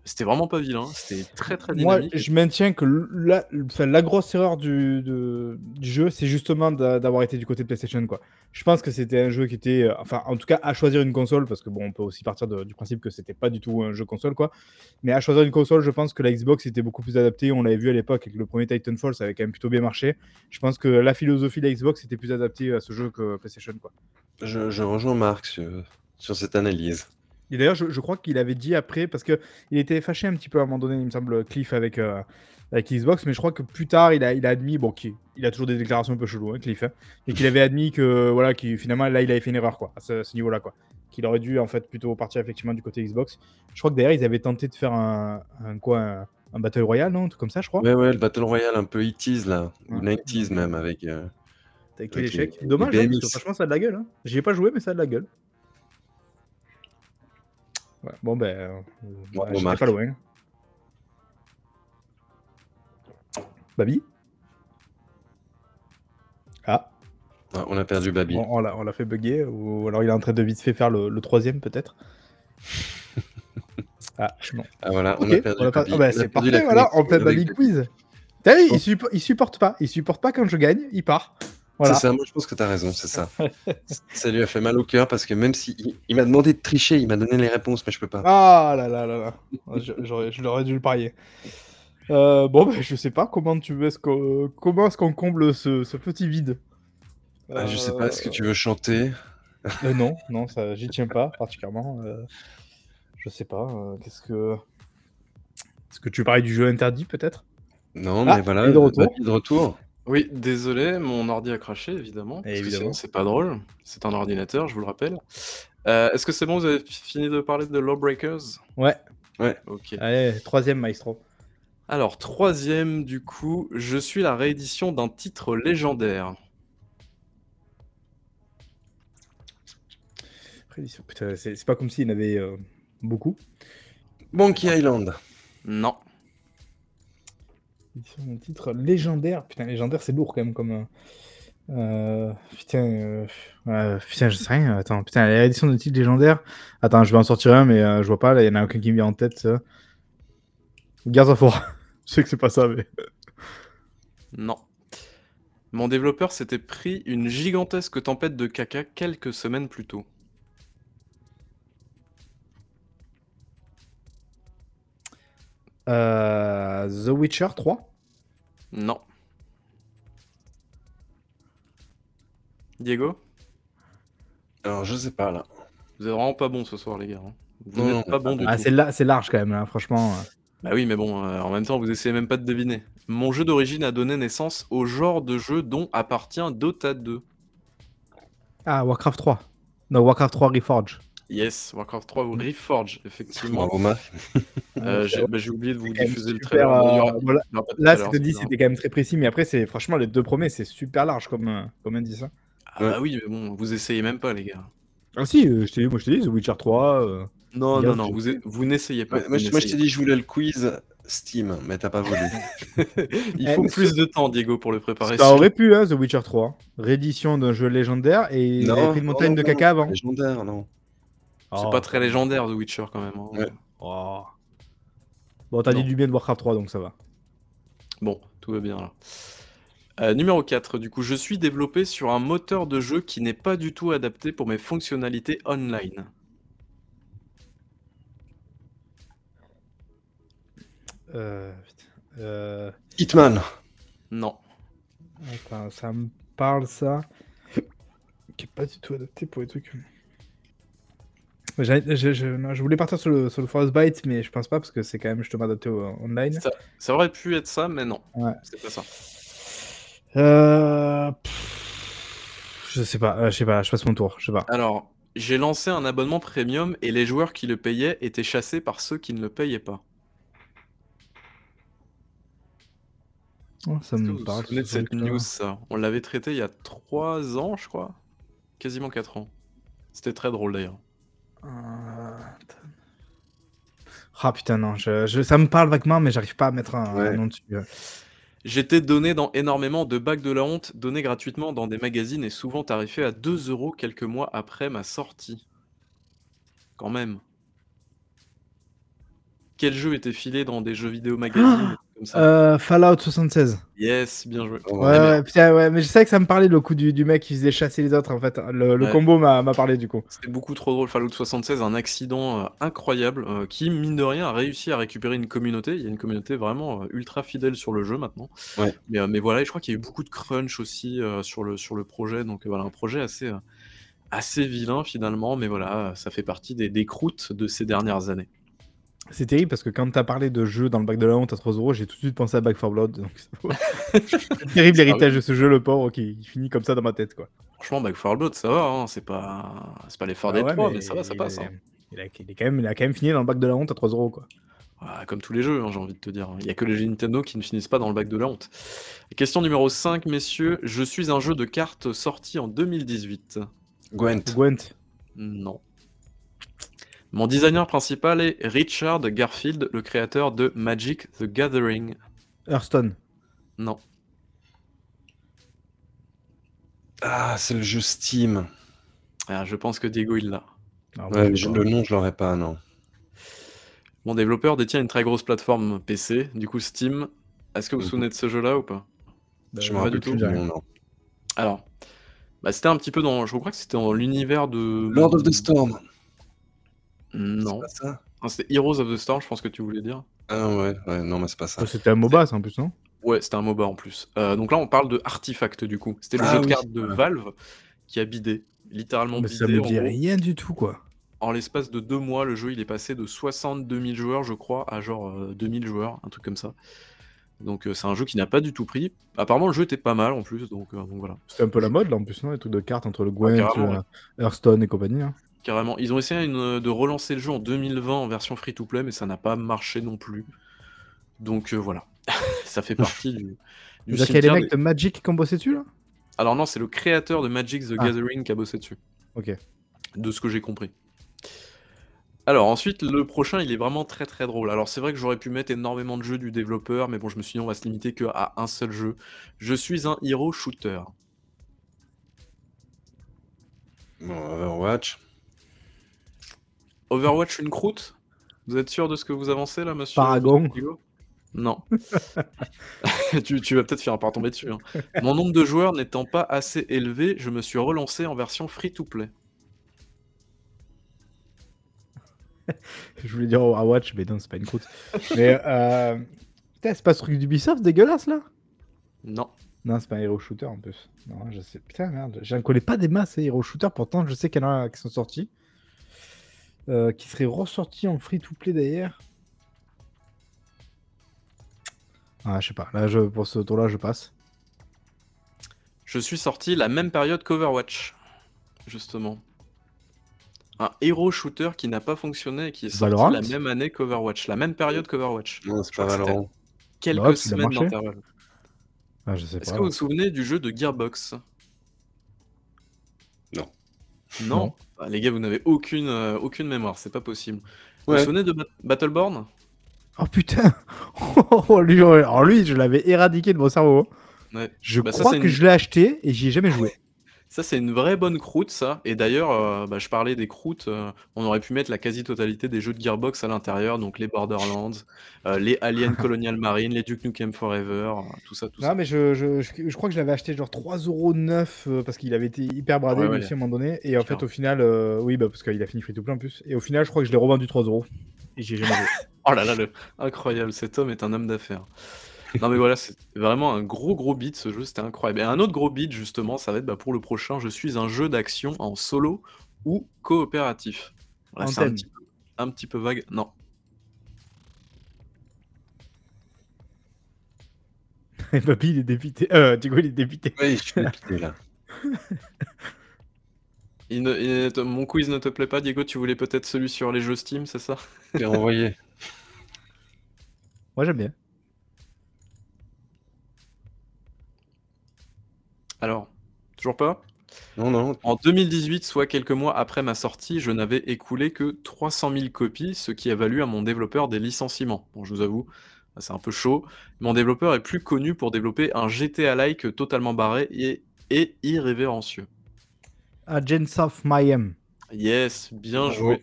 C'était vraiment pas vilain. C'était très très Moi, dynamique. je maintiens que la, enfin, la grosse erreur du, de- du jeu, c'est justement d'a- d'avoir été du côté de PlayStation. Quoi. Je pense que c'était un jeu qui était, euh, enfin, en tout cas, à choisir une console, parce que bon, on peut aussi partir de- du principe que c'était pas du tout un jeu console, quoi. Mais à choisir une console, je pense que la Xbox était beaucoup plus adaptée. On l'avait vu à l'époque avec le premier Titanfall, ça avait quand même plutôt bien marché. Je pense que la philosophie de la Xbox était plus adaptée à ce jeu que PlayStation, quoi. Je, je rejoins Marc sur, sur cette analyse. Et d'ailleurs, je, je crois qu'il avait dit après, parce que il était fâché un petit peu à un moment donné, il me semble, Cliff, avec, euh, avec Xbox, mais je crois que plus tard, il a, il a admis, bon, qu'il il a toujours des déclarations un peu cheloues, hein, Cliff, hein, et qu'il avait admis que, voilà, qu'il- finalement, là, il avait fait une erreur, quoi, à ce, ce niveau-là, quoi. Qu'il aurait dû, en fait, plutôt partir effectivement du côté Xbox. Je crois que d'ailleurs, ils avaient tenté de faire un, un quoi, un, un Battle Royale, non Un truc comme ça, je crois. Ouais, ouais, le Battle Royale un peu 80s là, ou Ouais. 90s même, avec. euh, Avec avec Dommage, les hein, parce que franchement, ça a de la gueule. Hein. J'y ai pas joué, mais ça a de la gueule. Ouais, bon, ben. euh, Bravo, ouais, j'étais Marc. pas loin. Babi? Ah, ah, on a perdu Babi. on, on l'a fait bugger, ou alors il est en train de vite fait faire le, le troisième, peut-être? Ah, non. Ah voilà, on a perdu pas- ah bah, a c'est parfait, voilà, on fait Babi quiz. T'as vu, il supporte pas, il supporte pas quand je gagne, il part. Voilà. C'est ça, moi je pense que tu as raison, c'est ça. ça lui a fait mal au cœur parce que même si il, il m'a demandé de tricher, il m'a donné les réponses, mais je peux pas. Ah là là là là. Je, l'aurais dû le parier. Euh, bon, bah, je sais pas comment tu veux, est-ce qu'on- comment est-ce qu'on comble ce, ce petit vide? Ah, je sais pas, est-ce que tu veux chanter? Euh, non, non, ça, j'y tiens pas particulièrement. euh, je sais pas. euh, Qu'est-ce que, est-ce que tu parlais du jeu interdit peut-être? Non, Ah, mais voilà, il est de retour. De retour. Oui, désolé, mon ordi a craché, évidemment. parce que Évidemment. c'est pas drôle. C'est un ordinateur, je vous le rappelle. Euh, Est-ce que c'est bon, vous avez fini de parler de Lawbreakers? Ouais. Ok. Allez, troisième maestro. Alors, troisième, du coup, je suis la réédition d'un titre légendaire. Après, ils sont- putain, c'est c'est pas comme s'il y en avait euh, beaucoup. Monkey Island. Non. Un titre légendaire. Putain, légendaire, c'est lourd quand même comme. euh, euh, putain, euh, putain, je sais rien. Attends, putain, la réédition de titre légendaire. Attends, je vais en sortir un, mais euh, je vois pas. Là, il y en a aucun qui me vient en tête. ça. Gears of War. je sais que c'est pas ça, mais. Non. Mon développeur s'était pris une gigantesque tempête de caca quelques semaines plus tôt. Euh, The Witcher 3 Non. Diego? Alors, je sais pas là. Vous êtes vraiment pas bon ce soir, les gars. hein. Vous Non, n'êtes non, pas bon du ah, tout. c'est, la- c'est large quand même, là, franchement. euh. Bah oui, mais bon, euh, en même temps, vous essayez même pas de deviner. Mon jeu d'origine a donné naissance au genre de jeu dont appartient Dota 2. Ah, Warcraft 3. Non, Warcraft 3 Reforge. Yes, Warcraft 3 ou Reforge, effectivement. Bravo, Marc. Euh, j'ai bah, j'ai oublié de vous diffuser le trailer. euh, voilà. de Là, trailer, c'était dit, c'est pas c'était quand même très précis, mais après, c'est franchement, les deux premiers, c'est super large comme, euh, comme indice. hein. Ah bah oui, mais bon, vous essayez même pas, les gars. Ah si, euh, je t'ai dit, moi je t'ai dit, The Witcher 3. euh, Non, non, non, vous, vous n'essayez pas. Ouais, moi, vous je, moi, je t'ai dit, je voulais le quiz Steam, mais t'as pas voulu. Il Eh, faut plus de temps, Diego, pour le préparer. Ça aurait pu, hein, The Witcher 3. Réédition d'un jeu légendaire et il avait pris une non, montagne non, de non, caca avant. Légendaire, non. C'est Oh. pas très légendaire, The Witcher, quand même. hein. Ouais. Oh. Bon, t'as dit Non. du bien de Warcraft 3, donc ça va. Bon, tout va bien là. Euh, numéro 4, du coup, je suis développé sur un moteur de jeu qui n'est pas du tout adapté pour mes fonctionnalités online. Euh, putain, euh, Hitman. Non. Attends, ça me parle ça. Qui est pas du tout adapté pour les trucs. Je, je- non, je voulais partir sur le, sur le Frostbite, mais je pense pas parce que c'est quand même justement adapté au online. Ça, ça aurait pu être ça, mais non. Ouais. C'est pas ça. Euh... pff, Je sais pas, euh, je sais pas, je passe mon tour, je sais pas. Alors, j'ai lancé un abonnement premium et les joueurs qui le payaient étaient chassés par ceux qui ne le payaient pas. Oh, ça me vous vous parle. de ce cette news, ça? On l'avait traité il y a 3 ans, je crois. Quasiment 4 ans. C'était très drôle d'ailleurs. Attends. Ah putain, non, je, je- ça me parle vaguement, mais j'arrive pas à mettre un, Ouais. un nom dessus. J'étais donné dans énormément de bacs de la honte, donnés gratuitement dans des magazines et souvent tarifés à 2 euros quelques mois après ma sortie. Quand même. Quel jeu était filé dans des jeux vidéo magazines comme ça Euh, Fallout 76. Yes, bien joué. Oh, Ouais, bien, ouais, putain, ouais, mais je savais que ça me parlait le coup du, du mec qui faisait chasser les autres en fait. Le, le Ouais. combo m'a m'a parlé du coup. C'était beaucoup trop drôle. Fallout 76, un accident euh, incroyable euh, qui, mine de rien, a réussi à récupérer une communauté. Il y a une communauté vraiment euh, ultra fidèle sur le jeu maintenant. Ouais. Mais, euh, mais voilà, et je crois qu'il y a eu beaucoup de crunch aussi euh, sur, le, sur le projet. Donc euh, voilà, un projet assez, euh, assez vilain finalement. Mais voilà, ça fait partie des, des croûtes de ces dernières années. C'est terrible parce que quand t'as parlé de jeu dans le bac de la honte à 3 euros, j'ai tout de suite pensé à Back 4 Blood. donc terrible l'héritage de ce jeu, le pauvre, qui finit comme ça dans ma tête. quoi. Franchement, Back 4 Blood, ça va, hein, c'est pas, c'est pas l'effort Ah des ouais, trois, mais ça va, ça il passe. est- hein. Il a, il est quand même, il a quand même fini dans le bac de la honte à 3 euros. quoi. Ah, comme tous les jeux, hein, j'ai envie de te dire. Il y a que les jeux Nintendo qui ne finissent pas dans le bac de la honte. Question numéro 5, messieurs. Je suis un jeu de cartes sorti en 2018. Gwent. Gwent. Non. Mon designer principal est Richard Garfield, le créateur de Magic the Gathering. Hearthstone. Non. Ah, c'est le jeu Steam. Ah, je pense que Diego il l'a. Ouais, je pas. le nom, je l'aurais pas, non. Mon développeur détient une très grosse plateforme PC, du coup Steam. Est-ce que vous vous Mhm. souvenez de ce jeu-là ou pas? Bah, je me rappelle du plus tout. du nom, non. Alors, bah, c'était un petit peu dans. Je crois que c'était dans l'univers de. Lord of the Storm. Non. C'est pas ça Ah, C'était Heroes of the Storm, je pense que tu voulais dire. Ah ouais, ouais, non, mais c'est pas ça. Oh, C'était un MOBA, ça en plus, non? Ouais, c'était un MOBA en plus. Euh, donc là, on parle de Artifact du coup. C'était le Ah jeu de oui, cartes de voilà. Valve qui a bidé. Littéralement Mais ça bidé. me en dit gros. rien du tout, quoi. En l'espace de deux mois, le jeu il est passé de 62 000 joueurs, je crois, à genre euh, 2000 joueurs, un truc comme ça. Donc euh, c'est un jeu qui n'a pas du tout pris. Apparemment, le jeu était pas mal en plus, donc, euh, donc voilà. C'était un peu la mode, là, en plus, non? Les trucs de cartes entre le Gwent, carrément, euh, Hearthstone et compagnie. hein. Carrément. Ils ont essayé une- de relancer le jeu en 2020 en version free-to-play, mais ça n'a pas marché non plus. Donc euh, voilà. ça fait partie du, du C'est-à-dire qu'il y a les cimetière mecs des- de Magic qui ont bossé dessus, là? Alors non, c'est le créateur de Magic the Ah. Gathering qui a bossé dessus. Ok. de ce que j'ai compris. Alors ensuite, le prochain, il est vraiment très très drôle. Alors c'est vrai que j'aurais pu mettre énormément de jeux du développeur, mais bon, je me suis dit on va se limiter qu'à un seul jeu. Je suis un hero shooter. Bon, Overwatch. Overwatch une croûte? Vous êtes sûr de ce que vous avancez là, monsieur Paragon. Non. tu, tu vas peut-être finir par tomber dessus. hein. Mon nombre de joueurs n'étant pas assez élevé, je me suis relancé en version free-to-play. Je voulais dire Overwatch, mais non, c'est pas une croûte. mais, euh... Putain, c'est pas ce truc d'Ubisoft dégueulasse, là? Non. Non, c'est pas un hero shooter, en plus. Non, je sais. Putain, merde. J'en connais pas des masses, ces hero shooters. Pourtant, je sais qu'il y en a qui sont sortis. Euh, qui seraient ressortis en free-to-play, d'ailleurs. Ah, je sais pas. Là, je... pour ce tour-là, je passe. Je suis sorti la même période qu'Overwatch, justement. Un hero shooter qui n'a pas fonctionné et qui est sorti Valorant la même année qu'Overwatch, la même période qu'Overwatch. Non, c'est pas que. Quelques Valorant, a semaines d'intervalle. Ah, je sais Est-ce pas. que vous vous souvenez du jeu de Gearbox? Non, Non. Ah, Les gars, vous n'avez aucune, euh, aucune mémoire, c'est pas possible. Vous Ouais. vous souvenez de Bat- Battleborn? Oh putain oh, lui, oh, Alors lui, je l'avais éradiqué de mon cerveau. Ouais. Je Bah, ça, crois c'est que une- je l'ai acheté et j'y ai jamais joué. Ça, c'est une vraie bonne croûte, ça. Et d'ailleurs, euh, bah, je parlais des croûtes. euh, on aurait pu mettre la quasi-totalité des jeux de Gearbox à l'intérieur, donc les Borderlands, euh, les Alien Colonial Marine, les Duke Nukem Forever, tout ça, tout Non, ça. mais je, je, je, je crois que je l'avais acheté genre 3,9€ euh, parce qu'il avait été hyper bradé Ouais, lui ouais. aussi à un moment donné. Et en fait, au final, oui, bah, parce qu'il a fini free to play en plus. Et au final, je crois que je l'ai revendu 3€. Et j'ai jamais joué. Oh là là, le... incroyable, cet homme est un homme d'affaires. Non mais voilà, c'est vraiment un gros gros beat ce jeu, c'était incroyable. Et un autre gros beat justement, ça va être bah, pour le prochain, je suis un jeu d'action en solo ou coopératif. Voilà, c'est un Anthem. petit, peu, un petit peu vague. Non. Et Papy, il est dépité. Euh, Diego, il est dépité. Oui, je suis dépité là. Il ne- il ne te- mon quiz ne te plaît pas, Diego, tu voulais peut-être celui sur les jeux Steam, c'est ça? T'es envoyé. Moi, j'aime bien. Alors, toujours pas? Non, non. En 2018, soit quelques mois après ma sortie, je n'avais écoulé que 300 000 copies, ce qui a valu à mon développeur des licenciements. Bon, je vous avoue, c'est un peu chaud. Mon développeur est plus connu pour développer un GTA-like totalement barré et, et irrévérencieux. Agents of Mayhem. Yes, bien Bravo. joué.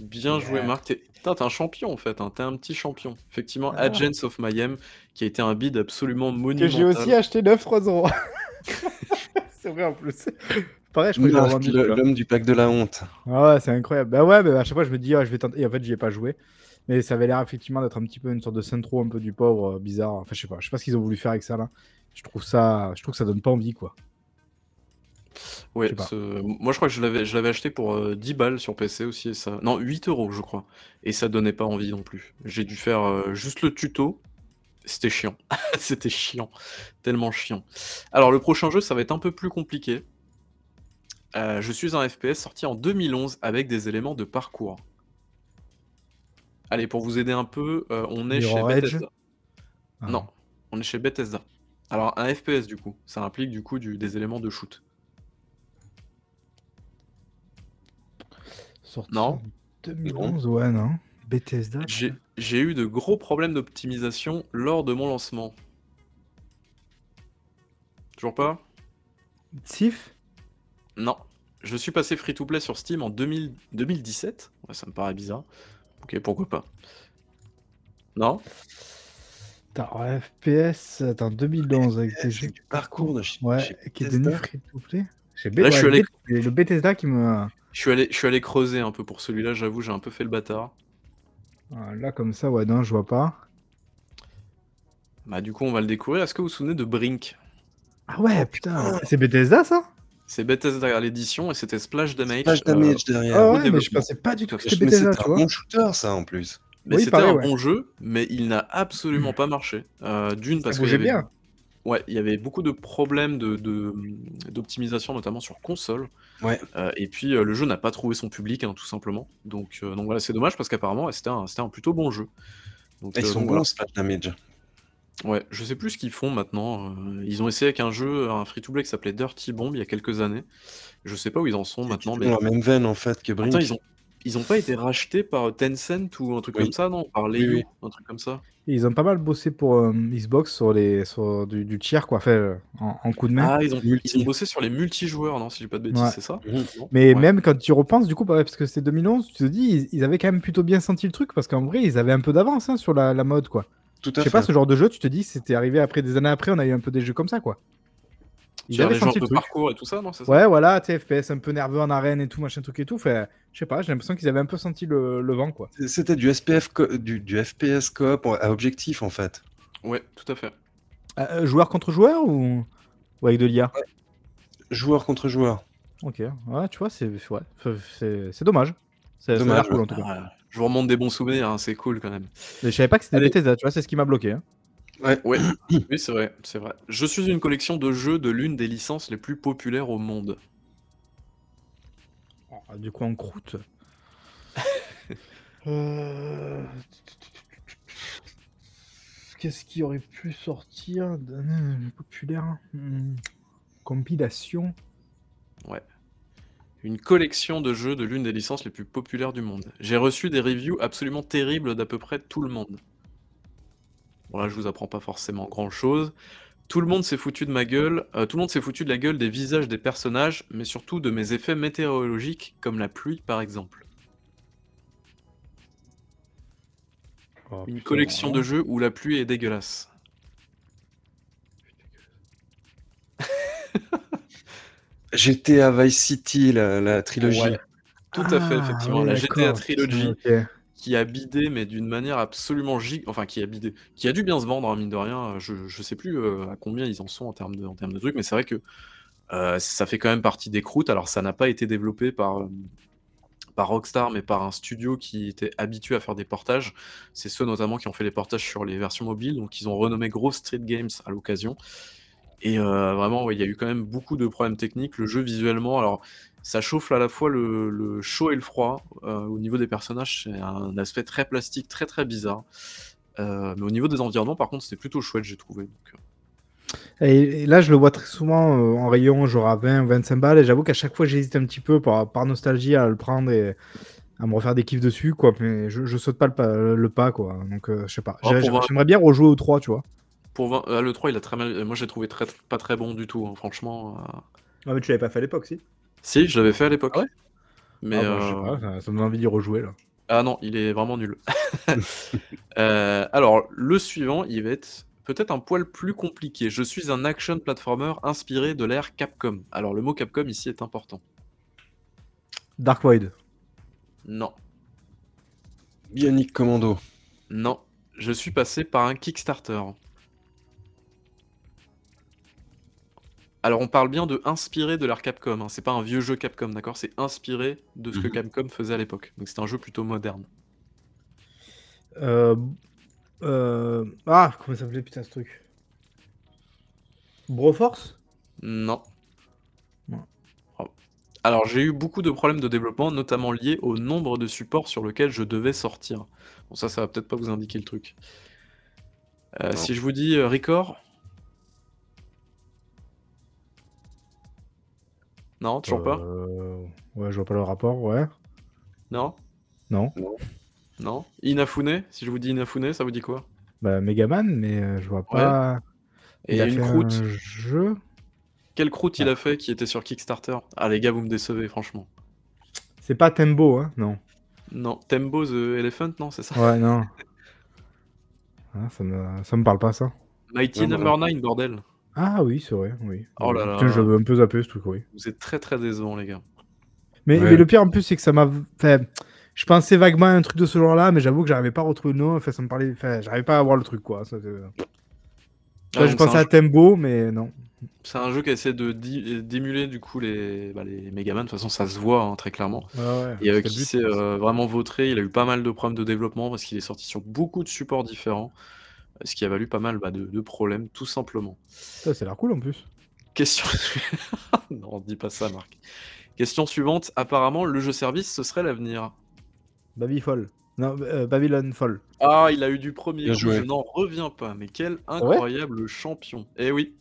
Bien joué. Marc. T'es putain, t'es un champion en fait, hein. t'es un petit champion. Effectivement, Ah. Agents of Mayhem, qui a été un bid absolument Que monumental. j'ai aussi acheté 9 3€. c'est vrai en plus. Pareil, je crois que. L'homme du pack de la honte. Ah ouais, c'est incroyable. Bah ouais, mais à chaque fois, je me dis, ah, je vais tenter. Et en fait, j'y ai pas joué. Mais ça avait l'air effectivement d'être un petit peu une sorte de centro un peu du pauvre, euh, bizarre. Enfin, je sais pas. Je sais pas ce qu'ils ont voulu faire avec ça là. Je trouve ça, je trouve que ça donne pas envie quoi. Ouais, ce- moi je crois que je l'avais je l'avais acheté pour euh, 10 balles sur PC aussi et ça. Non, 8 euros je crois. Et ça donnait pas envie non plus. J'ai dû faire euh, juste le tuto. C'était chiant. C'était chiant. Tellement chiant. Alors le prochain jeu, ça va être un peu plus compliqué. Euh, je suis un FPS sorti en 2011 avec des éléments de parcours. Allez, pour vous aider un peu, euh, on est chez Edge Bethesda. Ah. Non, on est chez Bethesda. Alors un FPS du coup, ça implique du coup du- des éléments de shoot. Sorti Non. en 2011, ouais, non. Bethesda. J'ai j'ai eu de gros problèmes d'optimisation lors de mon lancement. Toujours pas? Sif Non. Je suis passé free-to-play sur Steam en 2000 2017. Ouais, ça me paraît bizarre. Ok, pourquoi pas. Non? Attends, ouais, FPS, attends, 2011 avec des jeux. Du parcours de chez, Ouais, chez qui est devenu free to play. J'ai Là, je suis allé- le Bethesda qui me. je suis, allé, je suis allé creuser un peu pour celui-là, j'avoue, j'ai un peu fait le bâtard. Ah, Là, comme ça, ouais, non, je vois pas. Bah du coup, on va le découvrir. Est-ce que vous vous souvenez de Brink? Ah ouais, putain. C'est Bethesda ça? C'est Bethesda à l'édition et c'était Splash Damage. Splash euh, damage derrière. Ah ouais, mais je pensais pas du tout que c'était Mais Bethesda, c'était tu un vois. bon shooter, ça, en plus. Mais Oui, c'était un ouais. bon jeu, mais il n'a absolument pas marché. Euh, D'une, parce y bougeait avait bien. Ouais, il y avait beaucoup de problèmes de, de- d'optimisation, notamment sur console. Ouais. Euh, et puis euh, le jeu n'a pas trouvé son public, hein, tout simplement. Donc, euh, donc voilà, c'est dommage parce qu'apparemment ouais, c'était un, c'était un plutôt bon jeu. Donc, Ils sont donc bons, voilà. Splash Damage. Ouais, je sais plus ce qu'ils font maintenant. ils ont essayé avec un jeu, un free-to-play qui s'appelait Dirty Bomb il y a quelques années. Je sais pas où ils en sont maintenant, Dans mais la même veine, en fait, que. Attends, ils ont, ils ont pas été rachetés par Tencent ou un truc Oui. comme ça, non? Par Oui, Leo, un truc comme ça? Ils ont pas mal bossé pour euh, Xbox sur, les, sur du, du tiers, quoi, fait euh, en, en coup de main. Ah, ils ont, Multi. ils ont bossé sur les multijoueurs, non Si j'ai pas de bêtises, Ouais. c'est ça Mhm. Mais Ouais. même quand tu repenses, du coup, bah parce que c'était 2011, tu te dis, ils, ils avaient quand même plutôt bien senti le truc, parce qu'en vrai, ils avaient un peu d'avance hein, sur la, la mode, quoi. Tout Je sais fait. pas, ce genre de jeu, tu te dis, c'était arrivé après des années après, on a eu un peu des jeux comme ça, quoi. Ils Sur avaient les genres senti de le truc. parcours et tout ça, non ça Ouais, voilà, tu sais, FPS un peu nerveux en arène et tout, machin truc et tout. Fait, je sais pas, j'ai l'impression qu'ils avaient un peu senti le, le vent, quoi. C'était du, SPF co- du, du FPS coop à objectif, en fait. Ouais, tout à fait. Euh, joueur contre joueur ou, ou avec de l'IA Joueur contre joueur. Ok, ouais, tu vois, c'est ouais, c'est c'est dommage. C'est Dommage, cool en tout cas. Ah, je vous remonte des bons souvenirs, hein, c'est cool quand même. Mais je savais pas que c'était. Bethesda, tu vois, c'est ce qui m'a bloqué. hein. Ouais. Ouais, oui, c'est vrai, c'est vrai. Je suis une collection de jeux de l'une des licences les plus populaires au monde. Oh, du coup, en croûte. Euh, Qu'est-ce qui aurait pu sortir d'un populaire Hmm, Compilation. Une collection de jeux de l'une des licences les plus populaires du monde. J'ai reçu des reviews absolument terribles d'à peu près tout le monde. Bon là, je vous apprends pas forcément grand-chose. Tout le monde s'est foutu de ma gueule, euh, tout le monde s'est foutu de la gueule des visages des personnages, mais surtout de mes effets météorologiques, comme la pluie par exemple. Oh, Une putain, collection de jeux où la pluie est dégueulasse. GTA Vice City, la, la trilogie. Ouais. Tout à fait, Ah, effectivement. ouais, la GTA Trilogy. Qui a bidé, mais d'une manière absolument giga... Enfin, qui a bidé. Qui a dû bien se vendre, hein, mine de rien. Je, sais plus euh, à combien ils en sont en termes de, en termes de trucs, mais c'est vrai que euh, ça fait quand même partie des croûtes. Alors, ça n'a pas été développé par, euh, par Rockstar, mais par un studio qui était habitué à faire des portages. C'est ceux notamment qui ont fait les portages sur les versions mobiles. Donc, ils ont renommé Gros Street Games à l'occasion. Et euh, vraiment, il y a eu quand même beaucoup de problèmes techniques. Le jeu, visuellement, alors, ça chauffe à la fois le, le chaud et le froid. Euh, au niveau des personnages, c'est un aspect très plastique, très très bizarre. Euh, mais au niveau des environnements, par contre, c'était plutôt chouette, j'ai trouvé. Donc, euh, Et, et là, je le vois très souvent euh, en rayon, genre à 20 ou 25 balles. Et j'avoue qu'à chaque fois, j'hésite un petit peu par, par nostalgie à le prendre et à me refaire des kiffs dessus, quoi. Mais je, je saute pas le pas, le pas, quoi. Donc, euh, je sais pas. Voir- J'aimerais bien rejouer au 3, tu vois. pour 20 euh, le 3, il a très mal. Moi, j'ai trouvé très, pas très bon du tout, hein, franchement. euh. Ah, mais tu l'avais pas fait à l'époque, si Si, je l'avais fait à l'époque. Ah ouais mais ah, bah, je sais euh, pas, ça, ça me donne envie d'y rejouer, là. Ah non, il est vraiment nul. Euh, alors, le suivant, il va être peut-être un poil plus compliqué. Je suis un action platformer inspiré de l'ère Capcom. Alors, le mot Capcom ici est important. Dark Void. Non, Bionic Commando. non. Je suis passé par un Kickstarter. Alors, on parle bien de inspiré de l'ère Capcom, hein. C'est pas un vieux jeu Capcom, d'accord? C'est inspiré de ce que Mmh Capcom faisait à l'époque. Donc c'était un jeu plutôt moderne. Euh, euh, Ah, comment ça s'appelait putain ce truc? Broforce? Non. Non. Oh. Alors, j'ai eu beaucoup de problèmes de développement, notamment liés au nombre de supports sur lequel je devais sortir. Bon, ça, ça va peut-être pas vous indiquer le truc. Euh, Non. si je vous dis euh, Record Non, toujours pas Euh, Ouais, je vois pas le rapport, ouais. Non Non. Non Inafune Si je vous dis Inafune, ça vous dit quoi? Bah, Megaman, mais euh, je vois pas. Et il a une fait croûte? un jeu? Quelle croûte il a fait qui était sur Kickstarter? Ah, les gars, vous me décevez, franchement. C'est pas Tembo, hein Non. Non, Tembo the Elephant, non, c'est ça? Ouais, non. Ah, ça, me... ça me parle pas, ça. Mighty Ouais, Number 9, bordel. Ah oui, c'est vrai, oui. Oh là là. J'avais un peu zappé ce truc, oui. Vous êtes très très décevants, les gars. Mais, Ouais. mais le pire en plus, c'est que ça m'a. Enfin, je pensais vaguement à un truc de ce genre-là, mais j'avoue que j'arrivais pas à retrouver le nom. Enfin, ça me parlait. Enfin, j'arrivais pas à voir le truc, quoi. Ça, c'est- Là, Ah, je donc pensais un à jeu- Tembo, mais non. C'est un jeu qui essaie de di- d'émuler du coup les, bah, les Megaman. De toute façon, ça se voit hein, très clairement. Ouais, ouais, Et euh, c'était le qui but, s'est euh, vraiment vautré. Il a eu pas mal de problèmes de développement parce qu'il est sorti sur beaucoup de supports différents. Ce qui a valu pas mal bah, de, de problèmes, tout simplement. Ça, ça a l'air cool en plus. Question. non, dis pas ça, Marc. Question suivante. Apparemment, le jeu service, ce serait l'avenir. Baby Fall. Non, euh, Babylon Fall. Ah, il a eu du premier Bien coup, joué. je n'en reviens pas. Mais quel incroyable champion. Eh oui.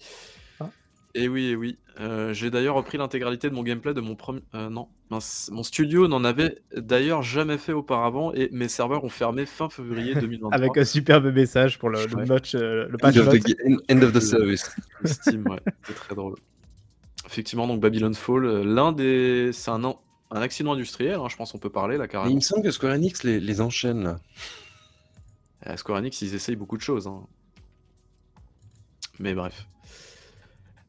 Eh oui, eh oui. Euh, J'ai d'ailleurs repris l'intégralité de mon gameplay de mon premier... euh, non, mince. Mon studio n'en avait d'ailleurs jamais fait auparavant et mes serveurs ont fermé fin février 2023. Avec un superbe message pour le, le Ouais. euh, le End of, the, ga- end- end of the service. Steam, ouais. C'est très drôle. Effectivement, donc Babylon Fall, l'un des... C'est un, an- un accident industriel, hein, je pense qu'on peut parler là Mais carrément. il me semble que Square Enix les, les enchaîne là. À Square Enix, ils essayent beaucoup de choses. hein. Mais bref.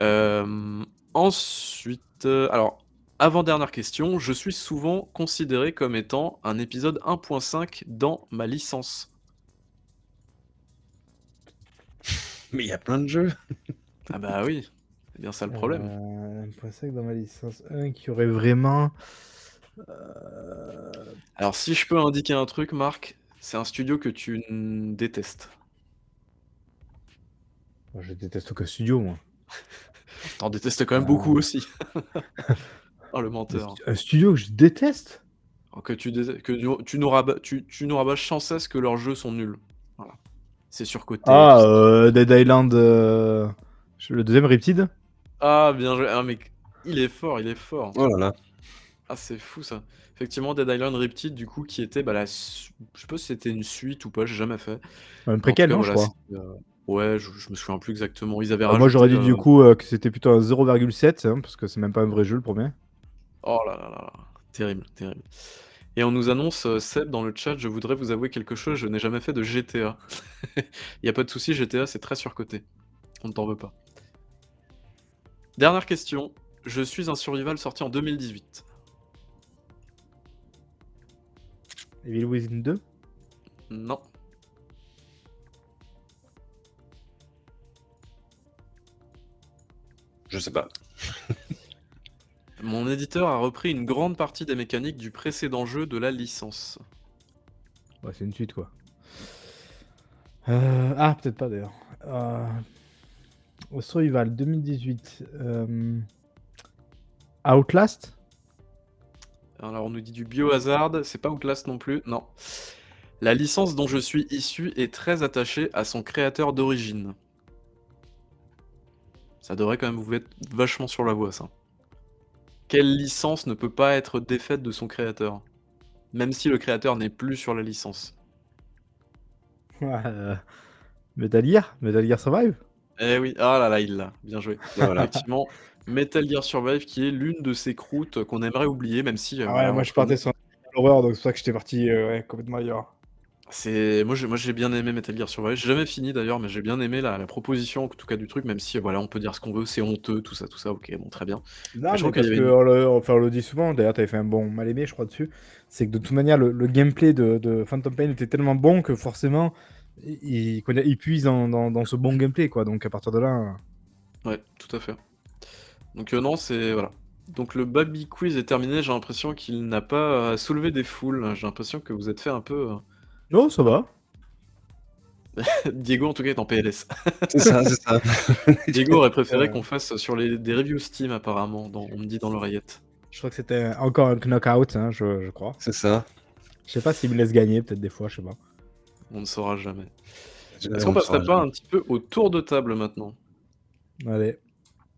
Euh, ensuite, euh, alors, avant-dernière question, je suis souvent considéré comme étant un épisode 1.5 dans ma licence. Mais il y a plein de jeux. Ah bah oui, c'est bien ça le problème. Euh, un point sec dans ma licence 1 qui aurait vraiment. euh, Alors, si je peux indiquer un truc, Marc, c'est un studio que tu détestes. je déteste aucun studio, moi. T'en détestes quand même Ah. beaucoup aussi. oh, le menteur. Un studio que je déteste? Oh, Que tu, que tu, tu nous rabats, tu, tu nous rabâches sans cesse que leurs jeux sont nuls. Voilà. C'est surcoté. Ah, euh, Dead Island. euh, Le deuxième Riptide? Ah, bien joué. Ah, mais il est fort, il est fort. Oh là là. Ah, c'est fou ça. Effectivement, Dead Island Riptide, du coup, qui était bah, la. su- Je sais pas si c'était une suite ou pas, j'ai jamais fait. Un préquel, cas, non, je voilà, crois. Ouais, je, je me souviens plus exactement. Ils avaient Euh, moi, j'aurais dit du euh, coup euh, que c'était plutôt un 0,7, hein, parce que c'est même pas un vrai jeu le premier. Oh là là là là. Terrible, terrible. Et on nous annonce, euh, Seb, dans le chat, je voudrais vous avouer quelque chose, je n'ai jamais fait de GTA. Il n'y a pas de souci, GTA, c'est très surcoté. On ne t'en veut pas. Dernière question. Je suis un survival sorti en 2018. Evil Within 2 Non. Je sais pas. Mon éditeur a repris une grande partie des mécaniques du précédent jeu de la licence. Ouais, c'est une suite, quoi. Euh, Ah, peut-être pas d'ailleurs. Euh... Au Survival 2018. euh, Outlast? Alors on nous dit du biohazard, c'est pas Outlast non plus, non. La licence dont je suis issu est très attachée à son créateur d'origine. Ça devrait quand même vous mettre vachement sur la voie, ça. Quelle licence ne peut pas être défaite de son créateur? Même si le créateur n'est plus sur la licence. Euh, Metal Gear? Metal Gear Survive? Eh oui, ah là là, il l'a, bien joué. Voilà. Effectivement, Metal Gear Survive qui est l'une de ces croûtes qu'on aimerait oublier, même si... euh, Ah ouais, moi je partais sur l'horreur, donc c'est pour ça que j'étais parti euh, ouais, complètement ailleurs. C'est moi j'ai moi j'ai bien aimé Metal Gear Survive. J'ai jamais fini d'ailleurs, mais j'ai bien aimé la, la proposition en tout cas du truc, même si voilà on peut dire ce qu'on veut, c'est honteux, tout ça, tout ça. Ok, bon très bien. Non, je mais crois qu'il parce y avait que une- on le, enfin, on le dit souvent, d'ailleurs, tu avais fait un bon mal aimé, je crois, dessus. C'est que de toute manière, le, le gameplay de, de Phantom Pain était tellement bon que forcément, il, il, il puise dans, dans, dans ce bon gameplay, quoi. Donc à partir de là. Ouais, tout à fait. Donc euh, non, c'est voilà. Donc le Baby Quiz est terminé. J'ai l'impression qu'il n'a pas euh, soulevé des foules. J'ai l'impression que vous êtes fait un peu. euh, Non, ça va. Diego en tout cas est en PLS. C'est ça, c'est ça. Diego aurait préféré Ouais. qu'on fasse sur les des reviews Steam apparemment. dans- on me dit dans l'oreillette. Je crois que c'était encore un knockout, hein, je, je crois. C'est ça. Je sais pas s'il me laisse gagner, peut-être des fois, je sais pas. On ne saura jamais. Euh, Est-ce on qu'on passerait pas jamais. un petit peu au tour de table maintenant? Allez.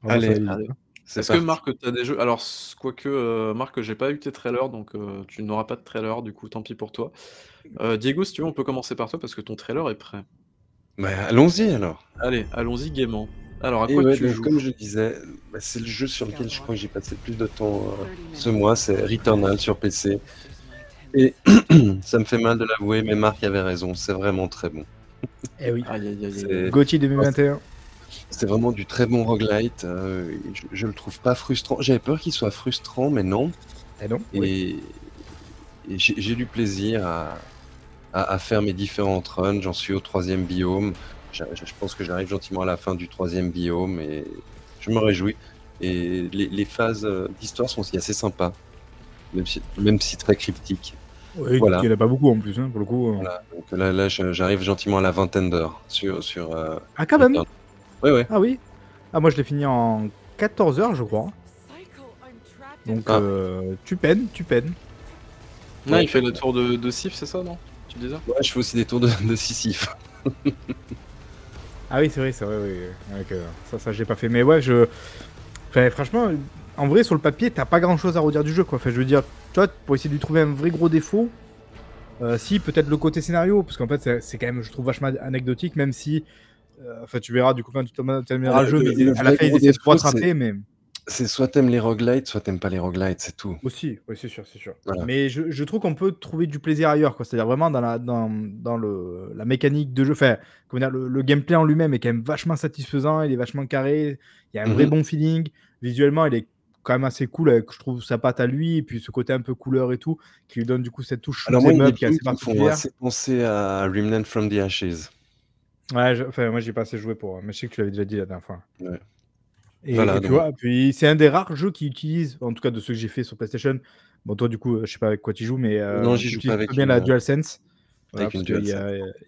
Allez, allez. C'est Est-ce que. Marc, tu as des jeux? Alors, quoique, euh, Marc, j'ai pas eu tes trailers, donc euh, tu n'auras pas de trailer, du coup, tant pis pour toi. Euh, Diego, si tu veux, on peut commencer par toi parce que ton trailer est prêt. Bah, allons-y alors. Allez, allons-y gaiement. Alors, à quoi ouais, tu donc, joues comme je disais, bah, c'est le jeu sur lequel je crois que j'ai passé le plus de temps euh, ce mois, c'est Returnal sur PC. Et ça me fait mal de l'avouer, mais Marc avait raison, c'est vraiment très bon. Eh oui. Gauthier 2021. C'est vraiment du très bon roguelite. euh, je, je le trouve pas frustrant. J'avais peur qu'il soit frustrant, mais non. Eh non Et, et j'ai du plaisir à, à- à faire mes différentes runs. J'en suis au troisième biome. Je, pense que j'arrive gentiment à la fin du troisième biome et je me réjouis. Et les, les phases euh, d'histoire sont aussi assez sympas, même si, même si très cryptiques. Oui, Voilà. il n'y en a pas beaucoup en plus, hein, pour le coup. euh. Voilà. Donc là, j'arrive gentiment à la vingtaine d'heures sur. sur euh, Ah, quand même ouais. Ah oui Ah, moi je l'ai fini en 14 heures, je crois. Donc Ah. euh, tu peines, tu peines. Ouais, il fait le tour de, de Sif, c'est ça, non? Tu disais? Ouais, je fais aussi des tours de, de Sisyphe. Ah oui, c'est vrai, c'est vrai, oui. Ouais, que ça, ça j'ai pas fait. Mais ouais, je. Enfin, franchement, en vrai, sur le papier, t'as pas grand chose à redire du jeu, quoi. Enfin, je veux dire, toi, pour essayer de lui trouver un vrai gros défaut, euh, si, peut-être le côté scénario, parce qu'en fait, c'est- quand même, je trouve, vachement anecdotique, même si. euh, Enfin, tu verras du coup quand tu termineras Ah, le jeu, le- mais à la fin, ils essaient de rattraper, mais. C'est soit t'aimes les roguelites, soit t'aimes pas les roguelites, c'est tout. Aussi, oui, c'est sûr, c'est sûr. Voilà. Mais je, je trouve qu'on peut trouver du plaisir ailleurs, quoi. C'est-à-dire vraiment dans la, dans, dans le, la mécanique de jeu. Enfin, comment dire, le, le gameplay en lui-même est quand même vachement satisfaisant, il est vachement carré, il y a un vrai Mhm. bon feeling. Visuellement, il est quand même assez cool, avec, je trouve, sa patte à lui, et puis ce côté un peu couleur et tout, qui lui donne du coup cette touche Alors moi, il qui est assez particulière. assez penser à Remnant from the Ashes. Ouais, je- enfin, moi, j'ai pas assez joué pour, mais je sais que tu l'avais déjà dit la dernière fois. Ouais. Et, Voilà, et tu vois, puis c'est un des rares jeux qui utilise, en tout cas de ceux que j'ai fait sur PlayStation. Bon, toi, du coup, euh, je sais pas avec quoi tu joues, mais euh, Non, j'y joue pas avec bien une, la euh, DualSense. Voilà, y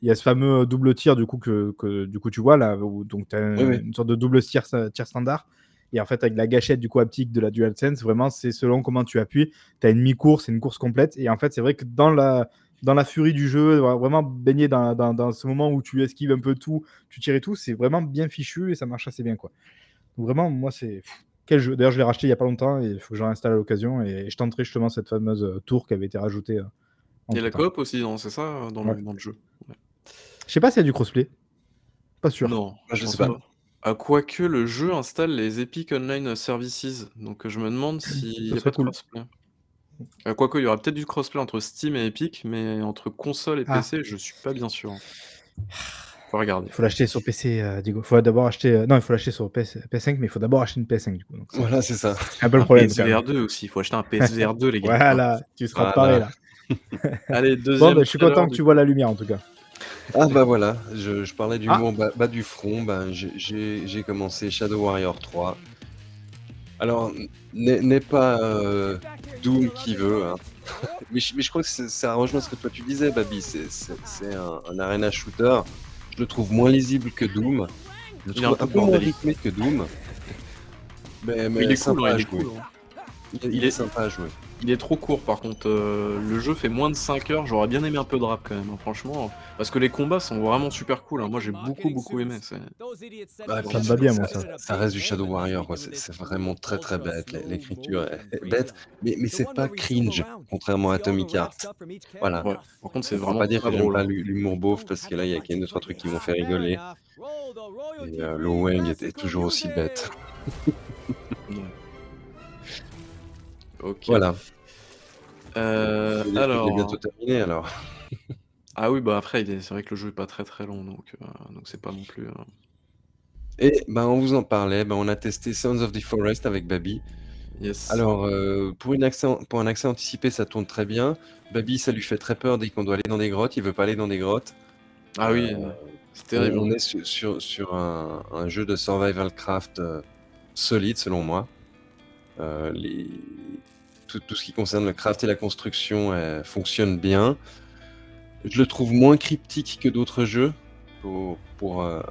il y a ce fameux double tir du coup que, que du coup tu vois là, où, donc tu as Oui, oui. une sorte de double tir, tir standard. Et en fait, avec la gâchette du coup haptique de la DualSense, vraiment, c'est selon comment tu appuies. Tu as une mi-course et une course complète. Et en fait, c'est vrai que dans la, dans la furie du jeu, vraiment baigné dans, dans, dans ce moment où tu esquives un peu tout, tu tires et tout, c'est vraiment bien fichu et ça marche assez bien. quoi. Vraiment, moi, c'est. Quel jeu D'ailleurs, je l'ai racheté il y a pas longtemps et il faut que j'en installe à l'occasion. Et je tenterai justement cette fameuse euh, tour qui avait été rajoutée. Il y a la coop aussi, C'est ça, euh, dans, Ouais. le, dans le jeu Je sais pas s'il y a du crossplay. Pas sûr. Non, Ah, je pense sais pas. Ah, quoique le jeu installe les Epic Online Services, donc je me demande s'il n'y a pas de crossplay. Quoique il y aura peut-être du crossplay entre Steam et Epic, mais entre console et Ah. PC, je suis pas bien sûr. Faut regarder. Il faut l'acheter sur PC, euh, Diego. Il faut d'abord acheter. euh, Non, il faut l'acheter sur PS... PS5, mais il faut d'abord acheter une PS5 du coup. Donc, Voilà, c'est ça. un peu le Un problème. PSVR 2 aussi, il faut acheter un PSVR 2 les gars. Voilà, tu seras Voilà. paré là. Allez, deuxième. Bon, bah, je suis content que tu vois la lumière en tout cas. Ah bah voilà, je, je parlais du Ah. mot bas, bas du front, ben, j'ai- commencé Shadow Warrior 3. Alors, n'est n'est pas euh, Doom qui veut, hein. mais, je, mais je crois que c'est- ça rejoint ce que toi tu disais, Babi, c'est c'est- c'est un, un arena shooter. Je le trouve moins lisible que Doom, je le un trouve peu un peu moins rythmé que Doom. Mais, mais Il est sympa cool, à il est jouer. Il, est- sympa à jouer. Il est trop court par contre. euh, le jeu fait moins de 5 heures. J'aurais bien aimé un peu de rap quand même, hein, franchement. Parce que les combats sont vraiment super cool. hein. Moi j'ai beaucoup beaucoup aimé. c'est- Bah, Ça me va bien, moi, ça. Ça reste du Shadow Warrior, quoi. C'est c'est vraiment très très bête. L- L'écriture est est bête, mais, mais c'est pas cringe, contrairement à Atomic Heart. Voilà. Ouais. Par contre c'est On va vraiment pas dire pas que j'aime drôle. pas l'hu- l'humour beauf parce que là il y a quand même deux trois trucs qui m'ont fait rigoler. Et euh, Lo Wang était toujours aussi bête. Ouais. Ok. Voilà. Euh, alors. bientôt terminé alors. Ah oui, bah après, il est- c'est vrai que le jeu est pas très très long, donc euh, donc c'est pas non plus. euh, Et ben on vous en parlait, ben, on a testé Sounds of the Forest avec Babi. Yes. Alors euh, pour, une accès, pour un accès anticipé ça tourne très bien. Babi ça lui fait très peur dès qu'on doit aller dans des grottes, il veut pas aller dans des grottes. ah oui, euh, c'est terrible. On, on est sur, sur, sur un, un jeu de survival craft euh, solide selon moi. Euh, les... tout, tout ce qui concerne le craft et la construction euh, fonctionne bien. Je le trouve moins cryptique que d'autres jeux pour, pour, euh,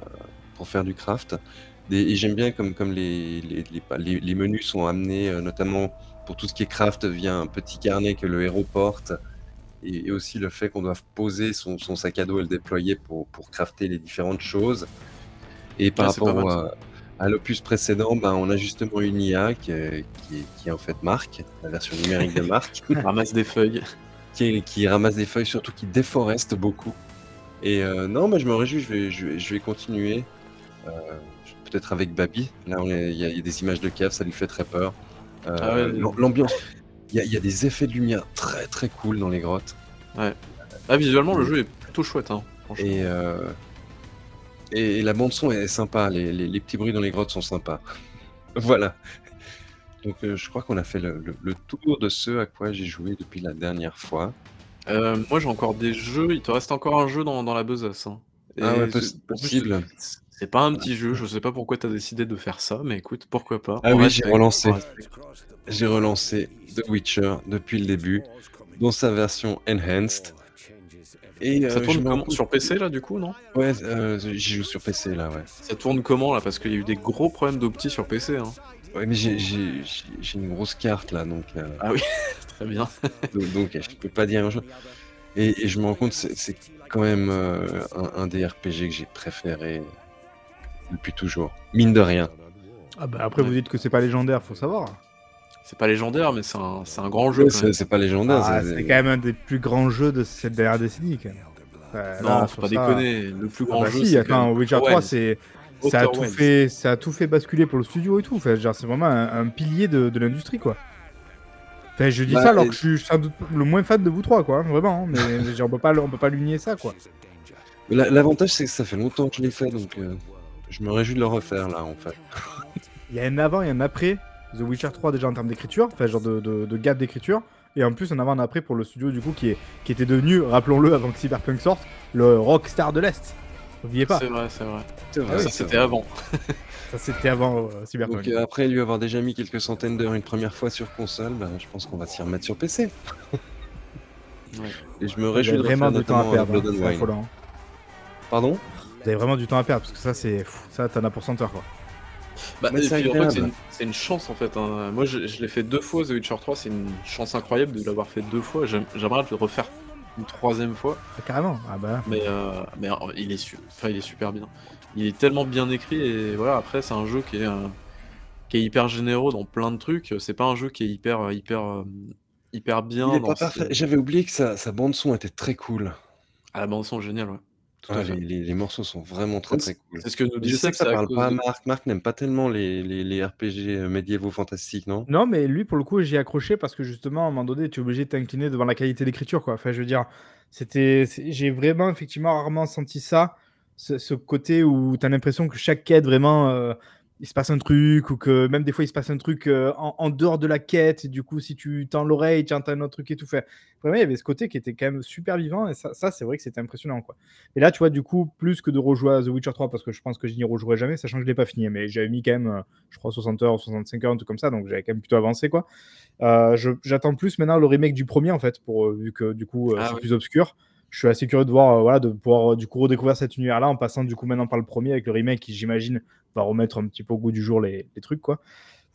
pour faire du craft. Des- et j'aime bien comme, comme les, les, les, les- les menus sont amenés, euh, notamment pour tout ce qui est craft, via un petit carnet que le héros porte. Et, et aussi le fait qu'on doive poser son, son sac à dos et le déployer pour, pour crafter les différentes choses. Et par Ouais, rapport à, à l'opus précédent, ben, on a justement une IA qui est, qui qui en fait Marc, la version numérique de Marc, Ramasse des feuilles. qui, qui ramasse des feuilles, surtout qui déforeste beaucoup. Et euh, non, moi je me réjouis, je vais, je vais, je vais continuer. Euh, Peut-être avec Babi. Là, il y, a il y a des images de cave, ça lui fait très peur. Euh, Ah ouais, l'am- L'ambiance, il y, a- il y a des effets de lumière très très cool dans les grottes. Ah, visuellement, le jeu est plutôt chouette, hein, franchement. Et, et, et la bande son est sympa, les, les- les petits bruits dans les grottes sont sympas. voilà. Donc euh, je crois qu'on a fait le, le- le tour de ce à quoi j'ai joué depuis la dernière fois. Euh, moi, j'ai encore des jeux. Il te reste encore un jeu dans, dans la besace. hein. Ah ouais, possible. c'est- pas un petit jeu. Je sais pas pourquoi t'as décidé de faire ça, mais écoute, pourquoi pas. Ah On oui, j'ai relancé. J'ai relancé The Witcher depuis le début, dans sa version enhanced. Et Ça euh, tourne me comment Sur PC là, du coup, non? Ouais, euh, j'y joue sur PC là, ouais. Ça tourne comment là? Parce qu'il y a eu des gros problèmes d'opti sur PC. Hein. Ouais, mais j'ai- une grosse carte là, donc. euh, Ah oui, très bien. donc, donc, je peux pas dire grand chose. Et, et je me rends compte, c'est c'est quand même euh, un, un des RPG que j'ai préféré depuis toujours. Mine de rien. Ah bah après, vous dites que c'est pas légendaire, faut savoir. C'est pas légendaire, mais c'est un, c'est un grand jeu. Ouais, c'est pas légendaire. Ah, c'est- c'est quand même un des plus grands jeux de cette dernière décennie. Quand même. Euh, Non, là, faut pas ça- déconner. Le plus Ah grand bah jeu, si, c'est attends, quand même Witcher Outer 3, Wilds. c'est ça a tout fait, ça a tout fait basculer pour le studio et tout. Enfin, genre, c'est vraiment un, un pilier de, de l'industrie, quoi. Enfin, je dis Bah, ça alors et- que je suis sans doute le moins fan de vous trois, quoi. hein, Vraiment, hein, mais genre, on peut pas, on peut pas lui nier ça, quoi. La- L'avantage, c'est que ça fait longtemps que je l'ai fait, donc euh, je me réjouis de le refaire là, en fait. Il y a un avant et un après The Witcher 3 déjà en termes d'écriture, enfin genre de, de, de gap d'écriture, et en plus un avant et un après pour le studio du coup qui, est, qui était devenu, rappelons-le avant que Cyberpunk sorte, le rockstar de l'Est. N'oubliez pas, C'est vrai, c'est vrai. C'est vrai, ça, c'est c'était avant. ça c'était avant euh, Cyberpunk. Donc euh, après lui avoir déjà mis quelques centaines d'heures une première fois sur console, bah, je pense qu'on va s'y remettre sur PC. Ouais. Et je me réjouis de vraiment du temps à perdre, hein. Pardon? Vous avez vraiment du temps à perdre parce que ça c'est ça t'en as pour 100 heures quoi. Bah, c'est une, chance en fait. hein. Moi je, je l'ai fait deux fois, The Witcher 3, c'est une chance incroyable de l'avoir fait deux fois. J'aime- J'aimerais le refaire une troisième fois, Ah, carrément, ah bah. mais, euh, mais euh, il, est su- enfin, il est super bien. Il est tellement bien écrit et voilà, après c'est un jeu qui est, euh, qui est hyper généreux dans plein de trucs. C'est pas un jeu qui est hyper, hyper, euh, hyper bien. Ses- parfait. J'avais oublié que sa, sa bande son était très cool. Ah, la bande son est géniale, ouais. Tout à Ouais, fait. les, les- les morceaux sont vraiment très très cool. C'est ce que nous Je sais que ça c'est à parle cause pas à de- Marc. Marc n'aime pas tellement les, les, les RPG euh, médiévaux fantastiques, non? Non mais lui pour le coup j'y ai accroché parce que justement à un moment donné tu es obligé de t'incliner devant la qualité d'écriture quoi. Enfin je veux dire, c'était, c'est- j'ai vraiment effectivement rarement senti ça, ce, ce côté où tu as l'impression que chaque quête vraiment euh, il se passe un truc ou que même des fois il se passe un truc euh, en, en dehors de la quête et du coup si tu tends l'oreille tu entends un autre truc et tout fait. Vraiment il y avait ce côté qui était quand même super vivant et ça, ça c'est vrai que c'était impressionnant quoi. Et là tu vois du coup plus que de rejouer à The Witcher 3 parce que je pense que je n'y rejouerai jamais sachant que je l'ai pas fini mais j'avais mis quand même euh, je crois 60 heures 65 heures un truc comme ça donc j'avais quand même plutôt avancé quoi. Euh, J'attends plus maintenant le remake du premier en fait pour euh, vu que du coup Ah c'est oui. plus obscur. Je suis assez curieux de voir, euh, voilà, de pouvoir euh, du coup redécouvrir cet univers-là en passant du coup maintenant par le premier avec le remake qui, j'imagine, va remettre un petit peu au goût du jour les, les trucs, quoi.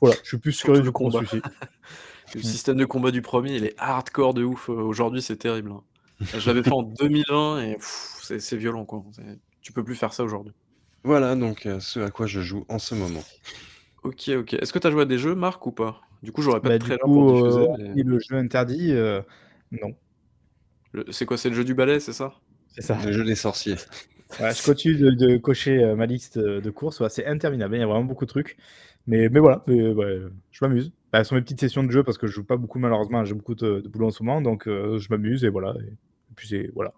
Voilà, je suis plus Surtout curieux du combat. celui-ci. Le système de combat du premier, il est hardcore de ouf. Euh, Aujourd'hui, c'est terrible. hein. Je l'avais fait en 2020 et c'est violent, quoi. Tu peux plus faire ça aujourd'hui. Voilà donc euh, ce à quoi je joue en ce moment. Ok, ok. Est-ce que tu as joué à des jeux, Marc, ou pas? Du coup, j'aurais pas Bah, de du trailer coup, pour diffuser. euh, mais- le jeu interdit, euh, non. Le- C'est quoi C'est le jeu du balai, c'est ça? C'est ça. Le jeu des sorciers. Ouais, je continue de, de cocher euh, ma liste euh, de courses. Ouais, c'est interminable. Il y a vraiment beaucoup de trucs. Mais, mais voilà, mais, ouais, je m'amuse. Bah, ce sont mes petites sessions de jeu parce que je joue pas beaucoup, malheureusement. J'ai beaucoup de, de boulot en ce moment. Donc, euh, je m'amuse et voilà. Et, puis, c'est. Voilà.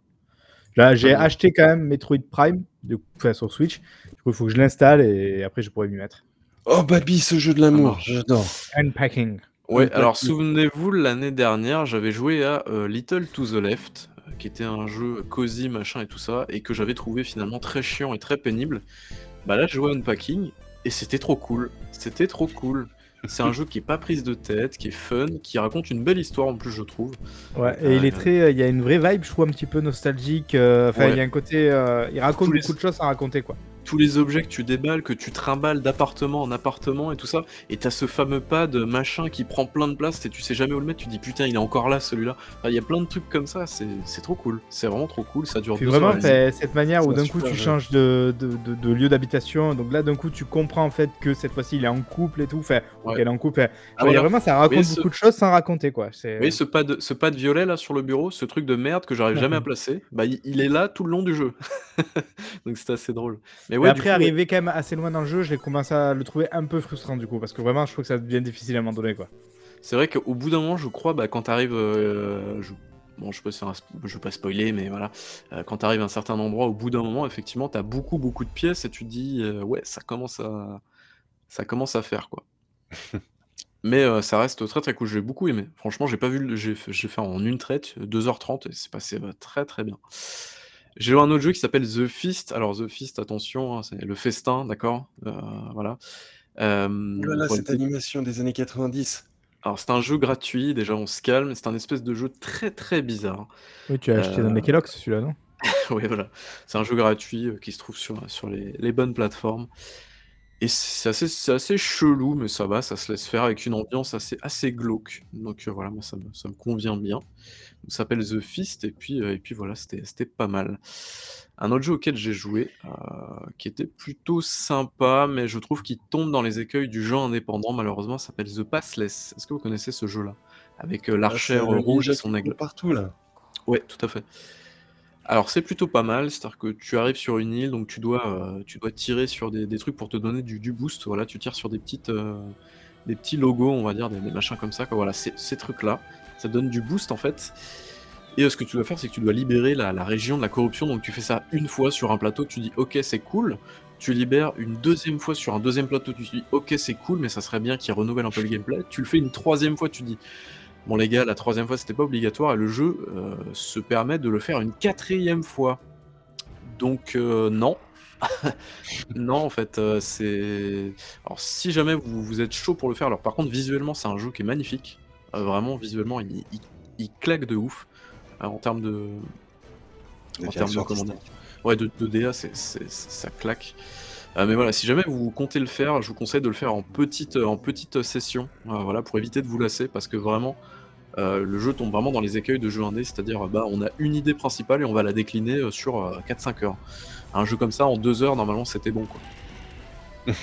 Là, j'ai acheté quand même Metroid Prime de, enfin, sur Switch. Du coup, il faut que je l'installe et après, je pourrai m'y mettre. Oh Babi, ce jeu de l'amour, marche. j'adore. Unpacking. Ouais, alors souvenez-vous, l'année dernière, j'avais joué à euh, Little to the Left, euh, qui était un jeu cosy, machin et tout ça, et que j'avais trouvé finalement très chiant et très pénible. Bah là, je jouais à Unpacking, et c'était trop cool. C'était trop cool. C'est un jeu qui est pas prise de tête, qui est fun, qui raconte une belle histoire en plus, je trouve. Ouais, et il est Euh, très. Il y a une vraie vibe, je trouve, un petit peu nostalgique. euh, Enfin, Ouais. il y a un côté. euh, il raconte beaucoup de choses à raconter, quoi. Tous les objets que tu déballes, que tu trimbales d'appartement en appartement et tout ça, et t'as ce fameux pad machin qui prend plein de place et tu sais jamais où le mettre, tu dis putain il est encore là celui-là. Enfin, Il y a plein de trucs comme ça, c'est c'est trop cool, c'est vraiment trop cool, ça dure Puis deux vraiment, fait, cette manière où C'est un d'un coup tu changes de, de, de- de lieu d'habitation, donc là d'un coup tu comprends en fait que cette fois-ci il est en couple et tout, enfin, ou Ouais. qu'elle est en couple. Ah, voilà. vraiment ça raconte Oui, ce- beaucoup de choses sans raconter quoi. C'est- voyez ce pad, ce pad violet là sur le bureau, ce truc de merde que j'arrive jamais à placer, bah il, il est là tout le long du jeu. Donc c'est assez drôle. Mais ouais, après, coup, ouais. arriver quand même assez loin dans le jeu, j'ai commencé à le trouver un peu frustrant du coup, parce que vraiment je trouve que ça devient difficile à un moment donné quoi. C'est vrai qu'au bout d'un moment, je crois, bah, quand t'arrives, euh, je... bon, je sais pas si c'est un sp- je veux pas spoiler, mais voilà, euh, quand t'arrives à un certain endroit, au bout d'un moment, effectivement, t'as beaucoup, beaucoup de pièces et tu te dis, euh, ouais, ça commence à, ça commence à faire quoi. Mais euh, ça reste très très cool. J'ai beaucoup aimé. Franchement, j'ai pas vu, le- j'ai fait, en une traite, 2h30 et c'est passé euh, très très bien. J'ai joué à un autre jeu qui s'appelle The Feast. Alors The Feast, attention, hein, c'est le festin, d'accord, Euh, voilà. Euh, Oh une cette animation des années 90. alors c'est un jeu gratuit, déjà on se calme, c'est un espèce de jeu très très bizarre. Oui, tu as acheté dans Euh, Kellogg's celui-là, non? Oui voilà, c'est un jeu gratuit euh, qui se trouve sur, sur les, les bonnes plateformes. Et c'est assez, c'est assez chelou, mais ça va, ça se laisse faire avec une ambiance assez, assez glauque. Donc euh, voilà, moi ça me, ça me convient bien. Ça s'appelle The Fist, et puis, euh, et puis voilà, c'était c'était pas mal. Un autre jeu auquel j'ai joué, euh, qui était plutôt sympa, mais je trouve qu'il tombe dans les écueils du jeu indépendant, malheureusement, ça s'appelle The Passless. Est-ce que vous connaissez ce jeu-là? Avec euh, Ah, c'est l'archère le rouge ninja et son aigle. court partout là. Ouais, tout à fait. Alors c'est plutôt pas mal, c'est-à-dire que tu arrives sur une île, donc tu dois, euh, tirer sur des, des trucs pour te donner du, boost. Voilà, tu tires sur des petites, euh, des petits logos, on va dire, des, machins comme ça. Quoi. Voilà, ces trucs-là, ça donne du boost en fait. Et euh, ce que tu dois faire, c'est que tu dois libérer la, la région de la corruption. Donc tu fais ça une fois sur un plateau, tu dis ok c'est cool. Tu libères une deuxième fois sur un deuxième plateau, tu dis ok c'est cool, mais ça serait bien qu'il renouvelle un peu le gameplay. Tu le fais une troisième fois, tu dis Bon les gars, la troisième fois c'était pas obligatoire et le jeu euh, se permet de le faire une quatrième fois. Donc euh, non. non en fait euh, c'est... Alors si jamais vous, vous êtes chaud pour le faire, alors par contre visuellement c'est un jeu qui est magnifique. Vraiment visuellement il, il- il claque de ouf. En termes de... En termes de comment dire. Ouais, de, de DA, ça claque. Euh, mais voilà, si jamais vous comptez le faire, je vous conseille de le faire en petite, en petite session, euh, voilà, pour éviter de vous lasser, parce que vraiment, euh, le jeu tombe vraiment dans les écueils de jeux indé, c'est-à-dire, bah, on a une idée principale et on va la décliner euh, sur euh, 4-5 heures. Un jeu comme ça, en 2 heures, normalement, c'était bon, quoi.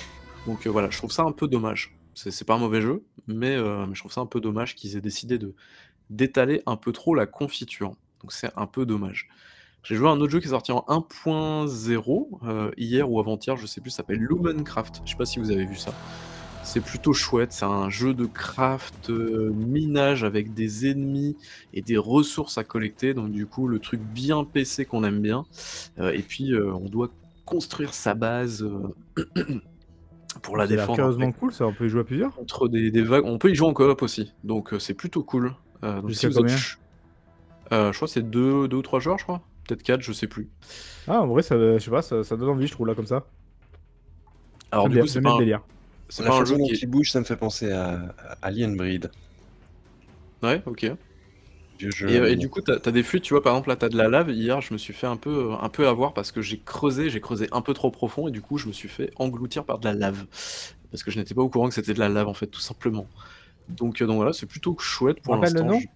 Donc euh, voilà, je trouve ça un peu dommage. C'est, pas un mauvais jeu, mais, euh, mais je trouve ça un peu dommage qu'ils aient décidé de d'étaler un peu trop la confiture. Donc c'est un peu dommage. J'ai joué à un autre jeu qui est sorti en 1.0 euh, hier ou avant-hier, je sais plus, ça s'appelle Lumencraft. Je sais pas si vous avez vu ça. C'est plutôt chouette, c'est un jeu de craft euh, minage avec des ennemis et des ressources à collecter. Donc du coup, le truc bien PC qu'on aime bien. Euh, et puis euh, on doit construire sa base pour la défendre curieusement cool, ça, on peut y jouer à plusieurs? contre des, des vagues. On peut y jouer en coop aussi, donc c'est plutôt cool. Donc, vous êtes Je crois que c'est deux, deux ou trois joueurs, je crois. Peut-être quatre, je sais plus. Ah, en vrai, ça, je sais pas, ça, ça donne envie, je trouve, là, comme ça. Alors du coup, c'est pas, un-. C'est La pas un jeu dont qui bouge, ça me fait penser à, à Alien Breed. Ouais, ok. Jeu. Et, euh, et du coup, t'as as des fuites, tu vois, par exemple, là, t'as de la lave. Hier, je me suis fait un peu, un peu avoir parce que j'ai creusé, j'ai creusé un peu trop profond et du coup, je me suis fait engloutir par de la lave. Parce que je n'étais pas au courant que c'était de la lave, en fait, tout simplement. Donc, euh, donc voilà, c'est plutôt chouette pour l'instant. nom Je-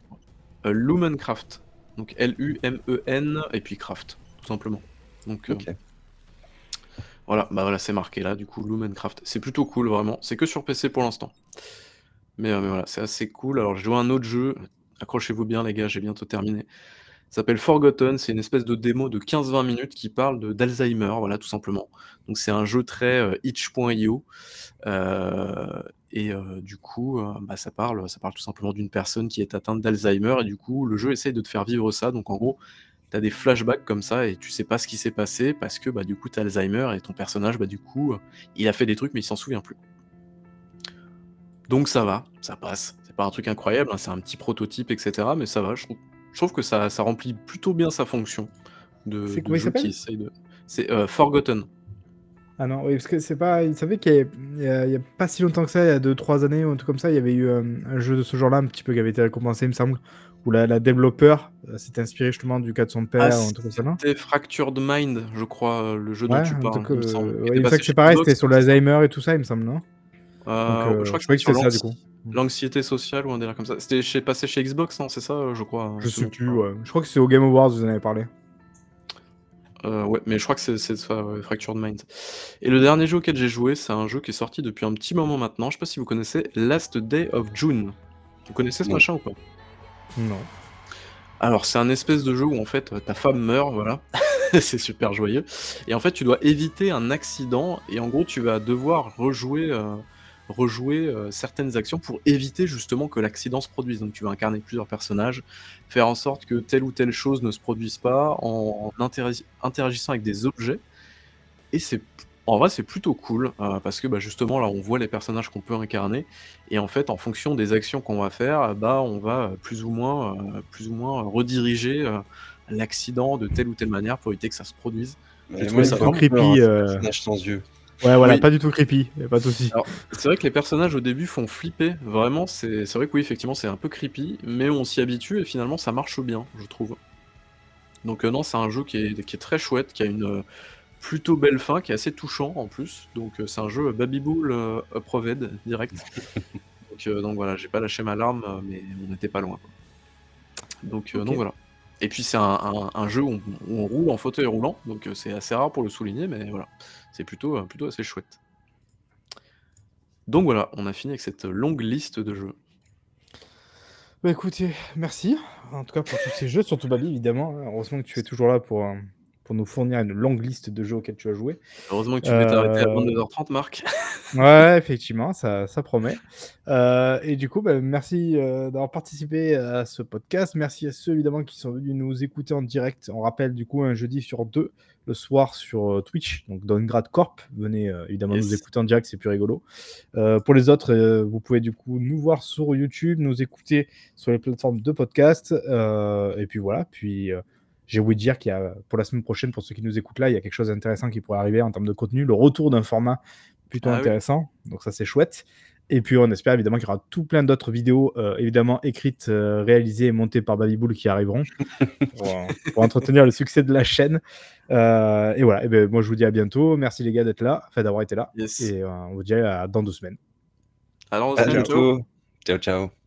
euh, Lumencraft. Donc L-U-M-E-N et puis Craft, tout simplement. Donc euh, Ok. Voilà, bah voilà, c'est marqué là, du coup, Lumencraft. C'est plutôt cool, vraiment. C'est que sur PC pour l'instant. Mais, euh, mais voilà, c'est assez cool. Alors, j'ai joué à un autre jeu. Accrochez-vous bien, les gars, j'ai bientôt terminé. Ça s'appelle Forgotten. C'est une espèce de démo de 15-20 minutes qui parle de- d'Alzheimer, voilà, tout simplement. Donc, c'est un jeu très euh, itch.io. Euh, et euh, du coup, bah, ça, parle, ça parle tout simplement d'une personne qui est atteinte d'Alzheimer. Et du coup, le jeu essaye de te faire vivre ça. Donc, en gros, tu as des flashbacks comme ça et tu sais pas ce qui s'est passé parce que bah, du coup, tu as Alzheimer et ton personnage, bah, du coup, il a fait des trucs mais il s'en souvient plus. Donc ça va, ça passe. C'est pas un truc incroyable, hein, c'est un petit prototype, etc. Mais ça va, je trouve, je trouve que ça, ça remplit plutôt bien sa fonction de, C'est de comment il jeu s'appelle? qui essaye de. C'est euh, Forgotten. Ah non, oui, parce que c'est pas. Il savait qu'il y, a- pas si longtemps que ça, il y a 2-3 années ou un truc comme ça, il y avait eu euh, un jeu de ce genre-là, un petit peu qui avait été récompensé, il me semble, où la, la développeur euh, s'était inspirée justement du cas de son père Ah, ou un truc comme ça, c'était Fractured Mind, je crois, euh, le jeu Ouais, dont tu parles, ouais, chez c'est pareil, c'était sur l'Alzheimer et tout ça, il me semble, non? Euh, Donc, je crois je que que c'était ça, du coup. l'anxiété sociale ou un délire comme ça. C'était chez, passé chez Xbox, non? C'est ça, je crois. Je ce sais plus, ouais. Je crois que c'est au Game Awards, vous en avez parlé. Euh, ouais, mais je crois que c'est c'est ça, ouais, Fractured. Et le dernier jeu auquel j'ai joué, c'est un jeu qui est sorti depuis un petit moment maintenant. Je sais pas si vous connaissez Last Day of June. Vous connaissez ce Non. machin ou pas? Non. Alors, c'est un espèce de jeu où en fait ta femme meurt, voilà. c'est super joyeux. Et en fait, tu dois éviter un accident et en gros, tu vas devoir rejouer, euh, rejouer euh, certaines actions pour éviter justement que l'accident se produise. Donc, tu vas incarner plusieurs personnages, faire en sorte que telle ou telle chose ne se produise pas en interagi- interagissant avec des objets. Et c'est en vrai, c'est plutôt cool euh, parce que bah, justement là, on voit les personnages qu'on peut incarner et en fait, en fonction des actions qu'on va faire, bah, on va euh, plus ou moins, euh, plus ou moins euh, rediriger euh, l'accident de telle ou telle manière pour éviter que ça se produise. J'ai trouvé ça vraiment peur, creepy, hein, euh. sans yeux. Ouais, voilà, Oui. pas du tout creepy, y a pas de souci. C'est vrai que les personnages au début font flipper, vraiment. C'est c'est vrai que oui, effectivement, c'est un peu creepy, mais on s'y habitue et finalement ça marche bien, je trouve. Donc, euh, non, c'est un jeu qui est, qui est très chouette, qui a une euh, plutôt belle fin, qui est assez touchant en plus. Donc, euh, c'est un jeu Babybull euh, Uproved direct. donc, donc voilà, j'ai pas lâché ma larme, mais on n'était pas loin. quoi. Donc, euh, Ok. donc voilà. Et puis c'est un, un- un jeu où on, où on roule en fauteuil roulant, donc c'est assez rare pour le souligner, mais voilà, c'est plutôt, euh, plutôt assez chouette. Donc voilà, on a fini avec cette longue liste de jeux. Bah écoutez, merci en tout cas pour tous ces jeux, surtout Babi évidemment. Heureusement que tu es toujours là pour, euh, pour nous fournir une longue liste de jeux auxquels tu as joué. Heureusement que tu m'étais arrêté à Euh, 22h30, Marc. Ouais, effectivement, ça, ça promet. Euh, et du coup, bah, merci euh, d'avoir participé à ce podcast. Merci à ceux évidemment qui sont venus nous écouter en direct. On rappelle du coup un jeudi sur deux le soir sur euh, Twitch, donc dans Grad Corp. Venez euh, évidemment nous écouter en direct, c'est plus rigolo. Euh, pour les autres, euh, vous pouvez du coup nous voir sur YouTube, nous écouter sur les plateformes de podcast. euh, et puis voilà, puis euh, j'ai oublié de dire qu'il y a pour la semaine prochaine, pour ceux qui nous écoutent là, il y a quelque chose d'intéressant qui pourrait arriver en termes de contenu, le retour d'un format plutôt Ah oui. intéressant. Donc ça c'est chouette. Et puis on espère évidemment qu'il y aura tout plein d'autres vidéos euh, évidemment écrites, euh, réalisées et montées par Babybull qui arriveront pour, pour entretenir le succès de la chaîne. Euh, et voilà, et ben, moi je vous dis à bientôt. Merci les gars d'être là, enfin d'avoir été là. Yes. Et euh, on vous dit à dans deux semaines. Alors, À ciao. bientôt. Ciao, ciao.